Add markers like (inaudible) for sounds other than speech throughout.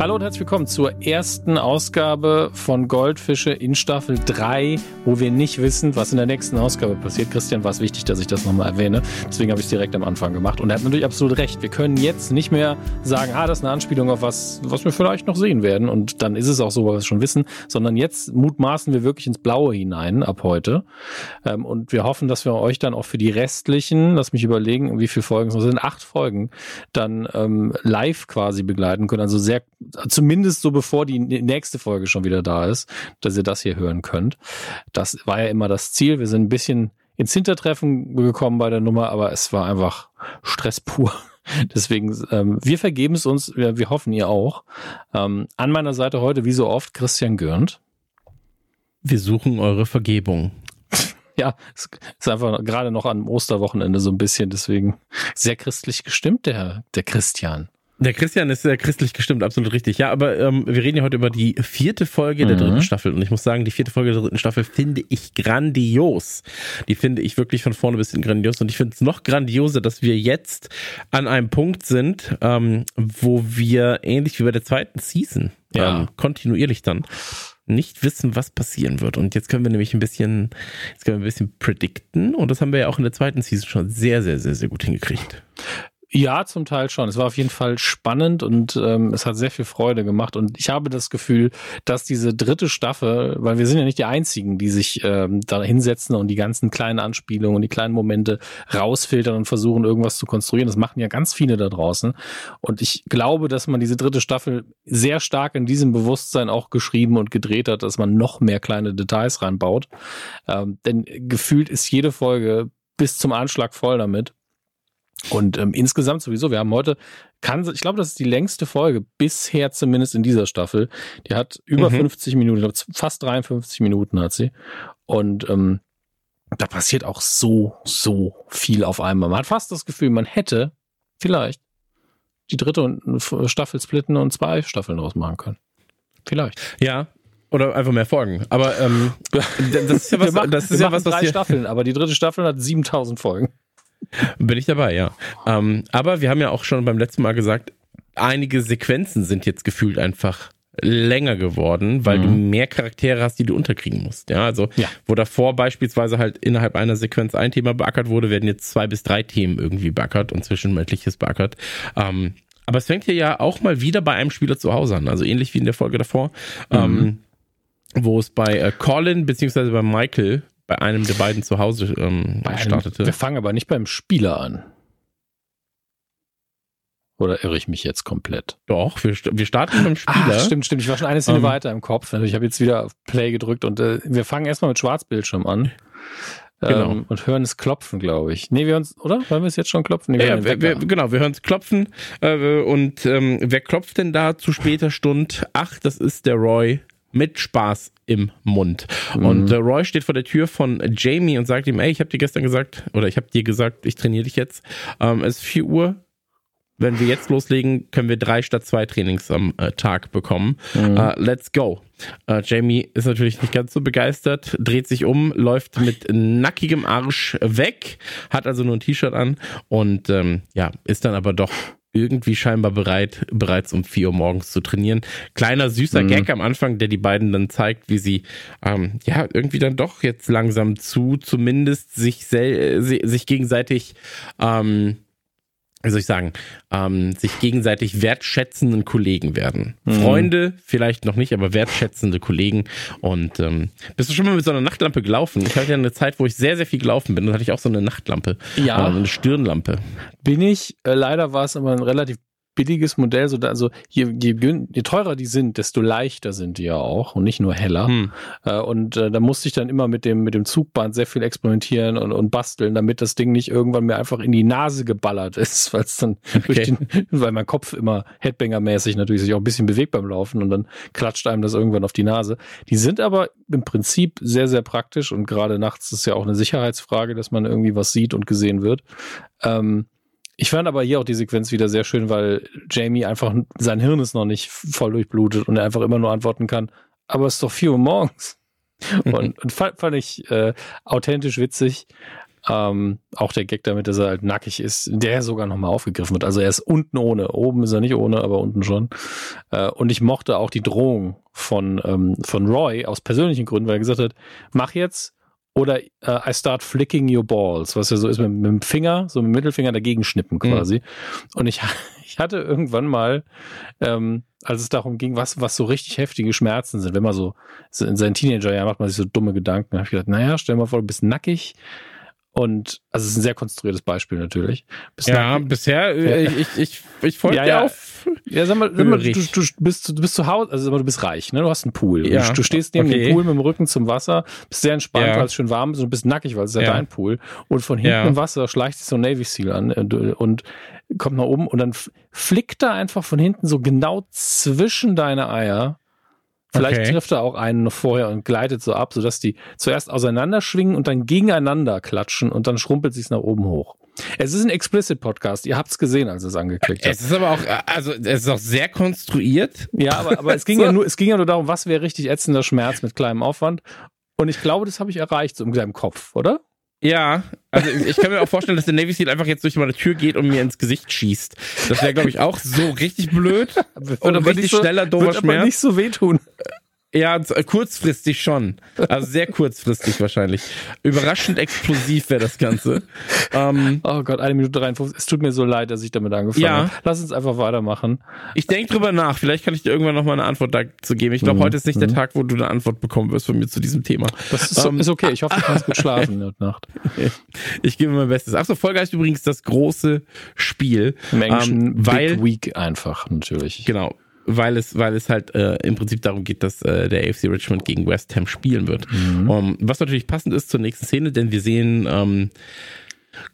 Hallo und herzlich willkommen zur ersten Ausgabe von Goldfische in Staffel 3, wo wir nicht wissen, was in der nächsten Ausgabe passiert. Christian war es wichtig, dass ich das nochmal erwähne. Deswegen habe ich es direkt am Anfang gemacht. Und er hat natürlich absolut recht. Wir können jetzt nicht mehr sagen, ah, das ist eine Anspielung auf was, was wir vielleicht noch sehen werden. Und dann ist es auch so, weil wir schon wissen. Sondern jetzt mutmaßen wir wirklich ins Blaue hinein ab heute. Ähm, und wir hoffen, dass wir euch dann auch für die restlichen, lass mich überlegen, wie viele Folgen es sind, acht Folgen, dann ähm, live quasi begleiten können. Also sehr zumindest so bevor die nächste Folge schon wieder da ist, dass ihr das hier hören könnt. Das war ja immer das Ziel. Wir sind ein bisschen ins Hintertreffen gekommen bei der Nummer, aber es war einfach Stress pur. (laughs) Deswegen, ähm, wir vergeben es uns, wir, wir hoffen ihr auch. Ähm, an meiner Seite heute, wie so oft, Christian Görnd. Wir suchen eure Vergebung. (laughs) Ja, es ist einfach gerade noch am Osterwochenende so ein bisschen, deswegen sehr christlich gestimmt, der, der Christian. Der Christian ist sehr christlich gestimmt, absolut richtig. Ja, aber ähm, wir reden ja heute über die vierte Folge mhm. der dritten Staffel. Und ich muss sagen, die vierte Folge der dritten Staffel finde ich grandios. Die finde ich wirklich von vorne bis hin grandios. Und ich finde es noch grandioser, dass wir jetzt an einem Punkt sind, ähm, wo wir ähnlich wie bei der zweiten Season ja. ähm, kontinuierlich dann nicht wissen, was passieren wird. Und jetzt können wir nämlich ein bisschen, jetzt können wir ein bisschen predikten. Und das haben wir ja auch in der zweiten Season schon sehr, sehr, sehr, sehr gut hingekriegt. Ja, zum Teil schon. Es war auf jeden Fall spannend und ähm, es hat sehr viel Freude gemacht. Und ich habe das Gefühl, dass diese dritte Staffel, weil wir sind ja nicht die einzigen, die sich ähm, da hinsetzen und die ganzen kleinen Anspielungen und die kleinen Momente rausfiltern und versuchen, irgendwas zu konstruieren. Das machen ja ganz viele da draußen. Und ich glaube, dass man diese dritte Staffel sehr stark in diesem Bewusstsein auch geschrieben und gedreht hat, dass man noch mehr kleine Details reinbaut. Ähm, denn gefühlt ist jede Folge bis zum Anschlag voll damit. Und ähm, insgesamt sowieso, wir haben heute, kann, ich glaube, das ist die längste Folge bisher zumindest in dieser Staffel. Die hat über mhm. 50 Minuten, fast 53 Minuten hat sie. Und ähm, da passiert auch so, so viel auf einmal. Man hat fast das Gefühl, man hätte vielleicht die dritte Staffel splitten und zwei Staffeln draus machen können. Vielleicht. Ja, oder einfach mehr Folgen. Aber ähm, (laughs) das ist ja was, machen, das ist ja was, was drei Staffeln, aber die dritte Staffel hat 7000 Folgen. Bin ich dabei, ja. Ähm, aber wir haben ja auch schon beim letzten Mal gesagt, einige Sequenzen sind jetzt gefühlt einfach länger geworden, weil mhm. du mehr Charaktere hast, die du unterkriegen musst. Ja, also ja. wo davor beispielsweise halt innerhalb einer Sequenz ein Thema beackert wurde, werden jetzt zwei bis drei Themen irgendwie beackert und zwischenmenschliches beackert. Ähm, aber es fängt hier ja auch mal wieder bei einem Spieler zu Hause an, also ähnlich wie in der Folge davor, mhm. ähm, wo es bei äh, Colin beziehungsweise bei Michael bei einem der beiden zu Hause ähm, startete. Wir fangen aber nicht beim Spieler an. Oder irre ich mich jetzt komplett? Doch, wir, wir starten beim Spieler. Ach, stimmt, stimmt. Ich war schon eine Szene ähm. weiter im Kopf. Ich habe jetzt wieder auf Play gedrückt und äh, wir fangen erstmal mit Schwarzbildschirm an. Genau. Ähm, und hören es klopfen, glaube ich. Nee, wir hören es, oder? Hören wir es jetzt schon klopfen? Nee, wir ja, wir, wir, genau, wir hören es klopfen. Äh, und ähm, wer klopft denn da zu später Stunde? Ach, das ist der Roy mit Spaß im Mund. Mhm. Und äh, Roy steht vor der Tür von Jamie und sagt ihm, ey, ich habe dir gestern gesagt, oder ich habe dir gesagt, ich trainiere dich jetzt. Ähm, es ist 4 Uhr. Wenn wir jetzt loslegen, können wir drei statt zwei Trainings am äh, Tag bekommen. Mhm. Uh, let's go. Uh, Jamie ist natürlich nicht ganz so begeistert, dreht sich um, läuft mit nackigem Arsch weg, hat also nur ein T-Shirt an und ähm, ja, ist dann aber doch irgendwie scheinbar bereit, bereits um vier Uhr morgens zu trainieren. Kleiner süßer mhm. Gag am Anfang, der die beiden dann zeigt, wie sie ähm, ja irgendwie dann doch jetzt langsam zu zumindest sich sel sich gegenseitig ähm, wie soll ich sagen, ähm, sich gegenseitig wertschätzenden Kollegen werden. Mhm. Freunde vielleicht noch nicht, aber wertschätzende Kollegen. Und ähm, bist du schon mal mit so einer Nachtlampe gelaufen? Ich hatte ja eine Zeit, wo ich sehr, sehr viel gelaufen bin. Da hatte ich auch so eine Nachtlampe. Ja. Äh, eine Stirnlampe. Bin ich. Äh, leider war es aber ein relativ billiges Modell, so da, also je, je, je teurer die sind, desto leichter sind die ja auch und nicht nur heller. Hm. Äh, und äh, da musste ich dann immer mit dem, mit dem Zugband sehr viel experimentieren und, und basteln, damit das Ding nicht irgendwann mir einfach in die Nase geballert (laughs) ist, weil es dann okay. durch den, weil mein Kopf immer Headbanger-mäßig natürlich sich auch ein bisschen bewegt beim Laufen und dann klatscht einem das irgendwann auf die Nase. Die sind aber im Prinzip sehr, sehr praktisch und gerade nachts ist ja auch eine Sicherheitsfrage, dass man irgendwie was sieht und gesehen wird. Ähm, ich fand aber hier auch die Sequenz wieder sehr schön, weil Jamie einfach, sein Hirn ist noch nicht voll durchblutet und er einfach immer nur antworten kann, aber es ist doch vier Uhr morgens. (laughs) und, und fand, fand ich äh, authentisch witzig. Ähm, auch der Gag damit, dass er halt nackig ist, der sogar nochmal aufgegriffen wird. Also er ist unten ohne. Oben ist er nicht ohne, aber unten schon. Äh, und ich mochte auch die Drohung von, ähm, von Roy aus persönlichen Gründen, weil er gesagt hat, mach jetzt oder äh, I start flicking your balls, was ja so ist mit, mit dem Finger, so mit dem Mittelfinger dagegen schnippen quasi. Mhm. Und ich, (laughs) ich hatte irgendwann mal, ähm, als es darum ging, was, was so richtig heftige Schmerzen sind, wenn man so, in seinen Teenagerjahren macht man sich so dumme Gedanken, habe ich gedacht, naja, stell mal vor, du bist nackig, und also es ist ein sehr konstruiertes Beispiel natürlich. Bislang, ja, bisher, äh, ich, ich, ich, ich folge ja, ja. auf. Ja, sag mal, sag mal du, du, bist, du bist zu Hause, also sag mal, du bist reich, ne? Du hast einen Pool. Ja. Du, du stehst neben okay. dem Pool mit dem Rücken zum Wasser, bist sehr entspannt, ja. weil es schön warm ist und du bist nackig, weil es ist ja, dein Pool. Und von hinten im Wasser schleicht sich so ein Navy Seal an und, äh, und kommt nach oben und dann flickt er einfach von hinten so genau zwischen deine Eier Vielleicht okay. trifft er auch einen noch vorher und gleitet so ab, sodass die zuerst auseinanderschwingen und dann gegeneinander klatschen und dann schrumpelt sich's nach oben hoch. Es ist ein Explicit Podcast. Ihr habt's gesehen, als es angeklickt hat. Es ist aber auch, also es ist auch sehr konstruiert. Ja, aber, aber es ging (laughs) so. ja nur, es ging ja nur darum, was wäre richtig ätzender Schmerz mit kleinem Aufwand. Und ich glaube, das habe ich erreicht, so in seinem Kopf, oder? Ja, also ich kann mir auch vorstellen, dass der Navy Seal einfach jetzt durch meine Tür geht und mir ins Gesicht schießt. Das wäre, glaube ich, auch so richtig blöd. (laughs) Und richtig so, schneller, doofer Schmerz. Aber nicht so wehtun. Ja, äh, kurzfristig schon. Also sehr kurzfristig wahrscheinlich. Überraschend explosiv wäre das Ganze. Ähm, oh Gott, eine Minute 53. Es tut mir so leid, dass ich damit angefangen ja. habe. Lass uns einfach weitermachen. Ich denke drüber nach. Vielleicht kann ich dir irgendwann noch mal eine Antwort dazu geben. Ich glaube, mhm. heute ist nicht mhm. der Tag, wo du eine Antwort bekommen wirst von mir zu diesem Thema. Das ist, ähm, ist okay. Ich hoffe, du kannst gut (laughs) schlafen in der Nacht. Ich gebe mein Bestes. Achso, Folge heißt übrigens das große Spiel. Im Englischen ähm, weil, Big Week einfach, natürlich. Genau weil es, weil es halt äh, im Prinzip darum geht, dass äh, der AFC Richmond gegen West Ham spielen wird. Mhm. Um, was natürlich passend ist zur nächsten Szene, denn wir sehen ähm,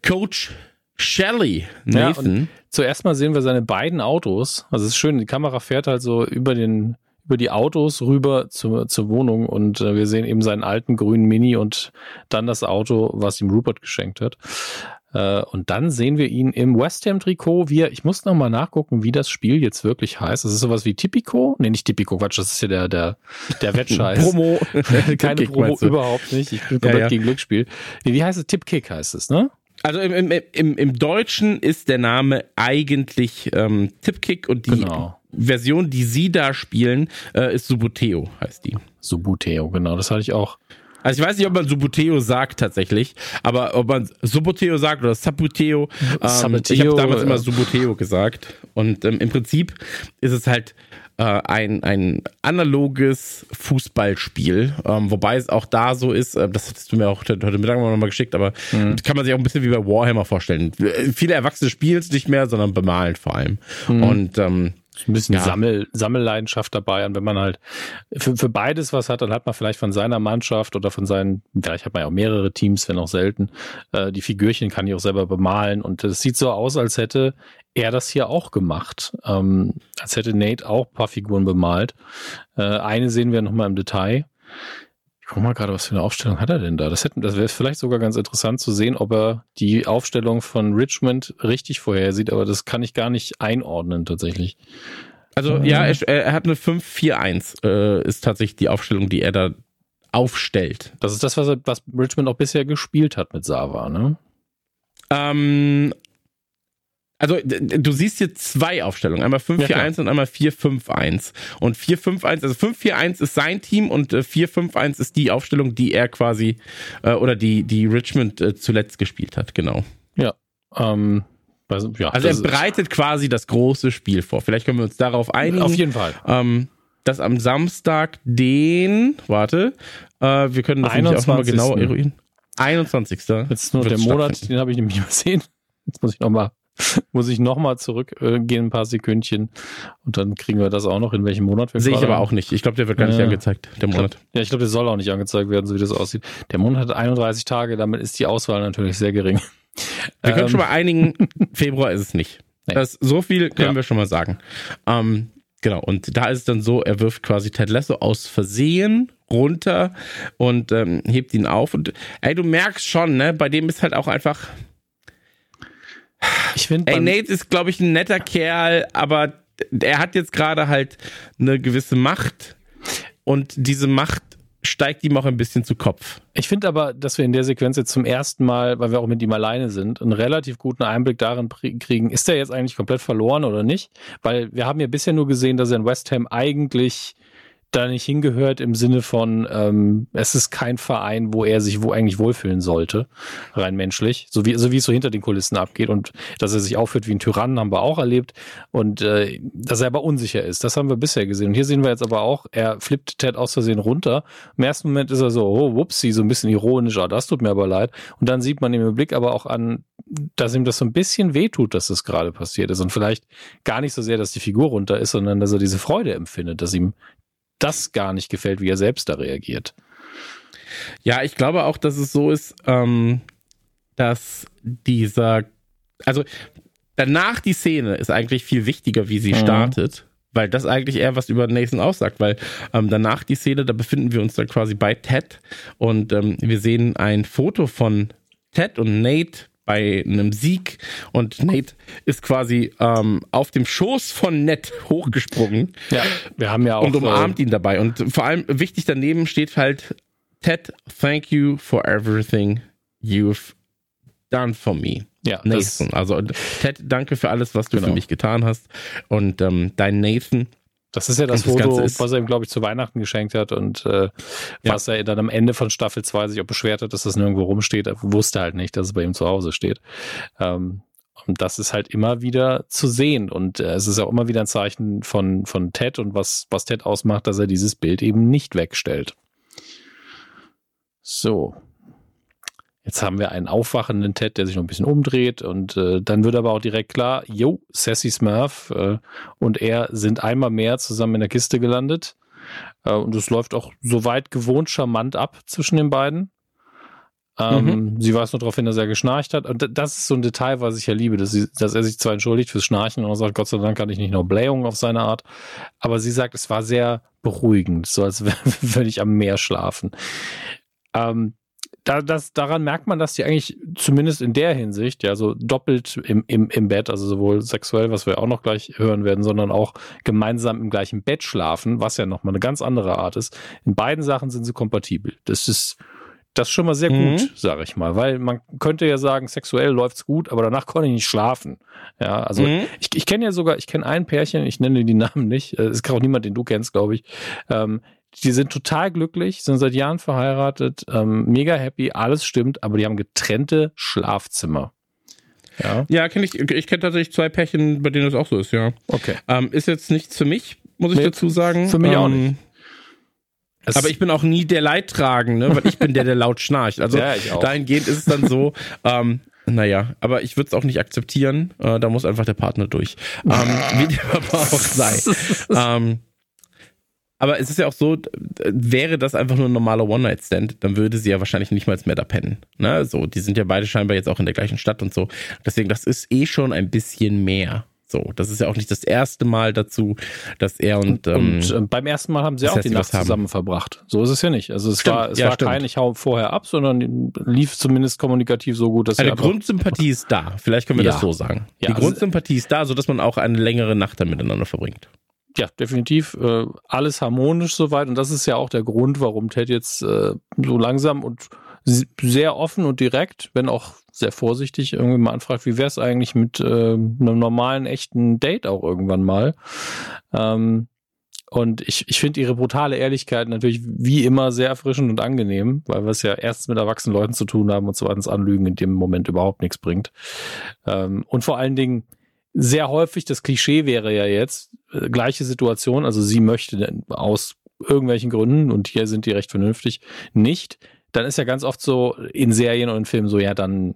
Coach Shelley Nathan. Ja, zuerst mal sehen wir seine beiden Autos. Also es ist schön, die Kamera fährt halt so über den über die Autos rüber zur, zur Wohnung und äh, wir sehen eben seinen alten grünen Mini und dann das Auto, was ihm Rupert geschenkt hat. Äh, und dann sehen wir ihn im West Ham Trikot. Wir, ich muss noch mal nachgucken, wie das Spiel jetzt wirklich heißt. Das ist sowas wie Tipico? Nee, nicht Tipico, Quatsch, das ist ja der, der, der Wettscheiß. (laughs) Promo. (laughs) Keine Promo, überhaupt nicht. Ich bin komplett ja, ja. gegen Glücksspiel. Nee, wie heißt es? Tipkick heißt es, ne? Also im, im, im, im Deutschen ist der Name eigentlich ähm, Tipkick und die genau. Version, die sie da spielen, äh, ist Subuteo, heißt die. Subuteo, genau. Das hatte ich auch also ich weiß nicht, ob man Subuteo sagt tatsächlich, aber ob man Subuteo sagt oder Sabuteo. Ähm, ich habe damals immer Subuteo gesagt. Und ähm, im Prinzip ist es halt äh, ein, ein analoges Fußballspiel, ähm, wobei es auch da so ist, äh, das hast du mir auch heute Mittag noch mal geschickt, aber mhm. kann man sich auch ein bisschen wie bei Warhammer vorstellen. Viele Erwachsene spielen es nicht mehr, sondern bemalen vor allem. Mhm. Und ähm, ein bisschen ja. Sammel, Sammelleidenschaft dabei. Und wenn man halt für, für beides was hat, dann hat man vielleicht von seiner Mannschaft oder von seinen, vielleicht hat man ja auch mehrere Teams, wenn auch selten, äh, die Figürchen kann ich auch selber bemalen. Und es sieht so aus, als hätte er das hier auch gemacht. Ähm, als hätte Nate auch ein paar Figuren bemalt. Äh, eine sehen wir nochmal im Detail. Ich guck mal gerade, was für eine Aufstellung hat er denn da? Das, das wäre vielleicht sogar ganz interessant zu sehen, ob er die Aufstellung von Richmond richtig vorhersieht, aber das kann ich gar nicht einordnen tatsächlich. Also ja, er, er hat eine 5-4-1, äh, ist tatsächlich die Aufstellung, die er da aufstellt. Das ist das, was, er, was Richmond auch bisher gespielt hat mit Sava, ne? Ähm, also du siehst hier zwei Aufstellungen, einmal 5-4-1 ja, und einmal 4-5-1. Und 4-5-1, also 5-4-1 ist sein Team und äh, 4-5-1 ist die Aufstellung, die er quasi äh, oder die, die Richmond äh, zuletzt gespielt hat, genau. Ja. Ähm, also, ja, also er bereitet quasi das große Spiel vor. Vielleicht können wir uns darauf einigen. Auf jeden Fall. Ähm, dass am Samstag den, warte, äh, wir können das nämlich auch nochmal genau eruieren. 21. Jetzt ist nur der Monat, den habe ich nämlich übersehen. Jetzt muss ich nochmal (laughs) muss ich nochmal zurückgehen, äh, ein paar Sekündchen. Und dann kriegen wir das auch noch, in welchem Monat wir Sehe ich aber auch nicht. Ich glaube, der wird gar nicht angezeigt, der Monat. Glaub, ja, ich glaube, der soll auch nicht angezeigt werden, so wie das aussieht. Der Monat hat 31 Tage, damit ist die Auswahl natürlich sehr gering. (laughs) Wir können ähm. schon mal einigen, (laughs) Februar ist es nicht. Nee. Das, so viel können ja. wir schon mal sagen. Ähm, genau, und da ist es dann so, er wirft quasi Ted Lasso aus Versehen runter und ähm, hebt ihn auf. Und ey, du merkst schon, ne, bei dem ist halt auch einfach ich finde. Ey, Nate ist, glaube ich, ein netter Kerl, aber er hat jetzt gerade halt eine gewisse Macht und diese Macht steigt ihm auch ein bisschen zu Kopf. Ich finde aber, dass wir in der Sequenz jetzt zum ersten Mal, weil wir auch mit ihm alleine sind, einen relativ guten Einblick darin kriegen, ist er jetzt eigentlich komplett verloren oder nicht? Weil wir haben ja bisher nur gesehen, dass er in West Ham eigentlich da nicht hingehört im Sinne von, ähm, es ist kein Verein, wo er sich wo eigentlich wohlfühlen sollte, rein menschlich, so wie, so wie es so hinter den Kulissen abgeht und dass er sich aufführt wie ein Tyrann, haben wir auch erlebt. Und äh, dass er aber unsicher ist, das haben wir bisher gesehen. Und hier sehen wir jetzt aber auch, er flippt Ted aus Versehen runter, im ersten Moment ist er so, oh, whoopsie, so ein bisschen ironisch, ah, das tut mir aber leid. Und dann sieht man ihm im Blick aber auch an, dass ihm das so ein bisschen wehtut, dass das gerade passiert ist. Und vielleicht gar nicht so sehr, dass die Figur runter ist, sondern dass er diese Freude empfindet, dass ihm das gar nicht gefällt, wie er selbst da reagiert. Ja, ich glaube auch, dass es so ist, ähm, dass dieser, also danach die Szene ist eigentlich viel wichtiger, wie sie mhm. startet, weil das eigentlich eher was über Nathan aussagt, weil ähm, danach die Szene, da befinden wir uns dann quasi bei Ted und ähm, wir sehen ein Foto von Ted und Nate bei einem Sieg und Nate ist quasi ähm, auf dem Schoß von Ned hochgesprungen. Ja, wir haben ja auch. Und umarmt äh, ihn dabei. Und vor allem wichtig daneben steht halt Ted, thank you for everything you've done for me. Ja, Nathan. Also Ted, danke für alles, was du genau. für mich getan hast. Und ähm, dein Nathan das ist ja das, das Foto, was er ihm, glaube ich, zu Weihnachten geschenkt hat und äh, ja. was er dann am Ende von Staffel 2 sich auch beschwert hat, dass das nirgendwo rumsteht. Er wusste halt nicht, dass es bei ihm zu Hause steht. Ähm, und das ist halt immer wieder zu sehen. Und äh, es ist auch immer wieder ein Zeichen von, von Ted und was, was Ted ausmacht, dass er dieses Bild eben nicht wegstellt. So, Jetzt haben wir einen aufwachenden Ted, der sich noch ein bisschen umdreht und äh, dann wird aber auch direkt klar, jo, Sassy Smurf äh, und er sind einmal mehr zusammen in der Kiste gelandet äh, und es läuft auch soweit gewohnt charmant ab zwischen den beiden. Ähm, mhm. Sie weiß nur darauf hin, dass er geschnarcht hat. Und das ist so ein Detail, was ich ja liebe, dass, sie, dass er sich zwar entschuldigt fürs Schnarchen und sagt, Gott sei Dank hatte ich nicht nur Blähungen auf seine Art, aber sie sagt, es war sehr beruhigend, so als (laughs) würde ich am Meer schlafen. Ähm, da, das, daran merkt man, dass die eigentlich zumindest in der Hinsicht, ja, so doppelt im, im, im Bett, also sowohl sexuell, was wir auch noch gleich hören werden, sondern auch gemeinsam im gleichen Bett schlafen, was ja nochmal eine ganz andere Art ist. In beiden Sachen sind sie kompatibel. Das ist, das ist schon mal sehr mhm. gut, sage ich mal, weil man könnte ja sagen, sexuell läuft's gut, aber danach konnte ich nicht schlafen. Ja, also mhm. ich, ich kenne ja sogar, ich kenne ein Pärchen, ich nenne die Namen nicht, es ist auch niemand, den du kennst, glaube ich, ähm, die sind total glücklich, sind seit Jahren verheiratet, ähm, mega happy, alles stimmt, aber die haben getrennte Schlafzimmer. Ja, ja kenne ich. Ich kenne tatsächlich zwei Pärchen, bei denen das auch so ist, ja. Okay. Ähm, ist jetzt nichts für mich, muss ich nee, dazu sagen. Für mich ähm, auch nicht. Es aber ich bin auch nie der Leidtragende, weil ich bin der, der laut schnarcht. Also (laughs) ja, dahingehend ist es dann so, ähm, naja, aber ich würde es auch nicht akzeptieren. Äh, da muss einfach der Partner durch. Ähm, wie dem aber auch sei. (laughs) ähm, aber es ist ja auch so, wäre das einfach nur ein normaler One-Night-Stand, dann würde sie ja wahrscheinlich nicht mal mehr da pennen. Ne? So, die sind ja beide scheinbar jetzt auch in der gleichen Stadt und so. Deswegen, das ist eh schon ein bisschen mehr. So, das ist ja auch nicht das erste Mal dazu, dass er und, ähm, und äh, beim ersten Mal haben sie auch die Nacht zusammen verbracht. So ist es ja nicht. Also es stimmt, war es ja, war kein ich hau vorher ab, sondern lief zumindest kommunikativ so gut, dass eine Grundsympathie ist da. Vielleicht können wir ja. das so sagen. Ja, die also, Grundsympathie ist da, so dass man auch eine längere Nacht dann miteinander verbringt ja, definitiv äh, alles harmonisch soweit. Und das ist ja auch der Grund, warum Ted jetzt äh, so langsam und sehr offen und direkt, wenn auch sehr vorsichtig, irgendwie mal anfragt, wie wäre es eigentlich mit äh, einem normalen, echten Date auch irgendwann mal. Ähm, und ich, ich finde ihre brutale Ehrlichkeit natürlich wie immer sehr erfrischend und angenehm, weil wir es ja erst mit erwachsenen Leuten zu tun haben und zweitens Anlügen in dem Moment überhaupt nichts bringt. Ähm, und vor allen Dingen, sehr häufig, das Klischee wäre ja jetzt, äh, gleiche Situation, also sie möchte aus irgendwelchen Gründen, und hier sind die recht vernünftig, nicht, dann ist ja ganz oft so in Serien und in Filmen so, ja, dann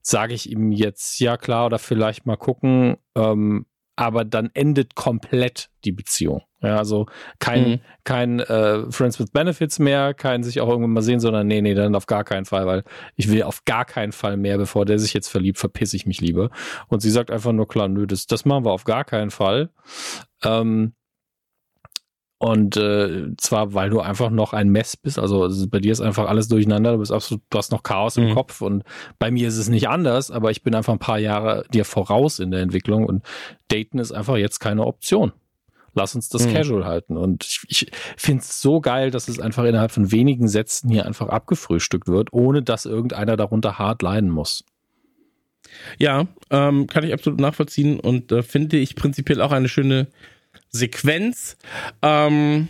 sage ich ihm jetzt, ja klar, oder vielleicht mal gucken, ähm, aber dann endet komplett die Beziehung. Ja, also kein, mhm. kein äh, Friends with Benefits mehr, kein sich auch irgendwann mal sehen, sondern nee, nee, dann auf gar keinen Fall, weil ich will auf gar keinen Fall mehr, bevor der sich jetzt verliebt, verpiss ich mich lieber. Und sie sagt einfach nur klar, nö, das, das machen wir auf gar keinen Fall. Ähm, und äh, zwar, weil du einfach noch ein Mess bist, also, bei dir ist einfach alles durcheinander, du bist absolut, du hast noch Chaos im mhm. Kopf und bei mir ist es nicht anders, aber ich bin einfach ein paar Jahre dir voraus in der Entwicklung und daten ist einfach jetzt keine Option. Lass uns das mhm. casual halten. Und ich, ich finde es so geil, dass es einfach innerhalb von wenigen Sätzen hier einfach abgefrühstückt wird, ohne dass irgendeiner darunter hart leiden muss. Ja, ähm, kann ich absolut nachvollziehen und äh, finde ich prinzipiell auch eine schöne Sequenz. Ähm,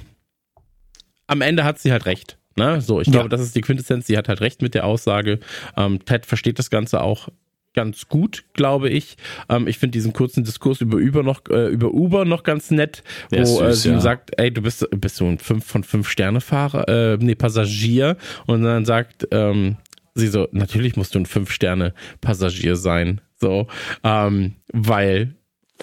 am Ende hat sie halt recht. Ne? So, ich ja. glaube, das ist die Quintessenz. Sie hat halt recht mit der Aussage. Ähm, Ted versteht das Ganze auch ganz gut, glaube ich. Ähm, ich finde diesen kurzen Diskurs über Uber noch äh, über Uber noch ganz nett, wo süß, äh, sie ja. sagt, ey, du bist bist so ein 5 von 5 Sterne Fahrer, äh, nee, Passagier und dann sagt ähm, sie so, natürlich musst du ein 5 Sterne Passagier sein, so, ähm, weil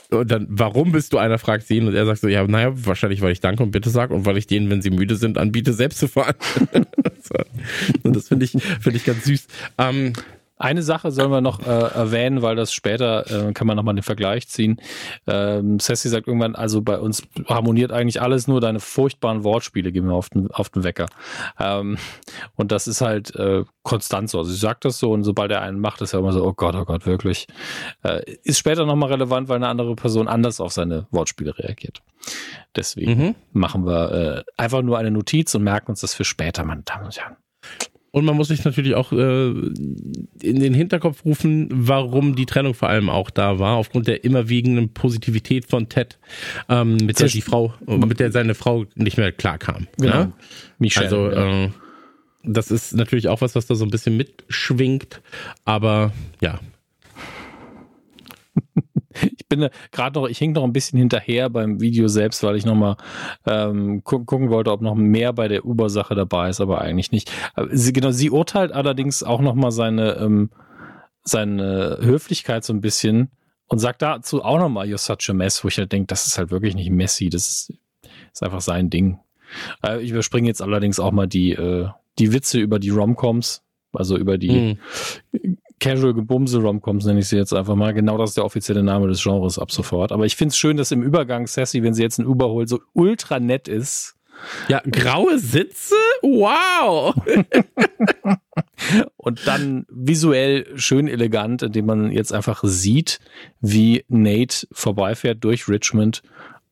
und dann, warum bist du einer, fragt sie ihn und er sagt so, ja, naja, wahrscheinlich, weil ich Danke und Bitte sag und weil ich denen, wenn sie müde sind, anbiete, selbst zu fahren. (laughs) und das finde ich, finde ich ganz süß. Ähm, eine Sache sollen wir noch äh, erwähnen, weil das später äh, kann man nochmal den Vergleich ziehen. Ähm, Sassy sagt irgendwann, also bei uns harmoniert eigentlich alles, nur deine furchtbaren Wortspiele gehen wir auf den, auf den Wecker. Ähm, und das ist halt äh, konstant so. Also sie sagt das so und sobald er einen macht, ist er immer so, oh Gott, oh Gott, wirklich. Äh, ist später nochmal relevant, weil eine andere Person anders auf seine Wortspiele reagiert. Deswegen mhm. machen wir äh, einfach nur eine Notiz und merken uns das für später, meine Damen und Herren. Und man muss sich natürlich auch äh, in den Hinterkopf rufen, warum die Trennung vor allem auch da war, aufgrund der immerwiegenden Positivität von Ted, ähm, mit der die Frau, mit der seine Frau nicht mehr klarkam. Ne? Genau. Ne? Michelle, also ja. äh, das ist natürlich auch was, was da so ein bisschen mitschwingt, aber ja, (laughs) ich bin gerade noch, ich hing noch ein bisschen hinterher beim Video selbst, weil ich noch mal ähm, gu gucken wollte, ob noch mehr bei der Uber-Sache dabei ist, aber eigentlich nicht. Sie, genau, sie urteilt allerdings auch noch mal seine ähm, seine Höflichkeit so ein bisschen und sagt dazu auch noch mal, you're such a mess, wo ich halt denke, das ist halt wirklich nicht messy, das ist, ist einfach sein Ding. Äh, ich überspringe jetzt allerdings auch mal die äh, die Witze über die Romcoms, also über die mhm. Casual Gebumse Romcoms nenne ich sie jetzt einfach mal. Genau das ist der offizielle Name des Genres ab sofort. Aber ich finde es schön, dass im Übergang Sassy, wenn sie jetzt einen Uber holt, so ultra nett ist. Ja, graue Sitze? Wow! (laughs) und dann visuell schön elegant, indem man jetzt einfach sieht, wie Nate vorbeifährt durch Richmond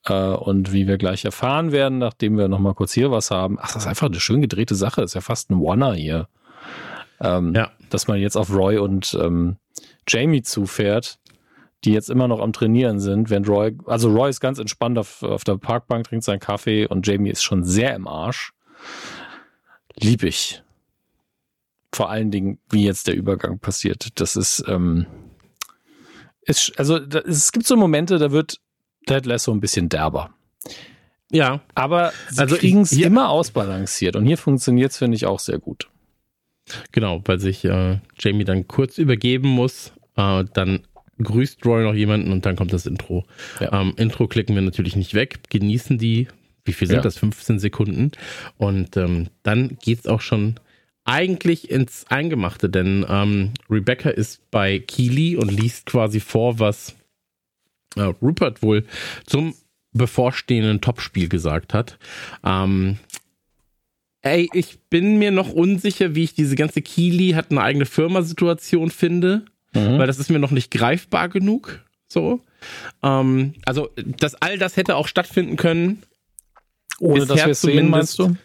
äh, und wie wir gleich erfahren werden, nachdem wir nochmal kurz hier was haben. Ach, das ist einfach eine schön gedrehte Sache. Das ist ja fast ein Wanner hier. Ähm, ja. Dass man jetzt auf Roy und ähm, Jamie zufährt, die jetzt immer noch am Trainieren sind, wenn Roy, also Roy ist ganz entspannt auf, auf der Parkbank, trinkt seinen Kaffee und Jamie ist schon sehr im Arsch. Lieb ich. Vor allen Dingen, wie jetzt der Übergang passiert. Das ist, ähm, ist also da, es gibt so Momente, da wird Ted Lasso ein bisschen derber. Ja. Aber sie also kriegen es immer ausbalanciert und hier funktioniert es, finde ich, auch sehr gut. Genau, weil sich äh, Jamie dann kurz übergeben muss. Äh, dann grüßt Roy noch jemanden und dann kommt das Intro. Ja. Ähm, Intro klicken wir natürlich nicht weg, genießen die, wie viel sind ja. das? 15 Sekunden. Und ähm, dann geht's auch schon eigentlich ins Eingemachte, denn ähm, Rebecca ist bei Keely und liest quasi vor, was äh, Rupert wohl zum bevorstehenden Topspiel gesagt hat. Ähm, Ey, ich bin mir noch unsicher, wie ich diese ganze Kili hat eine eigene Firma-Situation finde, mhm. weil das ist mir noch nicht greifbar genug. So. Ähm, also, dass all das hätte auch stattfinden können. Ohne dass wir es sehen, meinst du?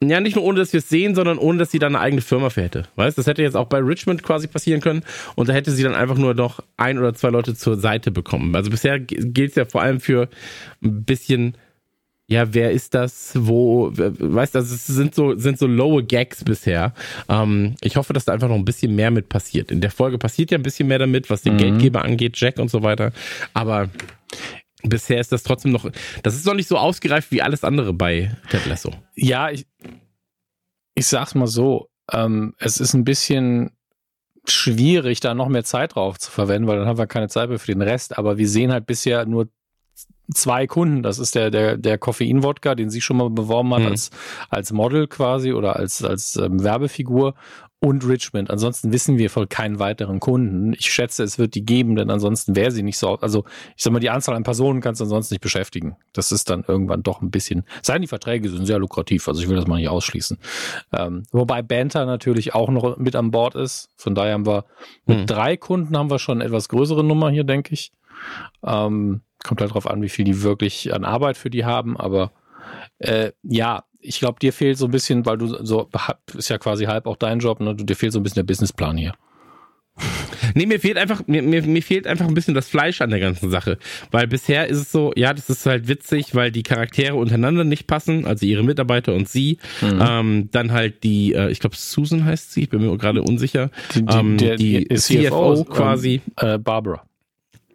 Ja, nicht nur ohne, dass wir es sehen, sondern ohne, dass sie da eine eigene Firma für hätte. Weißt, das hätte jetzt auch bei Richmond quasi passieren können und da hätte sie dann einfach nur noch ein oder zwei Leute zur Seite bekommen. Also bisher gilt es ja vor allem für ein bisschen ja, wer ist das, wo, weißt du, es sind so, sind so lowe Gags bisher. Ähm, ich hoffe, dass da einfach noch ein bisschen mehr mit passiert. In der Folge passiert ja ein bisschen mehr damit, was den mhm. Geldgeber angeht, Jack und so weiter. Aber bisher ist das trotzdem noch, das ist noch nicht so ausgereift wie alles andere bei Ted Lasso. Ja, ich, ich sag's mal so, ähm, es ist ein bisschen schwierig, da noch mehr Zeit drauf zu verwenden, weil dann haben wir keine Zeit mehr für den Rest. Aber wir sehen halt bisher nur zwei Kunden. Das ist der, der, der Koffein-Wodka, den sie schon mal beworben hat, mhm. als, als Model quasi oder als, als ähm, Werbefigur und Richmond. Ansonsten wissen wir von keinen weiteren Kunden. Ich schätze, es wird die geben, denn ansonsten wäre sie nicht so. Also ich sag mal, die Anzahl an Personen kannst du ansonsten nicht beschäftigen. Das ist dann irgendwann doch ein bisschen. Seien die Verträge sind sehr lukrativ, also ich will das mal nicht ausschließen. Ähm, wobei Banter natürlich auch noch mit an Bord ist. Von daher haben wir mit hm. drei Kunden haben wir schon eine etwas größere Nummer hier, denke ich. Ähm, kommt halt drauf an, wie viel die wirklich an Arbeit für die haben, aber äh, ja, ich glaube, dir fehlt so ein bisschen, weil du so, ist ja quasi halb auch dein Job, ne? dir fehlt so ein bisschen der Businessplan hier. (laughs) Nee, mir fehlt einfach, mir, mir, mir fehlt einfach ein bisschen das Fleisch an der ganzen Sache. Weil bisher ist es so, ja, das ist halt witzig, weil die Charaktere untereinander nicht passen, also ihre Mitarbeiter und sie. Mhm. Ähm, dann halt die, äh, ich glaube Susan heißt sie, ich bin mir gerade unsicher. Die, die, ähm, der, die CFO, CFO quasi. Äh, Barbara.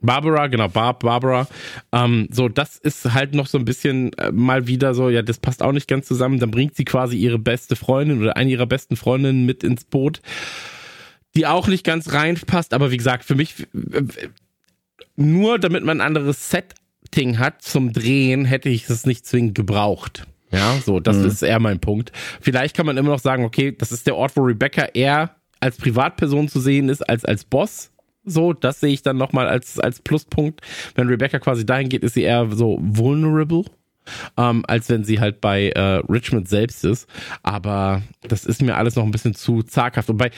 Barbara, genau, Barb, Barbara. Ähm, so, das ist halt noch so ein bisschen äh, mal wieder so, ja, das passt auch nicht ganz zusammen. Dann bringt sie quasi ihre beste Freundin oder eine ihrer besten Freundinnen mit ins Boot die auch nicht ganz reinpasst, aber wie gesagt, für mich nur damit man ein anderes Setting hat zum Drehen, hätte ich es nicht zwingend gebraucht. Ja, so, das mhm. ist eher mein Punkt. Vielleicht kann man immer noch sagen, okay, das ist der Ort, wo Rebecca eher als Privatperson zu sehen ist als als Boss. So, das sehe ich dann nochmal als, als Pluspunkt. Wenn Rebecca quasi dahin geht, ist sie eher so vulnerable. Ähm, als wenn sie halt bei äh, Richmond selbst ist. Aber das ist mir alles noch ein bisschen zu zaghaft. Und bei,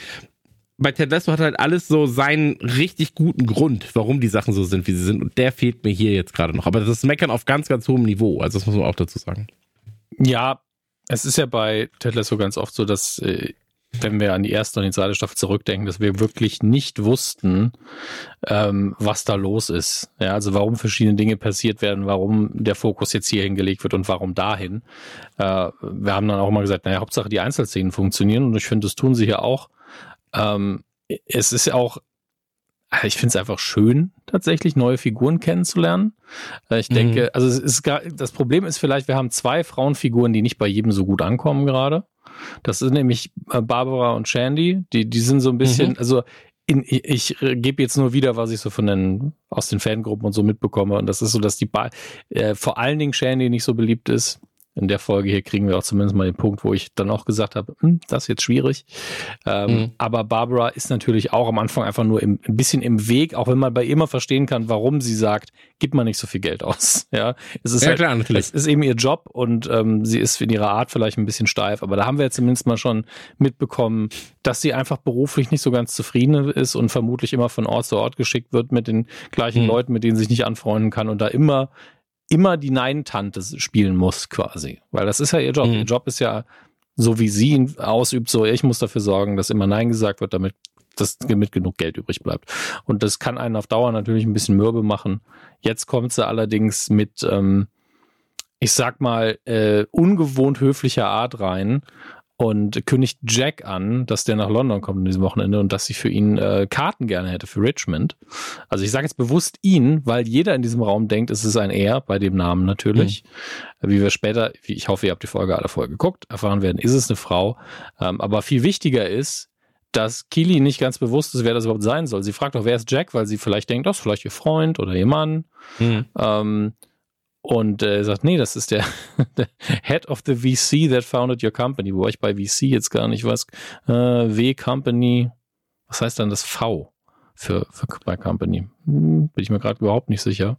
bei Ted Lasso hat halt alles so seinen richtig guten Grund, warum die Sachen so sind, wie sie sind. Und der fehlt mir hier jetzt gerade noch. Aber das ist Meckern auf ganz, ganz hohem Niveau. Also das muss man auch dazu sagen. Ja, es ist ja bei Ted Lasso ganz oft so, dass, äh, wenn wir an die erste und die zweite Staffel zurückdenken, dass wir wirklich nicht wussten, ähm, was da los ist. Ja, also warum verschiedene Dinge passiert werden, warum der Fokus jetzt hier hingelegt wird und warum dahin. Äh, wir haben dann auch mal gesagt, naja, Hauptsache die Einzelszenen funktionieren und ich finde, das tun sie hier auch. Ähm, es ist ja auch, ich finde es einfach schön, tatsächlich neue Figuren kennenzulernen. Äh, ich denke, mhm. also es ist gar, das Problem ist vielleicht, wir haben zwei Frauenfiguren, die nicht bei jedem so gut ankommen gerade. Das sind nämlich äh, Barbara und Shandy. Die, die sind so ein bisschen, mhm. also in, ich, ich gebe jetzt nur wieder, was ich so von den aus den Fangruppen und so mitbekomme. Und das ist so, dass die ba äh, vor allen Dingen Shandy nicht so beliebt ist in der Folge hier kriegen wir auch zumindest mal den Punkt, wo ich dann auch gesagt habe, hm, das ist jetzt schwierig. Ähm, mhm. Aber Barbara ist natürlich auch am Anfang einfach nur im, ein bisschen im Weg, auch wenn man bei ihr immer verstehen kann, warum sie sagt, gib mal nicht so viel Geld aus. (laughs) Ja, es ist ja, halt, klar, natürlich. Es ist eben ihr Job und ähm, sie ist in ihrer Art vielleicht ein bisschen steif, aber da haben wir jetzt zumindest mal schon mitbekommen, dass sie einfach beruflich nicht so ganz zufrieden ist und vermutlich immer von Ort zu Ort geschickt wird mit den gleichen mhm. Leuten, mit denen sie sich nicht anfreunden kann und da immer immer die Nein-Tante spielen muss, quasi. Weil das ist ja ihr Job. Mhm. Ihr Job ist ja, so wie sie ihn ausübt, so ich muss dafür sorgen, dass immer Nein gesagt wird, damit das mit genug Geld übrig bleibt. Und das kann einen auf Dauer natürlich ein bisschen mürbe machen. Jetzt kommt sie allerdings mit, ähm, ich sag mal, äh, ungewohnt höflicher Art rein und kündigt Jack an, dass der nach London kommt in diesem Wochenende und dass sie für ihn äh, Karten gerne hätte für Richmond. Also ich sage jetzt bewusst ihn, weil jeder in diesem Raum denkt, es ist ein Er, bei dem Namen natürlich. Mhm. Wie wir später, wie ich hoffe, ihr habt die Folge alle vorher geguckt, erfahren werden, ist es eine Frau. Ähm, aber viel wichtiger ist, dass Kili nicht ganz bewusst ist, wer das überhaupt sein soll. Sie fragt auch, wer ist Jack, weil sie vielleicht denkt, das ist vielleicht ihr Freund oder ihr Mann. Mhm. Ähm, und äh, sagt, nee, das ist der, (laughs) der, Head of the VC that founded your company, wo ich bei VC jetzt gar nicht weiß. Äh, W Company, was heißt dann das V für, für bei Company? Hm, bin ich mir gerade überhaupt nicht sicher.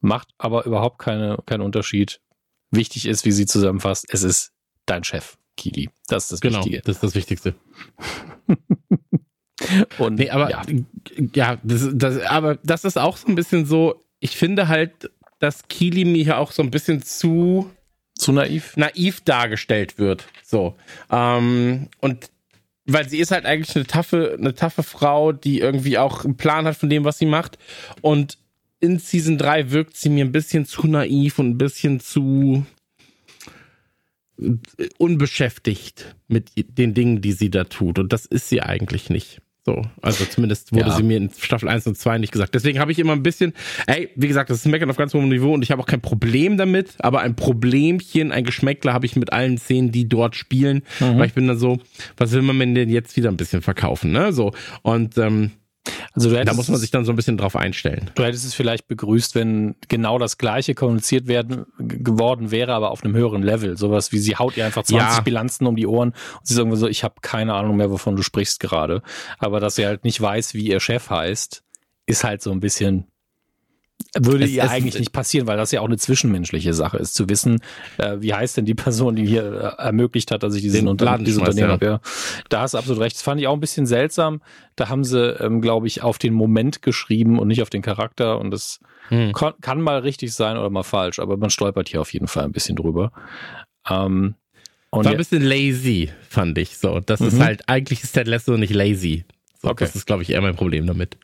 Macht aber überhaupt keine, keinen Unterschied. Wichtig ist, wie sie zusammenfasst, es ist dein Chef, Kili. Das ist das genau, Wichtige. Das ist das Wichtigste. (laughs) Und nee, aber ja, ja das, das, aber das ist auch so ein bisschen so, ich finde halt, dass Kili mir hier auch so ein bisschen zu zu naiv naiv dargestellt wird. So ähm, und weil sie ist halt eigentlich eine taffe eine taffe Frau, die irgendwie auch einen Plan hat von dem, was sie macht und in Season 3 wirkt sie mir ein bisschen zu naiv und ein bisschen zu unbeschäftigt mit den Dingen, die sie da tut. Und das ist sie eigentlich nicht. So, also zumindest wurde ja. sie mir in Staffel 1 und 2 nicht gesagt. Deswegen habe ich immer ein bisschen, ey, wie gesagt, das ist Meckern auf ganz hohem Niveau und ich habe auch kein Problem damit, aber ein Problemchen, ein Geschmäckler habe ich mit allen Szenen, die dort spielen, mhm. weil ich bin dann so, was will man denn jetzt wieder ein bisschen verkaufen, ne? So, und ähm, also da muss man sich dann so ein bisschen drauf einstellen. Du hättest es vielleicht begrüßt, wenn genau das Gleiche kommuniziert werden geworden wäre, aber auf einem höheren Level. Sowas wie sie haut ihr einfach 20 ja. Bilanzen um die Ohren und sie sagen so, ich habe keine Ahnung mehr, wovon du sprichst gerade. Aber dass sie halt nicht weiß, wie ihr Chef heißt, ist halt so ein bisschen würde es, ihr es, eigentlich nicht passieren, weil das ja auch eine zwischenmenschliche Sache ist, zu wissen, äh, wie heißt denn die (laughs) Person, die hier äh, ermöglicht hat, dass ich diesen Unter dieses Unternehmen habe. Ja. Da hast du absolut recht. Das fand ich auch ein bisschen seltsam. Da haben sie, ähm, glaube ich, auf den Moment geschrieben und nicht auf den Charakter. Und das hm. kann, kann mal richtig sein oder mal falsch, aber man stolpert hier auf jeden Fall ein bisschen drüber. Ähm, und War ein bisschen lazy, fand ich so. Das mhm. ist halt, eigentlich ist Ted Lasso nicht lazy. So, okay. Das ist, glaube ich, eher mein Problem damit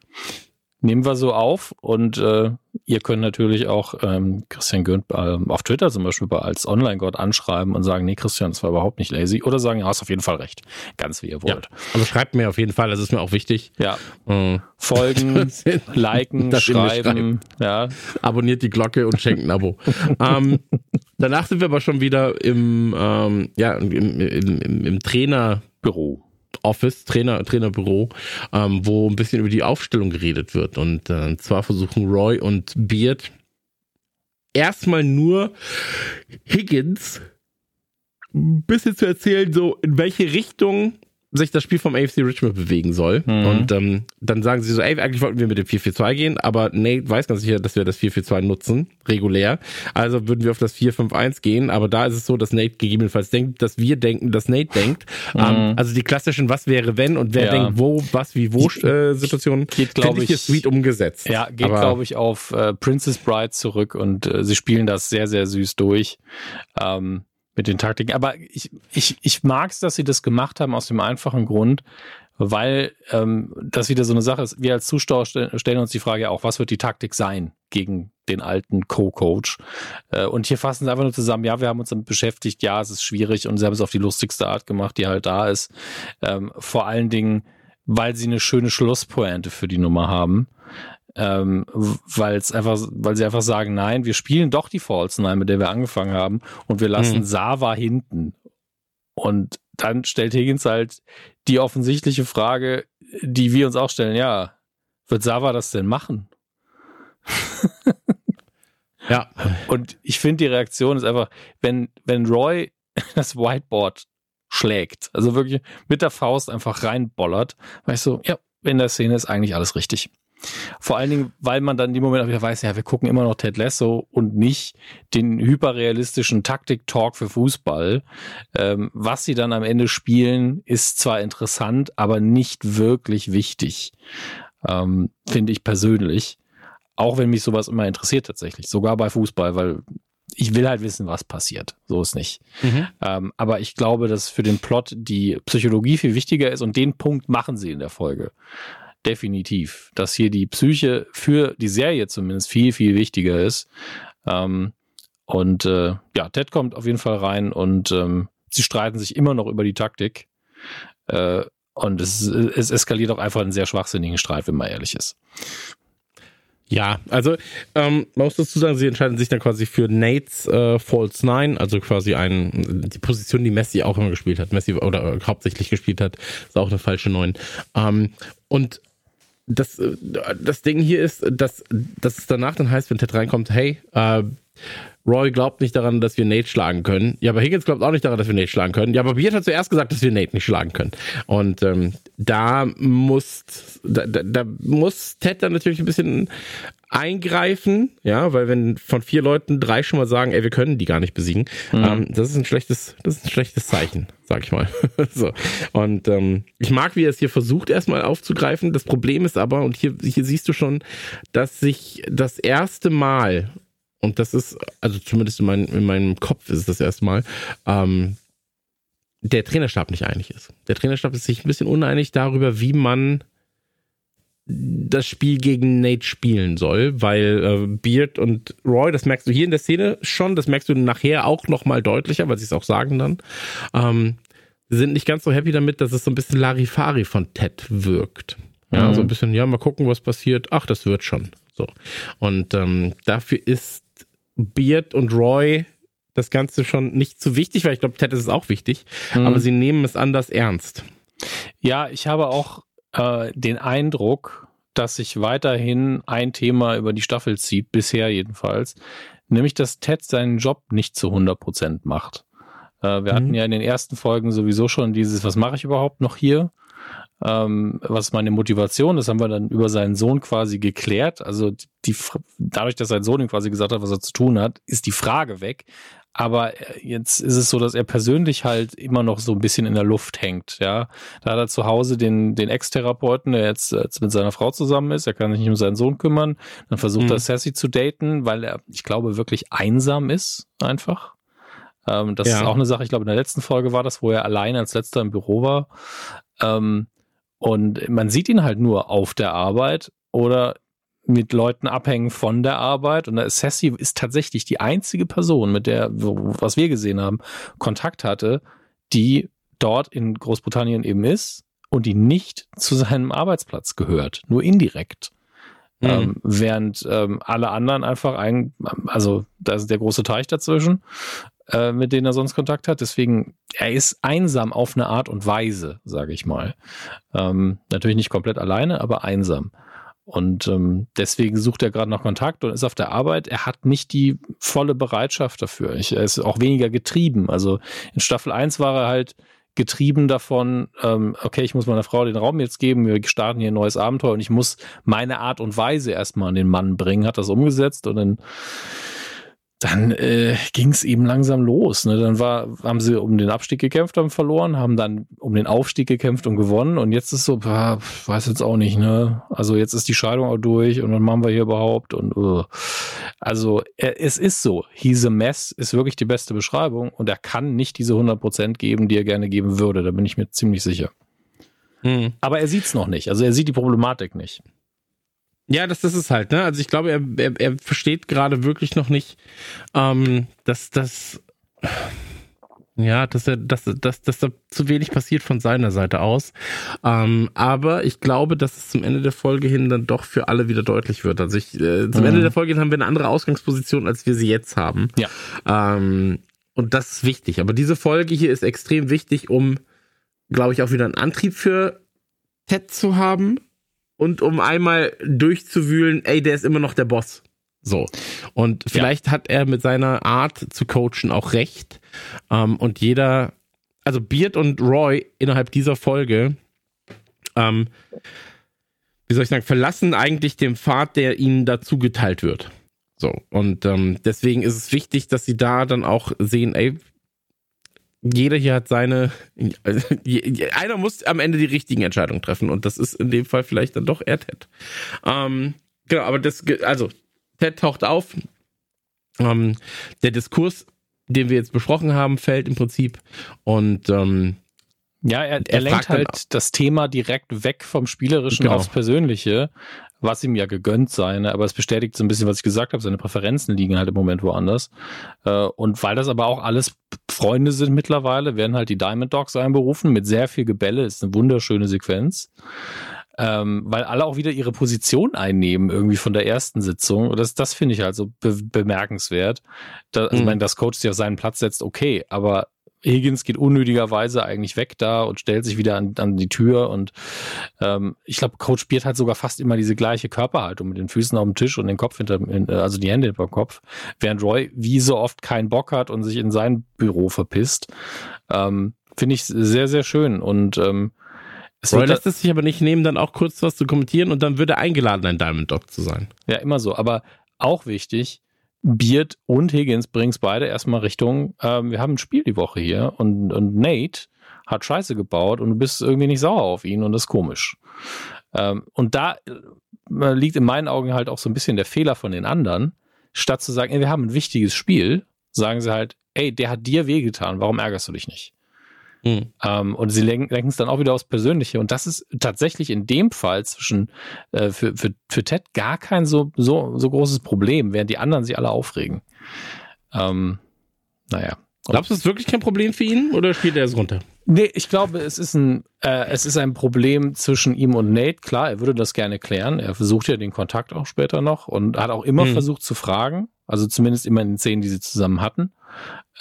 nehmen wir so auf und äh, ihr könnt natürlich auch ähm, Christian Gürnt äh, auf Twitter zum Beispiel als Online-Gott anschreiben und sagen, nee, Christian, das war überhaupt nicht lazy oder sagen, ja, hast auf jeden Fall recht. Ganz wie ihr wollt. Ja, also schreibt mir auf jeden Fall, das ist mir auch wichtig. Ja. Mhm. Folgen, (laughs) liken, schreiben, schreiben, ja. Abonniert die Glocke und schenkt ein Abo. (laughs) ähm, danach sind wir aber schon wieder im, ähm, ja, im, im, im, im Trainerbüro. Office, Trainer, Trainerbüro, ähm, wo ein bisschen über die Aufstellung geredet wird. Und äh, zwar versuchen Roy und Beard erstmal nur Higgins ein bisschen zu erzählen, so in welche Richtung sich das Spiel vom AFC Richmond bewegen soll. Mhm. Und ähm, dann sagen sie so, ey, eigentlich wollten wir mit dem 4-4-2 gehen, aber Nate weiß ganz sicher, dass wir das 4-4-2 nutzen, regulär. Also würden wir auf das 4-5-1 gehen, aber da ist es so, dass Nate gegebenenfalls denkt, dass wir denken, dass Nate denkt. (laughs) Mhm. Ähm, also die klassischen Was wäre wenn und wer ja. denkt wo, was, wie, wo äh, Situationen, geht, glaube ich, hier sweet umgesetzt. Ja, geht, glaube ich, auf äh, Princess Bride zurück und äh, sie spielen das sehr, sehr süß durch. Ähm, mit den Taktiken. Aber ich, ich, ich mag es, dass sie das gemacht haben aus dem einfachen Grund, weil ähm, das wieder so eine Sache ist. Wir als Zuschauer stellen uns die Frage auch, was wird die Taktik sein gegen den alten Co-Coach? Äh, und hier fassen sie einfach nur zusammen, ja, wir haben uns damit beschäftigt, ja, es ist schwierig und sie haben es auf die lustigste Art gemacht, die halt da ist. Ähm, vor allen Dingen, weil sie eine schöne Schlusspointe für die Nummer haben ähm, weil es einfach, weil sie einfach sagen, nein, wir spielen doch die False Nine, mit der wir angefangen haben, und wir lassen mhm. Sava hinten. Und dann stellt Higgins halt die offensichtliche Frage, die wir uns auch stellen, ja, wird Sava das denn machen? (laughs) ja. Und ich finde, die Reaktion ist einfach, wenn, wenn Roy (laughs) das Whiteboard schlägt, also wirklich mit der Faust einfach reinbollert, weißt du, ja, in der Szene ist eigentlich alles richtig. Vor allen Dingen, weil man dann in dem Moment auch wieder weiß, ja, wir gucken immer noch Ted Lasso und nicht den hyperrealistischen Taktik-Talk für Fußball. Ähm, was sie dann am Ende spielen, ist zwar interessant, aber nicht wirklich wichtig, ähm, finde ich persönlich. Auch wenn mich sowas immer interessiert tatsächlich, sogar bei Fußball, weil ich will halt wissen, was passiert. So ist nicht. Mhm. Ähm, aber ich glaube, dass für den Plot die Psychologie viel wichtiger ist und den Punkt machen sie in der Folge definitiv, dass hier die Psyche für die Serie zumindest viel, viel wichtiger ist. Ähm, und äh, ja, Ted kommt auf jeden Fall rein und ähm, sie streiten sich immer noch über die Taktik. Äh, und es, es eskaliert auch einfach einen sehr schwachsinnigen Streit, wenn man ehrlich ist. Ja, also ähm, man muss dazu sagen, sie entscheiden sich dann quasi für Nates äh, False 9, also quasi ein, die Position, die Messi auch immer gespielt hat, Messi oder äh, hauptsächlich gespielt hat, ist auch eine falsche 9. Ähm, und das, äh, das Ding hier ist, dass, dass es danach dann heißt, wenn Ted reinkommt, hey, äh, Roy glaubt nicht daran, dass wir Nate schlagen können. Ja, aber Higgins glaubt auch nicht daran, dass wir Nate schlagen können. Ja, aber Beard hat zuerst gesagt, dass wir Nate nicht schlagen können. Und ähm, da muss da, da, da muss Ted dann natürlich ein bisschen eingreifen, ja, weil wenn von vier Leuten drei schon mal sagen, ey, wir können die gar nicht besiegen, mhm. ähm, das ist ein schlechtes, das ist ein schlechtes Zeichen, sag ich mal. (laughs) so. Und ähm, ich mag, wie er es hier versucht, erstmal aufzugreifen. Das Problem ist aber, und hier, hier siehst du schon, dass sich das erste Mal, und das ist, also zumindest in, mein, in meinem Kopf ist es das erste Mal, ähm, der Trainerstab nicht einig ist. Der Trainerstab ist sich ein bisschen uneinig darüber, wie man das Spiel gegen Nate spielen soll, weil äh, Beard und Roy, das merkst du hier in der Szene schon, das merkst du nachher auch nochmal deutlicher, weil sie es auch sagen dann, ähm, sind nicht ganz so happy damit, dass es so ein bisschen Larifari von Ted wirkt. Ja, mhm. so ein bisschen, ja, mal gucken, was passiert. Ach, das wird schon. So. Und ähm, dafür ist Beard und Roy das Ganze schon nicht zu wichtig, weil ich glaube, Ted ist es auch wichtig, mhm. aber sie nehmen es anders ernst. Ja, ich habe auch äh, den Eindruck, dass sich weiterhin ein Thema über die Staffel zieht, bisher jedenfalls, nämlich dass Ted seinen Job nicht zu 100 Prozent macht. Äh, wir mhm. hatten ja in den ersten Folgen sowieso schon dieses, was mache ich überhaupt noch hier? Ähm, was ist meine Motivation? Das haben wir dann über seinen Sohn quasi geklärt. Also die, dadurch, dass sein Sohn ihm quasi gesagt hat, was er zu tun hat, ist die Frage weg. Aber äh, jetzt ist es so, dass er persönlich halt immer noch so ein bisschen in der Luft hängt. Ja, da hat er zu Hause den den Ex-Therapeuten, der jetzt, jetzt mit seiner Frau zusammen ist. Er kann sich nicht um seinen Sohn kümmern. Dann versucht mhm. er Sassy zu daten, weil er, ich glaube, wirklich einsam ist einfach. Ähm, das ja. ist auch eine Sache. Ich glaube, in der letzten Folge war das, wo er allein als letzter im Büro war. Ähm, und man sieht ihn halt nur auf der Arbeit oder mit Leuten abhängen von der Arbeit. Und Sassy ist tatsächlich die einzige Person, mit der, was wir gesehen haben, Kontakt hatte, die dort in Großbritannien eben ist und die nicht zu seinem Arbeitsplatz gehört, nur indirekt. Mhm. Ähm, während ähm, alle anderen einfach ein, also da ist der große Teich dazwischen, äh, mit denen er sonst Kontakt hat. Deswegen, er ist einsam auf eine Art und Weise, sage ich mal. Ähm, natürlich nicht komplett alleine, aber einsam. Und ähm, deswegen sucht er gerade noch Kontakt und ist auf der Arbeit. Er hat nicht die volle Bereitschaft dafür. Ich, er ist auch weniger getrieben. Also in Staffel 1 war er halt getrieben davon, ähm, okay, ich muss meiner Frau den Raum jetzt geben, wir starten hier ein neues Abenteuer und ich muss meine Art und Weise erstmal an den Mann bringen, hat das umgesetzt und dann dann äh, ging es eben langsam los. Ne? Dann war, haben sie um den Abstieg gekämpft, haben verloren, haben dann um den Aufstieg gekämpft und gewonnen. Und jetzt ist so, bah, weiß jetzt auch nicht, ne? Also jetzt ist die Scheidung auch durch und was machen wir hier überhaupt? Und uh. also er, es ist so, he's a mess ist wirklich die beste Beschreibung und er kann nicht diese 100% geben, die er gerne geben würde. Da bin ich mir ziemlich sicher. Hm. Aber er sieht's noch nicht. Also er sieht die Problematik nicht. Ja, das, das ist halt, ne? Also ich glaube, er, er, er versteht gerade wirklich noch nicht, ähm, dass das ja, dass er, dass, dass, dass da zu wenig passiert von seiner Seite aus. Ähm, aber ich glaube, dass es zum Ende der Folge hin dann doch für alle wieder deutlich wird. Also ich, äh, zum mhm. Ende der Folge hin haben wir eine andere Ausgangsposition, als wir sie jetzt haben. Ja. Ähm, und das ist wichtig. Aber diese Folge hier ist extrem wichtig, um, glaube ich, auch wieder einen Antrieb für Ted zu haben und um einmal durchzuwühlen, ey, der ist immer noch der Boss. So. Und vielleicht ja. hat er mit seiner Art zu coachen auch recht. Ähm, und jeder, also Beard und Roy innerhalb dieser Folge, ähm, wie soll ich sagen, verlassen eigentlich den Pfad, der ihnen dazu geteilt wird. So. Und ähm, deswegen ist es wichtig, dass sie da dann auch sehen, ey, jeder hier hat seine, (laughs) also, einer muss am Ende die richtigen Entscheidungen treffen und das ist in dem Fall vielleicht dann doch eher Ted. Ähm, genau, aber das, also Ted taucht auf. Ähm, der Diskurs, den wir jetzt besprochen haben, fällt im Prinzip und ähm, ja, er, er, er lenkt halt das Thema direkt weg vom Spielerischen genau. aufs Persönliche, was ihm ja gegönnt sei, ne? aber es bestätigt so ein bisschen, was ich gesagt habe, seine Präferenzen liegen halt im Moment woanders. Äh, und weil das aber auch alles Freunde sind mittlerweile, werden halt die Diamond Dogs einberufen mit sehr viel Gebälle, ist eine wunderschöne Sequenz. Ähm, weil alle auch wieder ihre Position einnehmen, irgendwie von der ersten Sitzung. Das, das finde ich halt so be bemerkenswert. Da, also, mhm. Ich meine, dass Coach sich auf seinen Platz setzt, okay, aber Higgins geht unnötigerweise eigentlich weg da und stellt sich wieder an, an die Tür und ähm, ich glaube, Coach Beard hat sogar fast immer diese gleiche Körperhaltung mit den Füßen auf dem Tisch und den Kopf hinter, also die Hände hinter dem Kopf, während Roy wie so oft keinen Bock hat und sich in sein Büro verpisst. Ähm, Finde ich sehr, sehr schön und ähm, es Roy lässt es sich aber nicht nehmen, dann auch kurz was zu kommentieren und dann würde er eingeladen, ein Diamond Dog zu sein. Ja, immer so. Aber auch wichtig, Beard und Higgins bringen es beide erstmal Richtung, ähm, wir haben ein Spiel die Woche hier und, und Nate hat Scheiße gebaut und du bist irgendwie nicht sauer auf ihn und das ist komisch. Ähm, und da äh, liegt in meinen Augen halt auch so ein bisschen der Fehler von den anderen. Statt zu sagen, ey, wir haben ein wichtiges Spiel, sagen sie halt, ey, der hat dir wehgetan, warum ärgerst du dich nicht? Mhm. Ähm, und sie lenken es dann auch wieder aufs Persönliche. Und das ist tatsächlich in dem Fall zwischen äh, für, für, für Ted gar kein so, so, so großes Problem, während die anderen sich alle aufregen. Ähm, naja. Glaubst du, es ist wirklich kein Problem für ihn oder spielt er es runter? Nee, ich glaube, es ist ein, äh, es ist ein Problem zwischen ihm und Nate. Klar, er würde das gerne klären. Er versucht ja den Kontakt auch später noch und hat auch immer mhm. versucht zu fragen. Also zumindest immer in den Szenen, die sie zusammen hatten.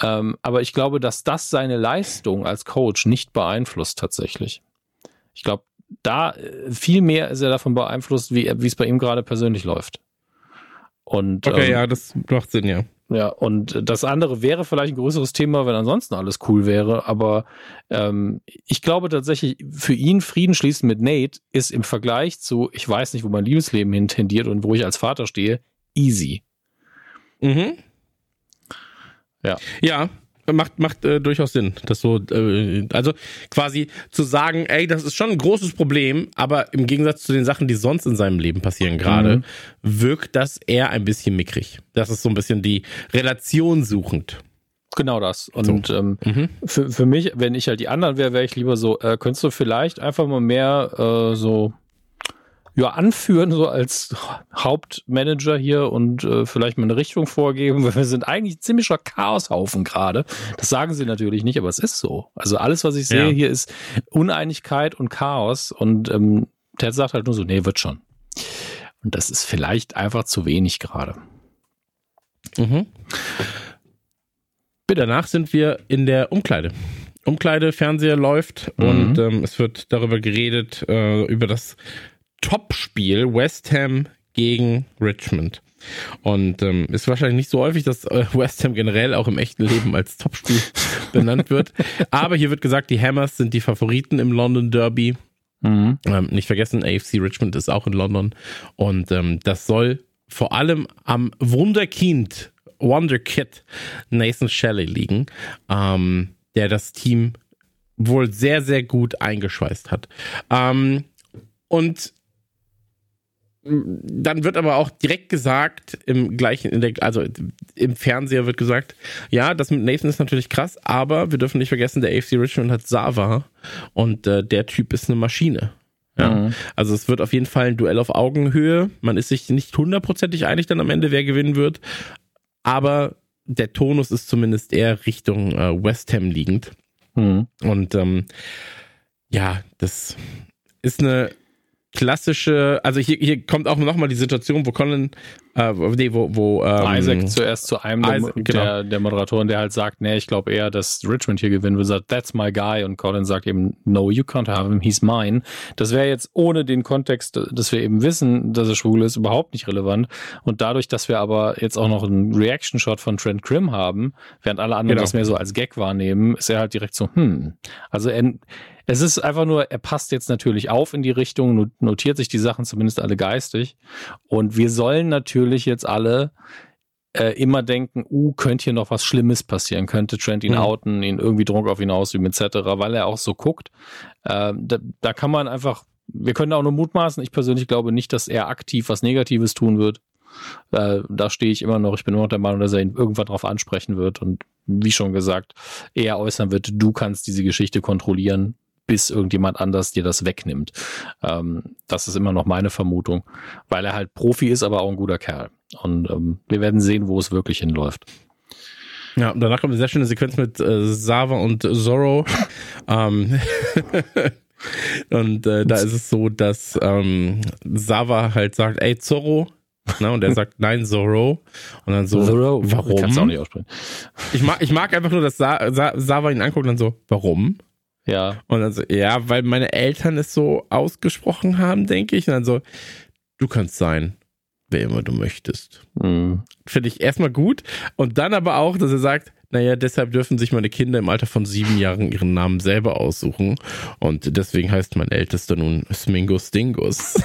Ähm, aber ich glaube, dass das seine Leistung als Coach nicht beeinflusst tatsächlich. Ich glaube, da äh, viel mehr ist er davon beeinflusst, wie, wie es bei ihm gerade persönlich läuft. Und, okay, ähm, ja, das macht Sinn, ja. Ja, und das andere wäre vielleicht ein größeres Thema, wenn ansonsten alles cool wäre. Aber ähm, ich glaube tatsächlich, für ihn Frieden schließen mit Nate ist im Vergleich zu, ich weiß nicht, wo mein Liebesleben hin tendiert und wo ich als Vater stehe, easy. Mhm. Ja. Ja, macht macht äh, durchaus Sinn, das so äh, also quasi zu sagen, ey, das ist schon ein großes Problem, aber im Gegensatz zu den Sachen, die sonst in seinem Leben passieren gerade, mhm. wirkt das eher ein bisschen mickrig. Das ist so ein bisschen die Relation suchend. Genau das. Und so. ähm, mhm. für, für mich, wenn ich halt die anderen wäre, wäre ich lieber so, äh, könntest du vielleicht einfach mal mehr äh, so ja, anführen, so als Hauptmanager hier und äh, vielleicht mal eine Richtung vorgeben, (laughs) weil wir sind eigentlich ein ziemlicher Chaoshaufen gerade. Das sagen sie natürlich nicht, aber es ist so. Also alles, was ich sehe ja. hier, ist Uneinigkeit und Chaos und ähm, Ted sagt halt nur so, nee, wird schon. Und das ist vielleicht einfach zu wenig gerade. Mhm. Danach sind wir in der Umkleide. Umkleide, Fernseher läuft mhm. und ähm, es wird darüber geredet, äh, über das Topspiel West Ham gegen Richmond. Und ähm, ist wahrscheinlich nicht so häufig, dass äh, (laughs) West Ham generell auch im echten Leben als Topspiel (laughs) benannt wird. Aber hier wird gesagt, die Hammers sind die Favoriten im London Derby. Mhm. Ähm, nicht vergessen, AFC Richmond ist auch in London. Und ähm, das soll vor allem am Wunderkind, Wonderkid Nathan Shelley liegen, ähm, der das Team wohl sehr, sehr gut eingeschweißt hat. Ähm, und dann wird aber auch direkt gesagt, im gleichen, also im Fernseher wird gesagt, ja, das mit Nathan ist natürlich krass, aber wir dürfen nicht vergessen, der AFC Richmond hat Sava und äh, der Typ ist eine Maschine. Ja. Mhm. Also es wird auf jeden Fall ein Duell auf Augenhöhe. Man ist sich nicht hundertprozentig einig dann am Ende, wer gewinnen wird. Aber der Tonus ist zumindest eher Richtung äh, West Ham liegend. Mhm. Und ähm, ja, das ist eine klassische, also hier, hier kommt auch nochmal die Situation, wo Colin, äh, nee, wo, wo ähm, Isaac zuerst zu einem Isaac, der, genau. der, der, Moderatoren, der halt sagt, nee, ich glaube eher, dass Richmond hier gewinnen will, sagt, that's my guy und Colin sagt eben, no, you can't have him, he's mine. Das wäre jetzt ohne den Kontext, dass wir eben wissen, dass er schwul ist, überhaupt nicht relevant und dadurch, dass wir aber jetzt auch noch einen Reaction-Shot von Trent Grimm haben, während alle anderen genau. das mehr so als Gag wahrnehmen, ist er halt direkt so, hm, also er, es ist einfach nur, er passt jetzt natürlich auf in die Richtung, notiert sich die Sachen zumindest alle geistig. Und wir sollen natürlich jetzt alle äh, immer denken, uh, könnte hier noch was Schlimmes passieren, könnte Trent ihn mhm. outen, ihn irgendwie Druck auf ihn ausüben, etc., weil er auch so guckt. Äh, da, da kann man einfach, wir können auch nur mutmaßen. Ich persönlich glaube nicht, dass er aktiv was Negatives tun wird. Äh, da stehe ich immer noch. Ich bin immer noch der Meinung, dass er ihn irgendwann darauf ansprechen wird und wie schon gesagt, eher äußern wird, du kannst diese Geschichte kontrollieren bis irgendjemand anders dir das wegnimmt. Ähm, das ist immer noch meine Vermutung, weil er halt Profi ist, aber auch ein guter Kerl. Und ähm, wir werden sehen, wo es wirklich hinläuft. Ja, und danach kommt eine sehr schöne Sequenz mit äh, Sava und Zorro. (laughs) ähm, (laughs) und äh, da ist es so, dass ähm, Sava halt sagt, ey Zorro, na, und er sagt, nein, Zorro. Und dann so, Zorro. warum? Kannst du auch nicht aussprechen. Ich mag, ich mag einfach nur, dass Sa Sa Sava ihn anguckt und dann so, warum? Ja. Und dann so, ja, weil meine Eltern es so ausgesprochen haben, denke ich. Und dann so, du kannst sein, wer immer du möchtest. Mhm. Finde ich erstmal gut. Und dann aber auch, dass er sagt, naja, deshalb dürfen sich meine Kinder im Alter von sieben Jahren ihren Namen selber aussuchen. Und deswegen heißt mein Ältester nun Smingus Dingus. (laughs)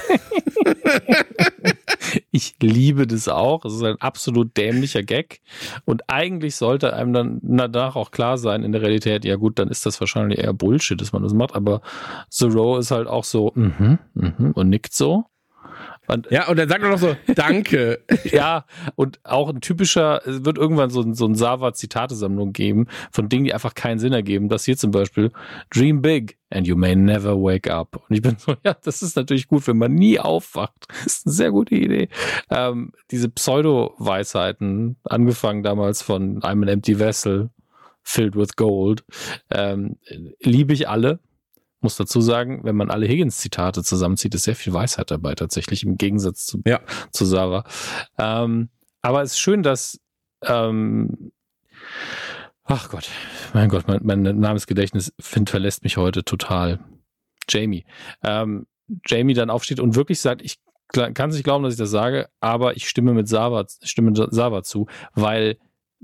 ich liebe das auch. Es ist ein absolut dämlicher Gag. Und eigentlich sollte einem dann danach auch klar sein in der Realität, ja gut, dann ist das wahrscheinlich eher Bullshit, dass man das macht. Aber Zero ist halt auch so, mhm, mhm, und nickt so. Und, ja, und dann sagt er noch so, (laughs) danke. ja, und auch ein typischer, es wird irgendwann so, so ein Sava-Zitatesammlung geben von Dingen, die einfach keinen Sinn ergeben. Das hier zum Beispiel, Dream big and you may never wake up. Und ich bin so, ja, das ist natürlich gut, wenn man nie aufwacht. Das ist eine sehr gute Idee. Ähm, diese Pseudo-Weisheiten, angefangen damals von I'm an empty vessel, filled with gold, ähm, liebe ich alle muss dazu sagen, wenn man alle Higgins-Zitate zusammenzieht, ist sehr viel Weisheit dabei tatsächlich, im Gegensatz zu, ja. zu Sarah. Ähm, aber es ist schön, dass ähm, Ach Gott, mein Gott, mein, mein Namensgedächtnis find, verlässt mich heute total. Jamie. Ähm, Jamie dann aufsteht und wirklich sagt, ich kann es nicht glauben, dass ich das sage, aber ich stimme mit Sava, stimme Sava zu, weil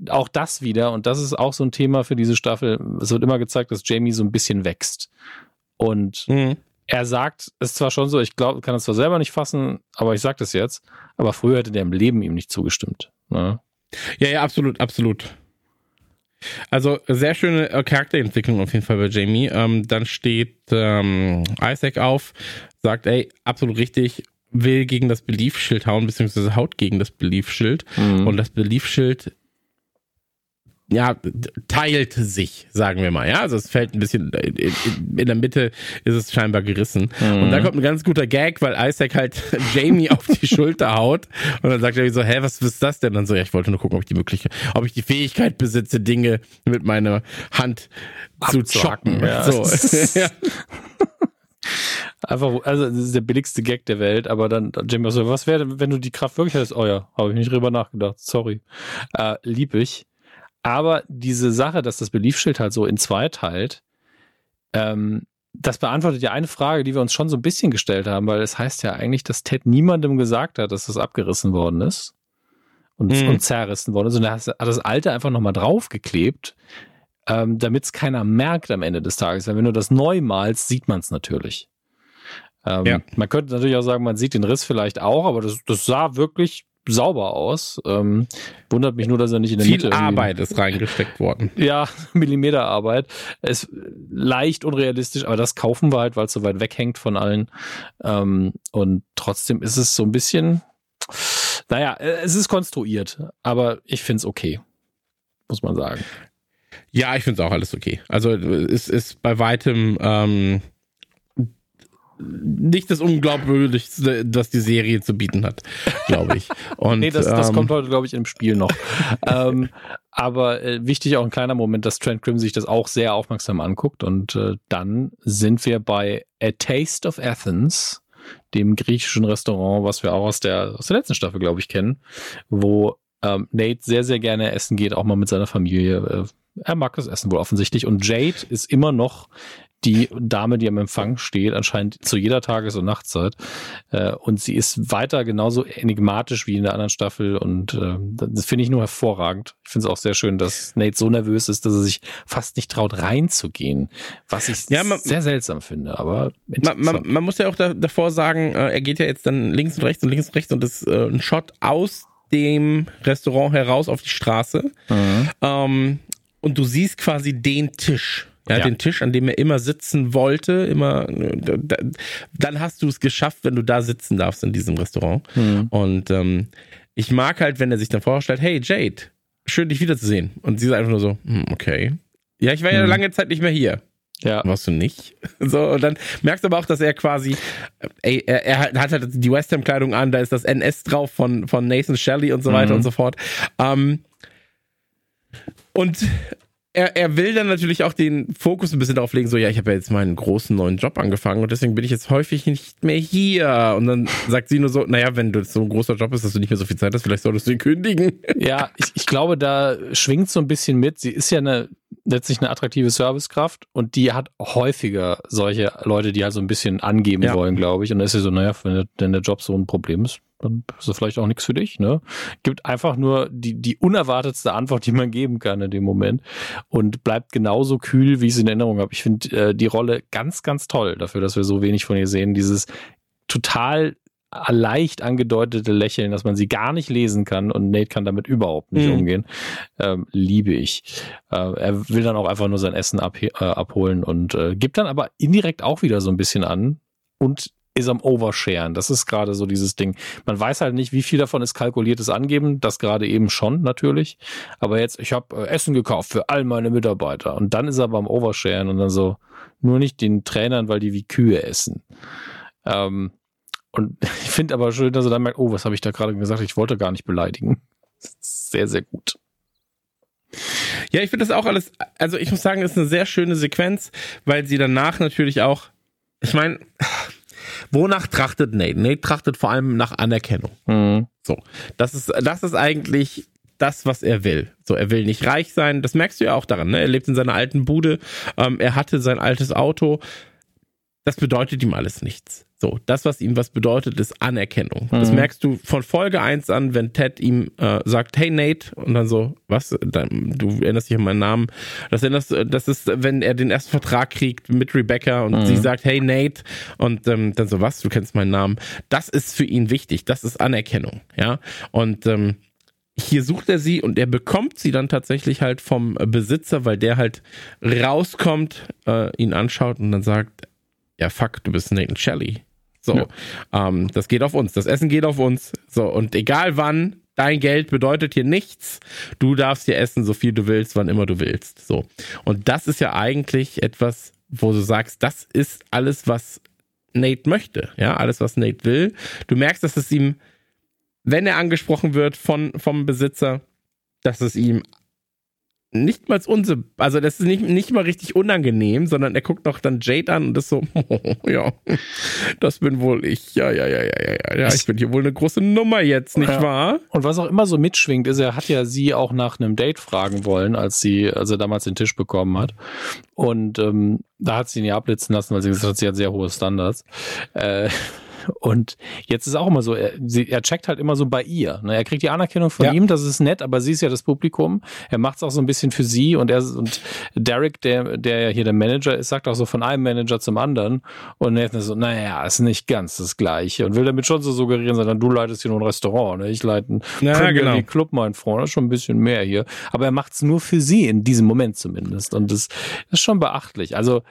auch das wieder, und das ist auch so ein Thema für diese Staffel, es wird immer gezeigt, dass Jamie so ein bisschen wächst. Und mhm. er sagt, es ist zwar schon so, ich glaube, kann es zwar selber nicht fassen, aber ich sage das jetzt, aber früher hätte der im Leben ihm nicht zugestimmt. Ne? Ja, ja, absolut, absolut. Also sehr schöne äh, Charakterentwicklung auf jeden Fall bei Jamie. Ähm, dann steht ähm, Isaac auf, sagt, ey, absolut richtig, will gegen das Belief-Schild hauen, beziehungsweise haut gegen das Belief-Schild. Mhm. Und das Belief-Schild ja, teilt sich, sagen wir mal. Ja, also es fällt ein bisschen in, in der Mitte ist es scheinbar gerissen. Mhm. Und da kommt ein ganz guter Gag, weil Isaac halt (laughs) Jamie auf die Schulter haut und dann sagt er so, hä, was ist das denn? Dann so, ja, ich wollte nur gucken, ob ich die Möglichkeit, ob ich die Fähigkeit besitze, Dinge mit meiner Hand zu chocken. Ja. So. (laughs) ja. Einfach, also das ist der billigste Gag der Welt, aber dann Jamie so, was wäre, wenn du die Kraft wirklich hättest? Oh ja, habe ich nicht drüber nachgedacht, sorry. Äh, lieb ich. Aber diese Sache, dass das Beliefschild halt so in zwei teilt, ähm, das beantwortet ja eine Frage, die wir uns schon so ein bisschen gestellt haben, weil es heißt ja eigentlich, dass Ted niemandem gesagt hat, dass das abgerissen worden ist und, mhm. und zerrissen worden ist. Und er hat das alte einfach nochmal draufgeklebt, ähm, damit es keiner merkt am Ende des Tages. Weil wenn du das neu malst, sieht man es natürlich. Ähm, ja. Man könnte natürlich auch sagen, man sieht den Riss vielleicht auch, aber das, das sah wirklich sauber aus. Ähm, wundert mich nur, dass er nicht in der Viel Mitte. Viel Arbeit ist reingesteckt worden. (laughs) Ja, Millimeterarbeit. Ist leicht unrealistisch, aber das kaufen wir halt, weil es so weit weghängt von allen. Ähm, und trotzdem ist es so ein bisschen, naja, es ist konstruiert, aber ich finde es okay. Muss man sagen. Ja, ich finde es auch alles okay. Also es ist bei weitem ähm, nicht das Unglaubwürdigste, das die Serie zu bieten hat, glaube ich. Und, nee, das, das ähm, kommt heute, glaube ich, im Spiel noch. ähm, aber äh, wichtig auch ein kleiner Moment, dass Trent Grimm sich das auch sehr aufmerksam anguckt. Und äh, dann sind wir bei A Taste of Athens, dem griechischen Restaurant, was wir auch aus der, aus der letzten Staffel, glaube ich, kennen, wo ähm, Nate sehr, sehr gerne essen geht, auch mal mit seiner Familie. Äh, er mag das Essen wohl offensichtlich. Und Jade ist immer noch die Dame, die am Empfang steht, anscheinend zu jeder Tages- und Nachtzeit. Äh, und sie ist weiter genauso enigmatisch wie in der anderen Staffel. Und äh, das finde ich nur hervorragend. Ich finde es auch sehr schön, dass Nate so nervös ist, dass er sich fast nicht traut, reinzugehen. Was ich ja, man, sehr seltsam finde. Aber man, man, man, muss ja auch da, davor sagen, äh, er geht ja jetzt dann links und rechts und links und rechts und das äh, ein Shot aus dem Restaurant heraus auf die Straße. Mhm. Ähm, und du siehst quasi den Tisch ja, ja, den Tisch, an dem er immer sitzen wollte, immer, dann hast du es geschafft, wenn du da sitzen darfst in diesem Restaurant. Mhm. Und ähm, ich mag halt, wenn er sich dann vorstellt, hey Jade, schön dich wiederzusehen. Und sie ist einfach nur so, hm, okay. Ja, ich war ja mhm. lange Zeit nicht mehr hier. Ja. Warst du nicht? (laughs) So, und dann merkst du aber auch, dass er quasi, ey, er, er hat halt die West Ham Kleidung an, da ist das NS drauf von, von Nathan Shelley und so weiter mhm. und so fort. Ähm, und er, er will dann natürlich auch den Fokus ein bisschen darauf legen, so, ja, ich habe ja jetzt meinen großen neuen Job angefangen und deswegen bin ich jetzt häufig nicht mehr hier. Und dann sagt sie nur so, naja, wenn du so ein großer Job bist, dass du nicht mehr so viel Zeit hast, vielleicht solltest du ihn kündigen. (laughs) Ja, ich, ich glaube, da schwingt so ein bisschen mit. Sie ist ja eine letztlich eine attraktive Servicekraft und die hat häufiger solche Leute, die halt so ein bisschen angeben ja. wollen, glaube ich. Und dann ist sie so, naja, wenn, wenn der Job so ein Problem ist, dann ist das vielleicht auch nichts für dich, ne? Gibt einfach nur die, die unerwartetste Antwort, die man geben kann in dem Moment und bleibt genauso kühl, wie ich es in Erinnerung habe. Ich finde äh, die Rolle ganz, ganz toll dafür, dass wir so wenig von ihr sehen. Dieses total leicht angedeutete Lächeln, dass man sie gar nicht lesen kann und Nate kann damit überhaupt nicht mhm. umgehen, ähm, liebe ich. Äh, er will dann auch einfach nur sein Essen ab, äh, abholen und äh, gibt dann aber indirekt auch wieder so ein bisschen an und ist am Oversharen. Das ist gerade so dieses Ding. Man weiß halt nicht, wie viel davon ist kalkuliertes Angeben. Das gerade eben schon natürlich. Aber jetzt, ich habe äh, Essen gekauft für all meine Mitarbeiter. Und dann ist er aber am Oversharen und dann so, nur nicht den Trainern, weil die wie Kühe essen. Ähm, und (laughs) ich finde aber schön, dass er dann merkt, oh, was habe ich da gerade gesagt? Ich wollte gar nicht beleidigen. Sehr, sehr gut. Ja, ich finde das auch alles, also ich muss sagen, ist eine sehr schöne Sequenz, weil sie danach natürlich auch, ich meine, Wonach trachtet Nate? Nate trachtet vor allem nach Anerkennung. Mhm. So, das ist, das ist eigentlich das, was er will. So, er will nicht reich sein. Das merkst du ja auch daran. Ne? Er lebt in seiner alten Bude. Ähm, er hatte sein altes Auto. Das bedeutet ihm alles nichts. So, das, was ihm was bedeutet, ist Anerkennung. Mhm. Das merkst du von Folge 1 an, wenn Ted ihm äh, sagt, hey Nate, und dann so, was, dann, du erinnerst dich an meinen Namen. Das, erinnerst, das ist, wenn er den ersten Vertrag kriegt mit Rebecca und mhm. sie sagt, hey Nate, und ähm, dann so, was, du kennst meinen Namen. Das ist für ihn wichtig, das ist Anerkennung, ja. Und ähm, hier sucht er sie und er bekommt sie dann tatsächlich halt vom Besitzer, weil der halt rauskommt, äh, ihn anschaut und dann sagt, ja fuck, du bist Nathan Shelley. So, ja. ähm, das geht auf uns. Das Essen geht auf uns. So, und egal wann, dein Geld bedeutet hier nichts. Du darfst hier essen, so viel du willst, wann immer du willst. So. Und das ist ja eigentlich etwas, wo du sagst, das ist alles, was Nate möchte. Ja, alles, was Nate will. Du merkst, dass es ihm, wenn er angesprochen wird von, vom Besitzer, dass es ihm nicht mal unse, also das ist nicht, nicht mal richtig unangenehm, sondern er guckt noch dann Jade an und ist so, (laughs) oh, ja, das bin wohl ich. Ja, ja, ja, ja, ja, ja. Ich bin hier wohl eine große Nummer jetzt, nicht ja. wahr? Und was auch immer so mitschwingt, ist, er hat ja sie auch nach einem Date fragen wollen, als sie, als er damals den Tisch bekommen hat. Und ähm, da hat sie ihn ja abblitzen lassen, weil sie gesagt hat, sie hat sehr hohe Standards. Äh, und jetzt ist auch immer so, er, sie, er checkt halt immer so bei ihr. Ne? Er kriegt die Anerkennung von ja. ihm, das ist nett, aber sie ist ja das Publikum. Er macht es auch so ein bisschen für sie und er und Derek, der, der ja hier der Manager ist, sagt auch so von einem Manager zum anderen. Und Nathan ist so, naja, ist nicht ganz das Gleiche und will damit schon so suggerieren, sondern du leitest hier nur ein Restaurant, ne? ich leite einen ja, genau. Club, mein Freund, das ist schon ein bisschen mehr hier. Aber er macht es nur für sie in diesem Moment zumindest. Und das, das ist schon beachtlich. Also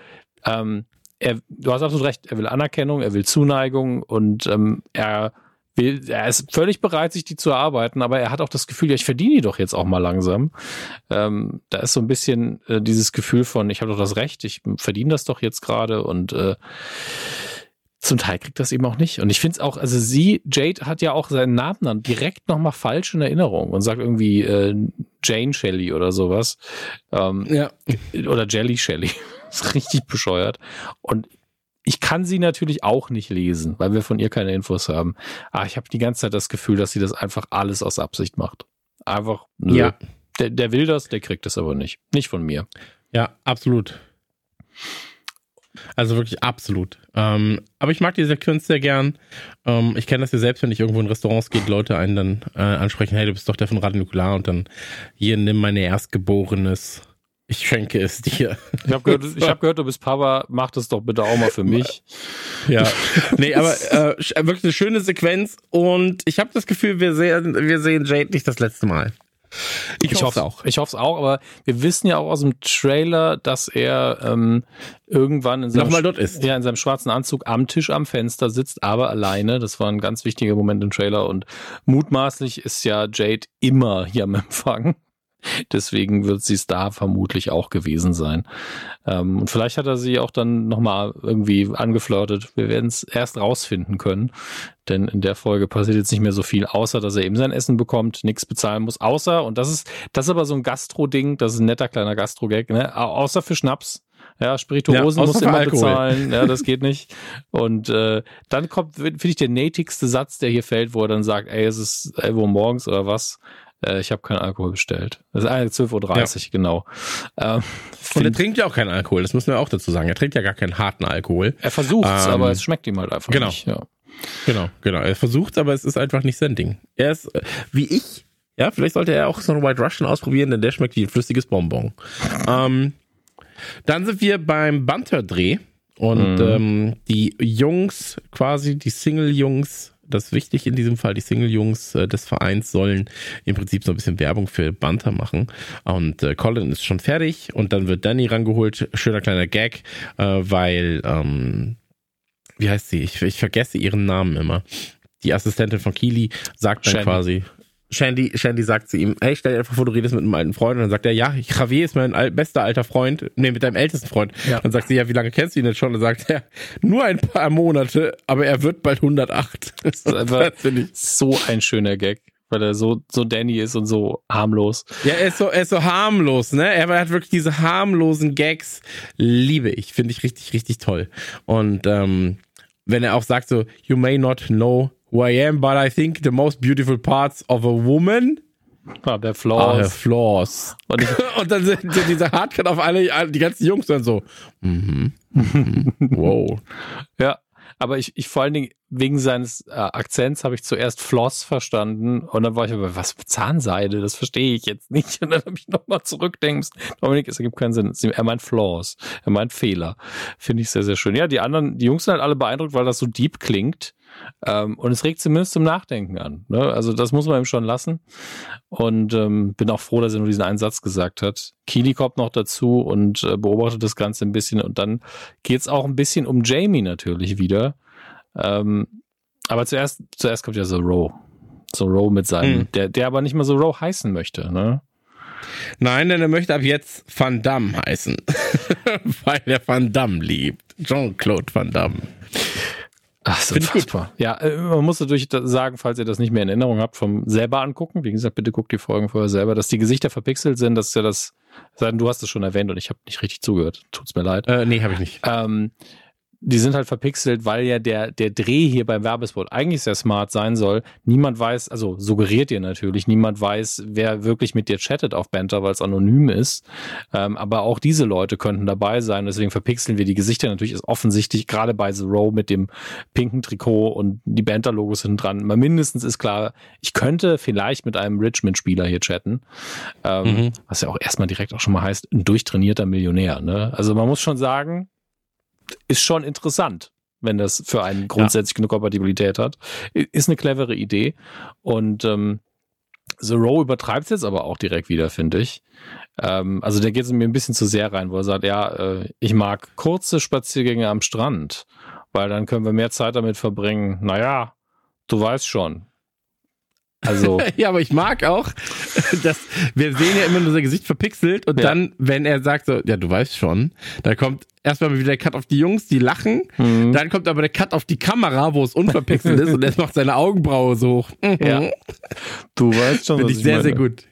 ähm, er, du hast absolut recht, er will Anerkennung, er will Zuneigung und ähm, er will, er ist völlig bereit, sich die zu erarbeiten, aber er hat auch das Gefühl, ja, ich verdiene die doch jetzt auch mal langsam. Ähm, da ist so ein bisschen äh, dieses Gefühl von, ich habe doch das Recht, ich verdiene das doch jetzt gerade und äh, zum Teil kriegt das eben auch nicht. Und ich finde es auch, also sie, Jade hat ja auch seinen Namen dann direkt nochmal falsch in Erinnerung und sagt irgendwie äh, Jane Shelley oder sowas. Ähm, ja. Oder Jelly Shelley. (laughs) ist richtig bescheuert. Und ich kann sie natürlich auch nicht lesen, weil wir von ihr keine Infos haben. Aber ich habe die ganze Zeit das Gefühl, dass sie das einfach alles aus Absicht macht. Einfach, nö. Ja. Der, der will das, der kriegt das aber nicht. Nicht von mir. Ja, absolut. Also wirklich absolut. Ähm, aber ich mag die Sequenz sehr gern. Ähm, ich kenne das ja selbst, wenn ich irgendwo in Restaurants gehe, Leute einen dann äh, ansprechen, hey, du bist doch der von Radio Nukular und dann hier nimm meine Erstgeborenes ich schenke es dir. Ich habe gehört, hab gehört, du bist Papa, mach das doch bitte auch mal für mich. Ja, nee, aber äh, wirklich eine schöne Sequenz und ich habe das Gefühl, wir sehen, wir sehen Jade nicht das letzte Mal. Ich, ich hoffe es auch. Ich hoffe es auch, aber wir wissen ja auch aus dem Trailer, dass er ähm, irgendwann in seinem, dort ist. Ja, in seinem schwarzen Anzug am Tisch am Fenster sitzt, aber alleine. Das war ein ganz wichtiger Moment im Trailer und mutmaßlich ist ja Jade immer hier am Empfang. (laughs) Deswegen wird sie es da vermutlich auch gewesen sein. Ähm, und vielleicht hat er sie auch dann nochmal irgendwie angeflirtet. Wir werden es erst rausfinden können. Denn in der Folge passiert jetzt nicht mehr so viel, außer dass er eben sein Essen bekommt, nichts bezahlen muss, außer, und das ist, das ist aber so ein Gastro-Ding, das ist ein netter kleiner Gastro-Gag, ne? Außer für Schnaps. Ja, Spirituosen ja, muss immer Alkohol. bezahlen. Ja, (laughs) das geht nicht. Und äh, dann kommt, finde ich, der nätigste Satz, der hier fällt, wo er dann sagt, ey, es ist 11 Uhr morgens oder was. Äh, ich habe keinen Alkohol bestellt. Das ist 12.30 Uhr, ja. genau. Ähm, und er trinkt ja auch keinen Alkohol, das müssen wir auch dazu sagen. Er trinkt ja gar keinen harten Alkohol. Er versucht es, ähm, aber es schmeckt ihm halt einfach genau. nicht. Ja. Genau, genau. Er versucht aber es ist einfach nicht sein Ding. Er ist, äh, wie ich, ja, vielleicht sollte er auch so einen White Russian ausprobieren, denn der schmeckt wie ein flüssiges Bonbon. (laughs) ähm, dann sind wir beim Banter-Dreh. Und mhm. ähm, die Jungs, quasi die Single-Jungs, das ist wichtig in diesem Fall, die Single-Jungs äh, des Vereins sollen im Prinzip so ein bisschen Werbung für Banter machen. Und äh, Colin ist schon fertig und dann wird Danny rangeholt. Schöner kleiner Gag, äh, weil, ähm, wie heißt sie? Ich, ich vergesse ihren Namen immer. Die Assistentin von Keely sagt dann Shandy. quasi, Shandy, Shandy sagt zu ihm, hey, stell dir einfach vor, du redest mit einem alten Freund. Und dann sagt er, ja, Javier ist mein al bester alter Freund. Nee, mit deinem ältesten Freund. Ja. Dann sagt sie, ja, wie lange kennst du ihn denn schon? Und dann sagt er, nur ein paar Monate, aber er wird bald 108. (laughs) Das, finde ich so ein schöner Gag weil er so, so Danny ist und so harmlos. Ja, er ist so, er ist so harmlos, ne? Er hat wirklich diese harmlosen Gags. Liebe ich. Finde ich richtig, richtig toll. Und ähm, wenn er auch sagt so, you may not know who I am, but I think the most beautiful parts of a woman Ah, der Flaws. Ah, Flaws. Und, (laughs) und dann sind, sind diese Hardcut auf alle, die ganzen Jungs dann so, mhm. wow. Ja, aber ich, ich vor allen Dingen wegen seines äh, Akzents habe ich zuerst Floss verstanden und dann war ich aber, was Zahnseide, das verstehe ich jetzt nicht. Und dann habe ich nochmal zurückdenken müssen. Dominik, es ergibt keinen Sinn. Er meint Flaws, er meint Fehler. Finde ich sehr, sehr schön. Ja, die anderen, die Jungs sind halt alle beeindruckt, weil das so deep klingt. Ähm, und es regt zumindest zum Nachdenken an. Ne? Also das muss man ihm schon lassen. Und ähm, bin auch froh, dass er nur diesen einen Satz gesagt hat. Keely kommt noch dazu und äh, beobachtet das Ganze ein bisschen. Und dann geht es auch ein bisschen um Jamie natürlich wieder. Ähm, aber zuerst, zuerst kommt ja so Rowe. So Rowe mit seinem, hm. der, der aber nicht mehr so Rowe heißen möchte, ne? Nein, denn er möchte ab jetzt Van Damme heißen. (laughs) Weil er Van Damme liebt. Jean-Claude Van Damme. Ach, so furchtbar. Ja, äh, man muss natürlich sagen, falls ihr das nicht mehr in Erinnerung habt, vom selber angucken. Wie gesagt, bitte guckt die Folgen vorher selber, dass die Gesichter verpixelt sind. Das ist ja das, du hast es schon erwähnt und ich habe nicht richtig zugehört. Tut's mir leid. Äh, nee, habe ich nicht. Ähm, die sind halt verpixelt, weil ja der, der Dreh hier beim Werbespot eigentlich sehr smart sein soll. Niemand weiß, also suggeriert ihr natürlich, niemand weiß, wer wirklich mit dir chattet auf Banter, weil es anonym ist. Ähm, aber auch diese Leute könnten dabei sein. Deswegen verpixeln wir die Gesichter. Natürlich ist offensichtlich, gerade bei The Row mit dem pinken Trikot und die Banter-Logos sind dran. Mal mindestens ist klar, ich könnte vielleicht mit einem Richmond-Spieler hier chatten. Ähm, mhm. Was ja auch erstmal direkt auch schon mal heißt, ein durchtrainierter Millionär. Ne? Also man muss schon sagen, ist schon interessant, wenn das für einen grundsätzlich ja. eine Kompatibilität hat. Ist eine clevere Idee. Und ähm, The Row übertreibt es jetzt aber auch direkt wieder, finde ich. Ähm, also der geht mir ein bisschen zu sehr rein, wo er sagt, ja, äh, ich mag kurze Spaziergänge am Strand, weil dann können wir mehr Zeit damit verbringen. Naja, du weißt schon, also. (laughs) ja, aber ich mag auch, (laughs) dass wir sehen ja immer nur sein Gesicht verpixelt und ja. dann, wenn er sagt so, ja, du weißt schon, dann kommt erstmal wieder der Cut auf die Jungs, die lachen, mhm. dann kommt aber der Cut auf die Kamera, wo es unverpixelt ist und er (laughs) macht seine Augenbraue so hoch. Ja. Du weißt schon, Finde ich, ich sehr, meine. sehr gut.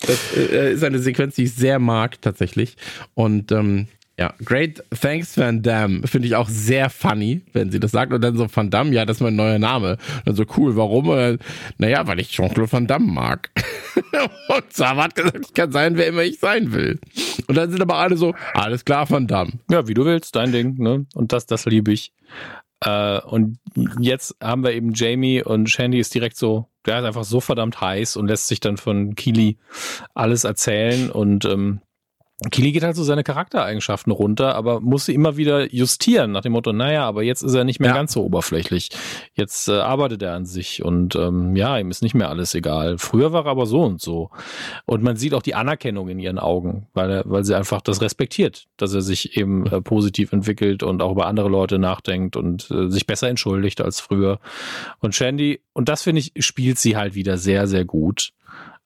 Das äh, ist eine Sequenz, die ich sehr mag, tatsächlich. Und ähm, ja, Great Thanks Van Damme finde ich auch sehr funny, wenn sie das sagt. Und dann so Van Damme, ja, das ist mein neuer Name. Und dann so cool, warum? Naja, weil ich Jean-Claude Van Damme mag. (laughs) und Sava hat gesagt, ich kann sein, wer immer ich sein will. Und dann sind aber alle so, alles klar, Van Damme. Ja, wie du willst, dein Ding, ne? Und das, das liebe ich. Äh, und jetzt haben wir eben Jamie und Shandy ist direkt so, der ist einfach so verdammt heiß und lässt sich dann von Keely alles erzählen und ähm, Kili geht halt so seine Charaktereigenschaften runter, aber muss sie immer wieder justieren nach dem Motto, naja, aber jetzt ist er nicht mehr ja. ganz so oberflächlich. Jetzt äh, arbeitet er an sich und ähm, ja, ihm ist nicht mehr alles egal. Früher war er aber so und so. Und man sieht auch die Anerkennung in ihren Augen, weil, er, weil sie einfach das respektiert, dass er sich eben äh, positiv entwickelt und auch über andere Leute nachdenkt und äh, sich besser entschuldigt als früher. Und Shandy, und das finde ich, spielt sie halt wieder sehr, sehr gut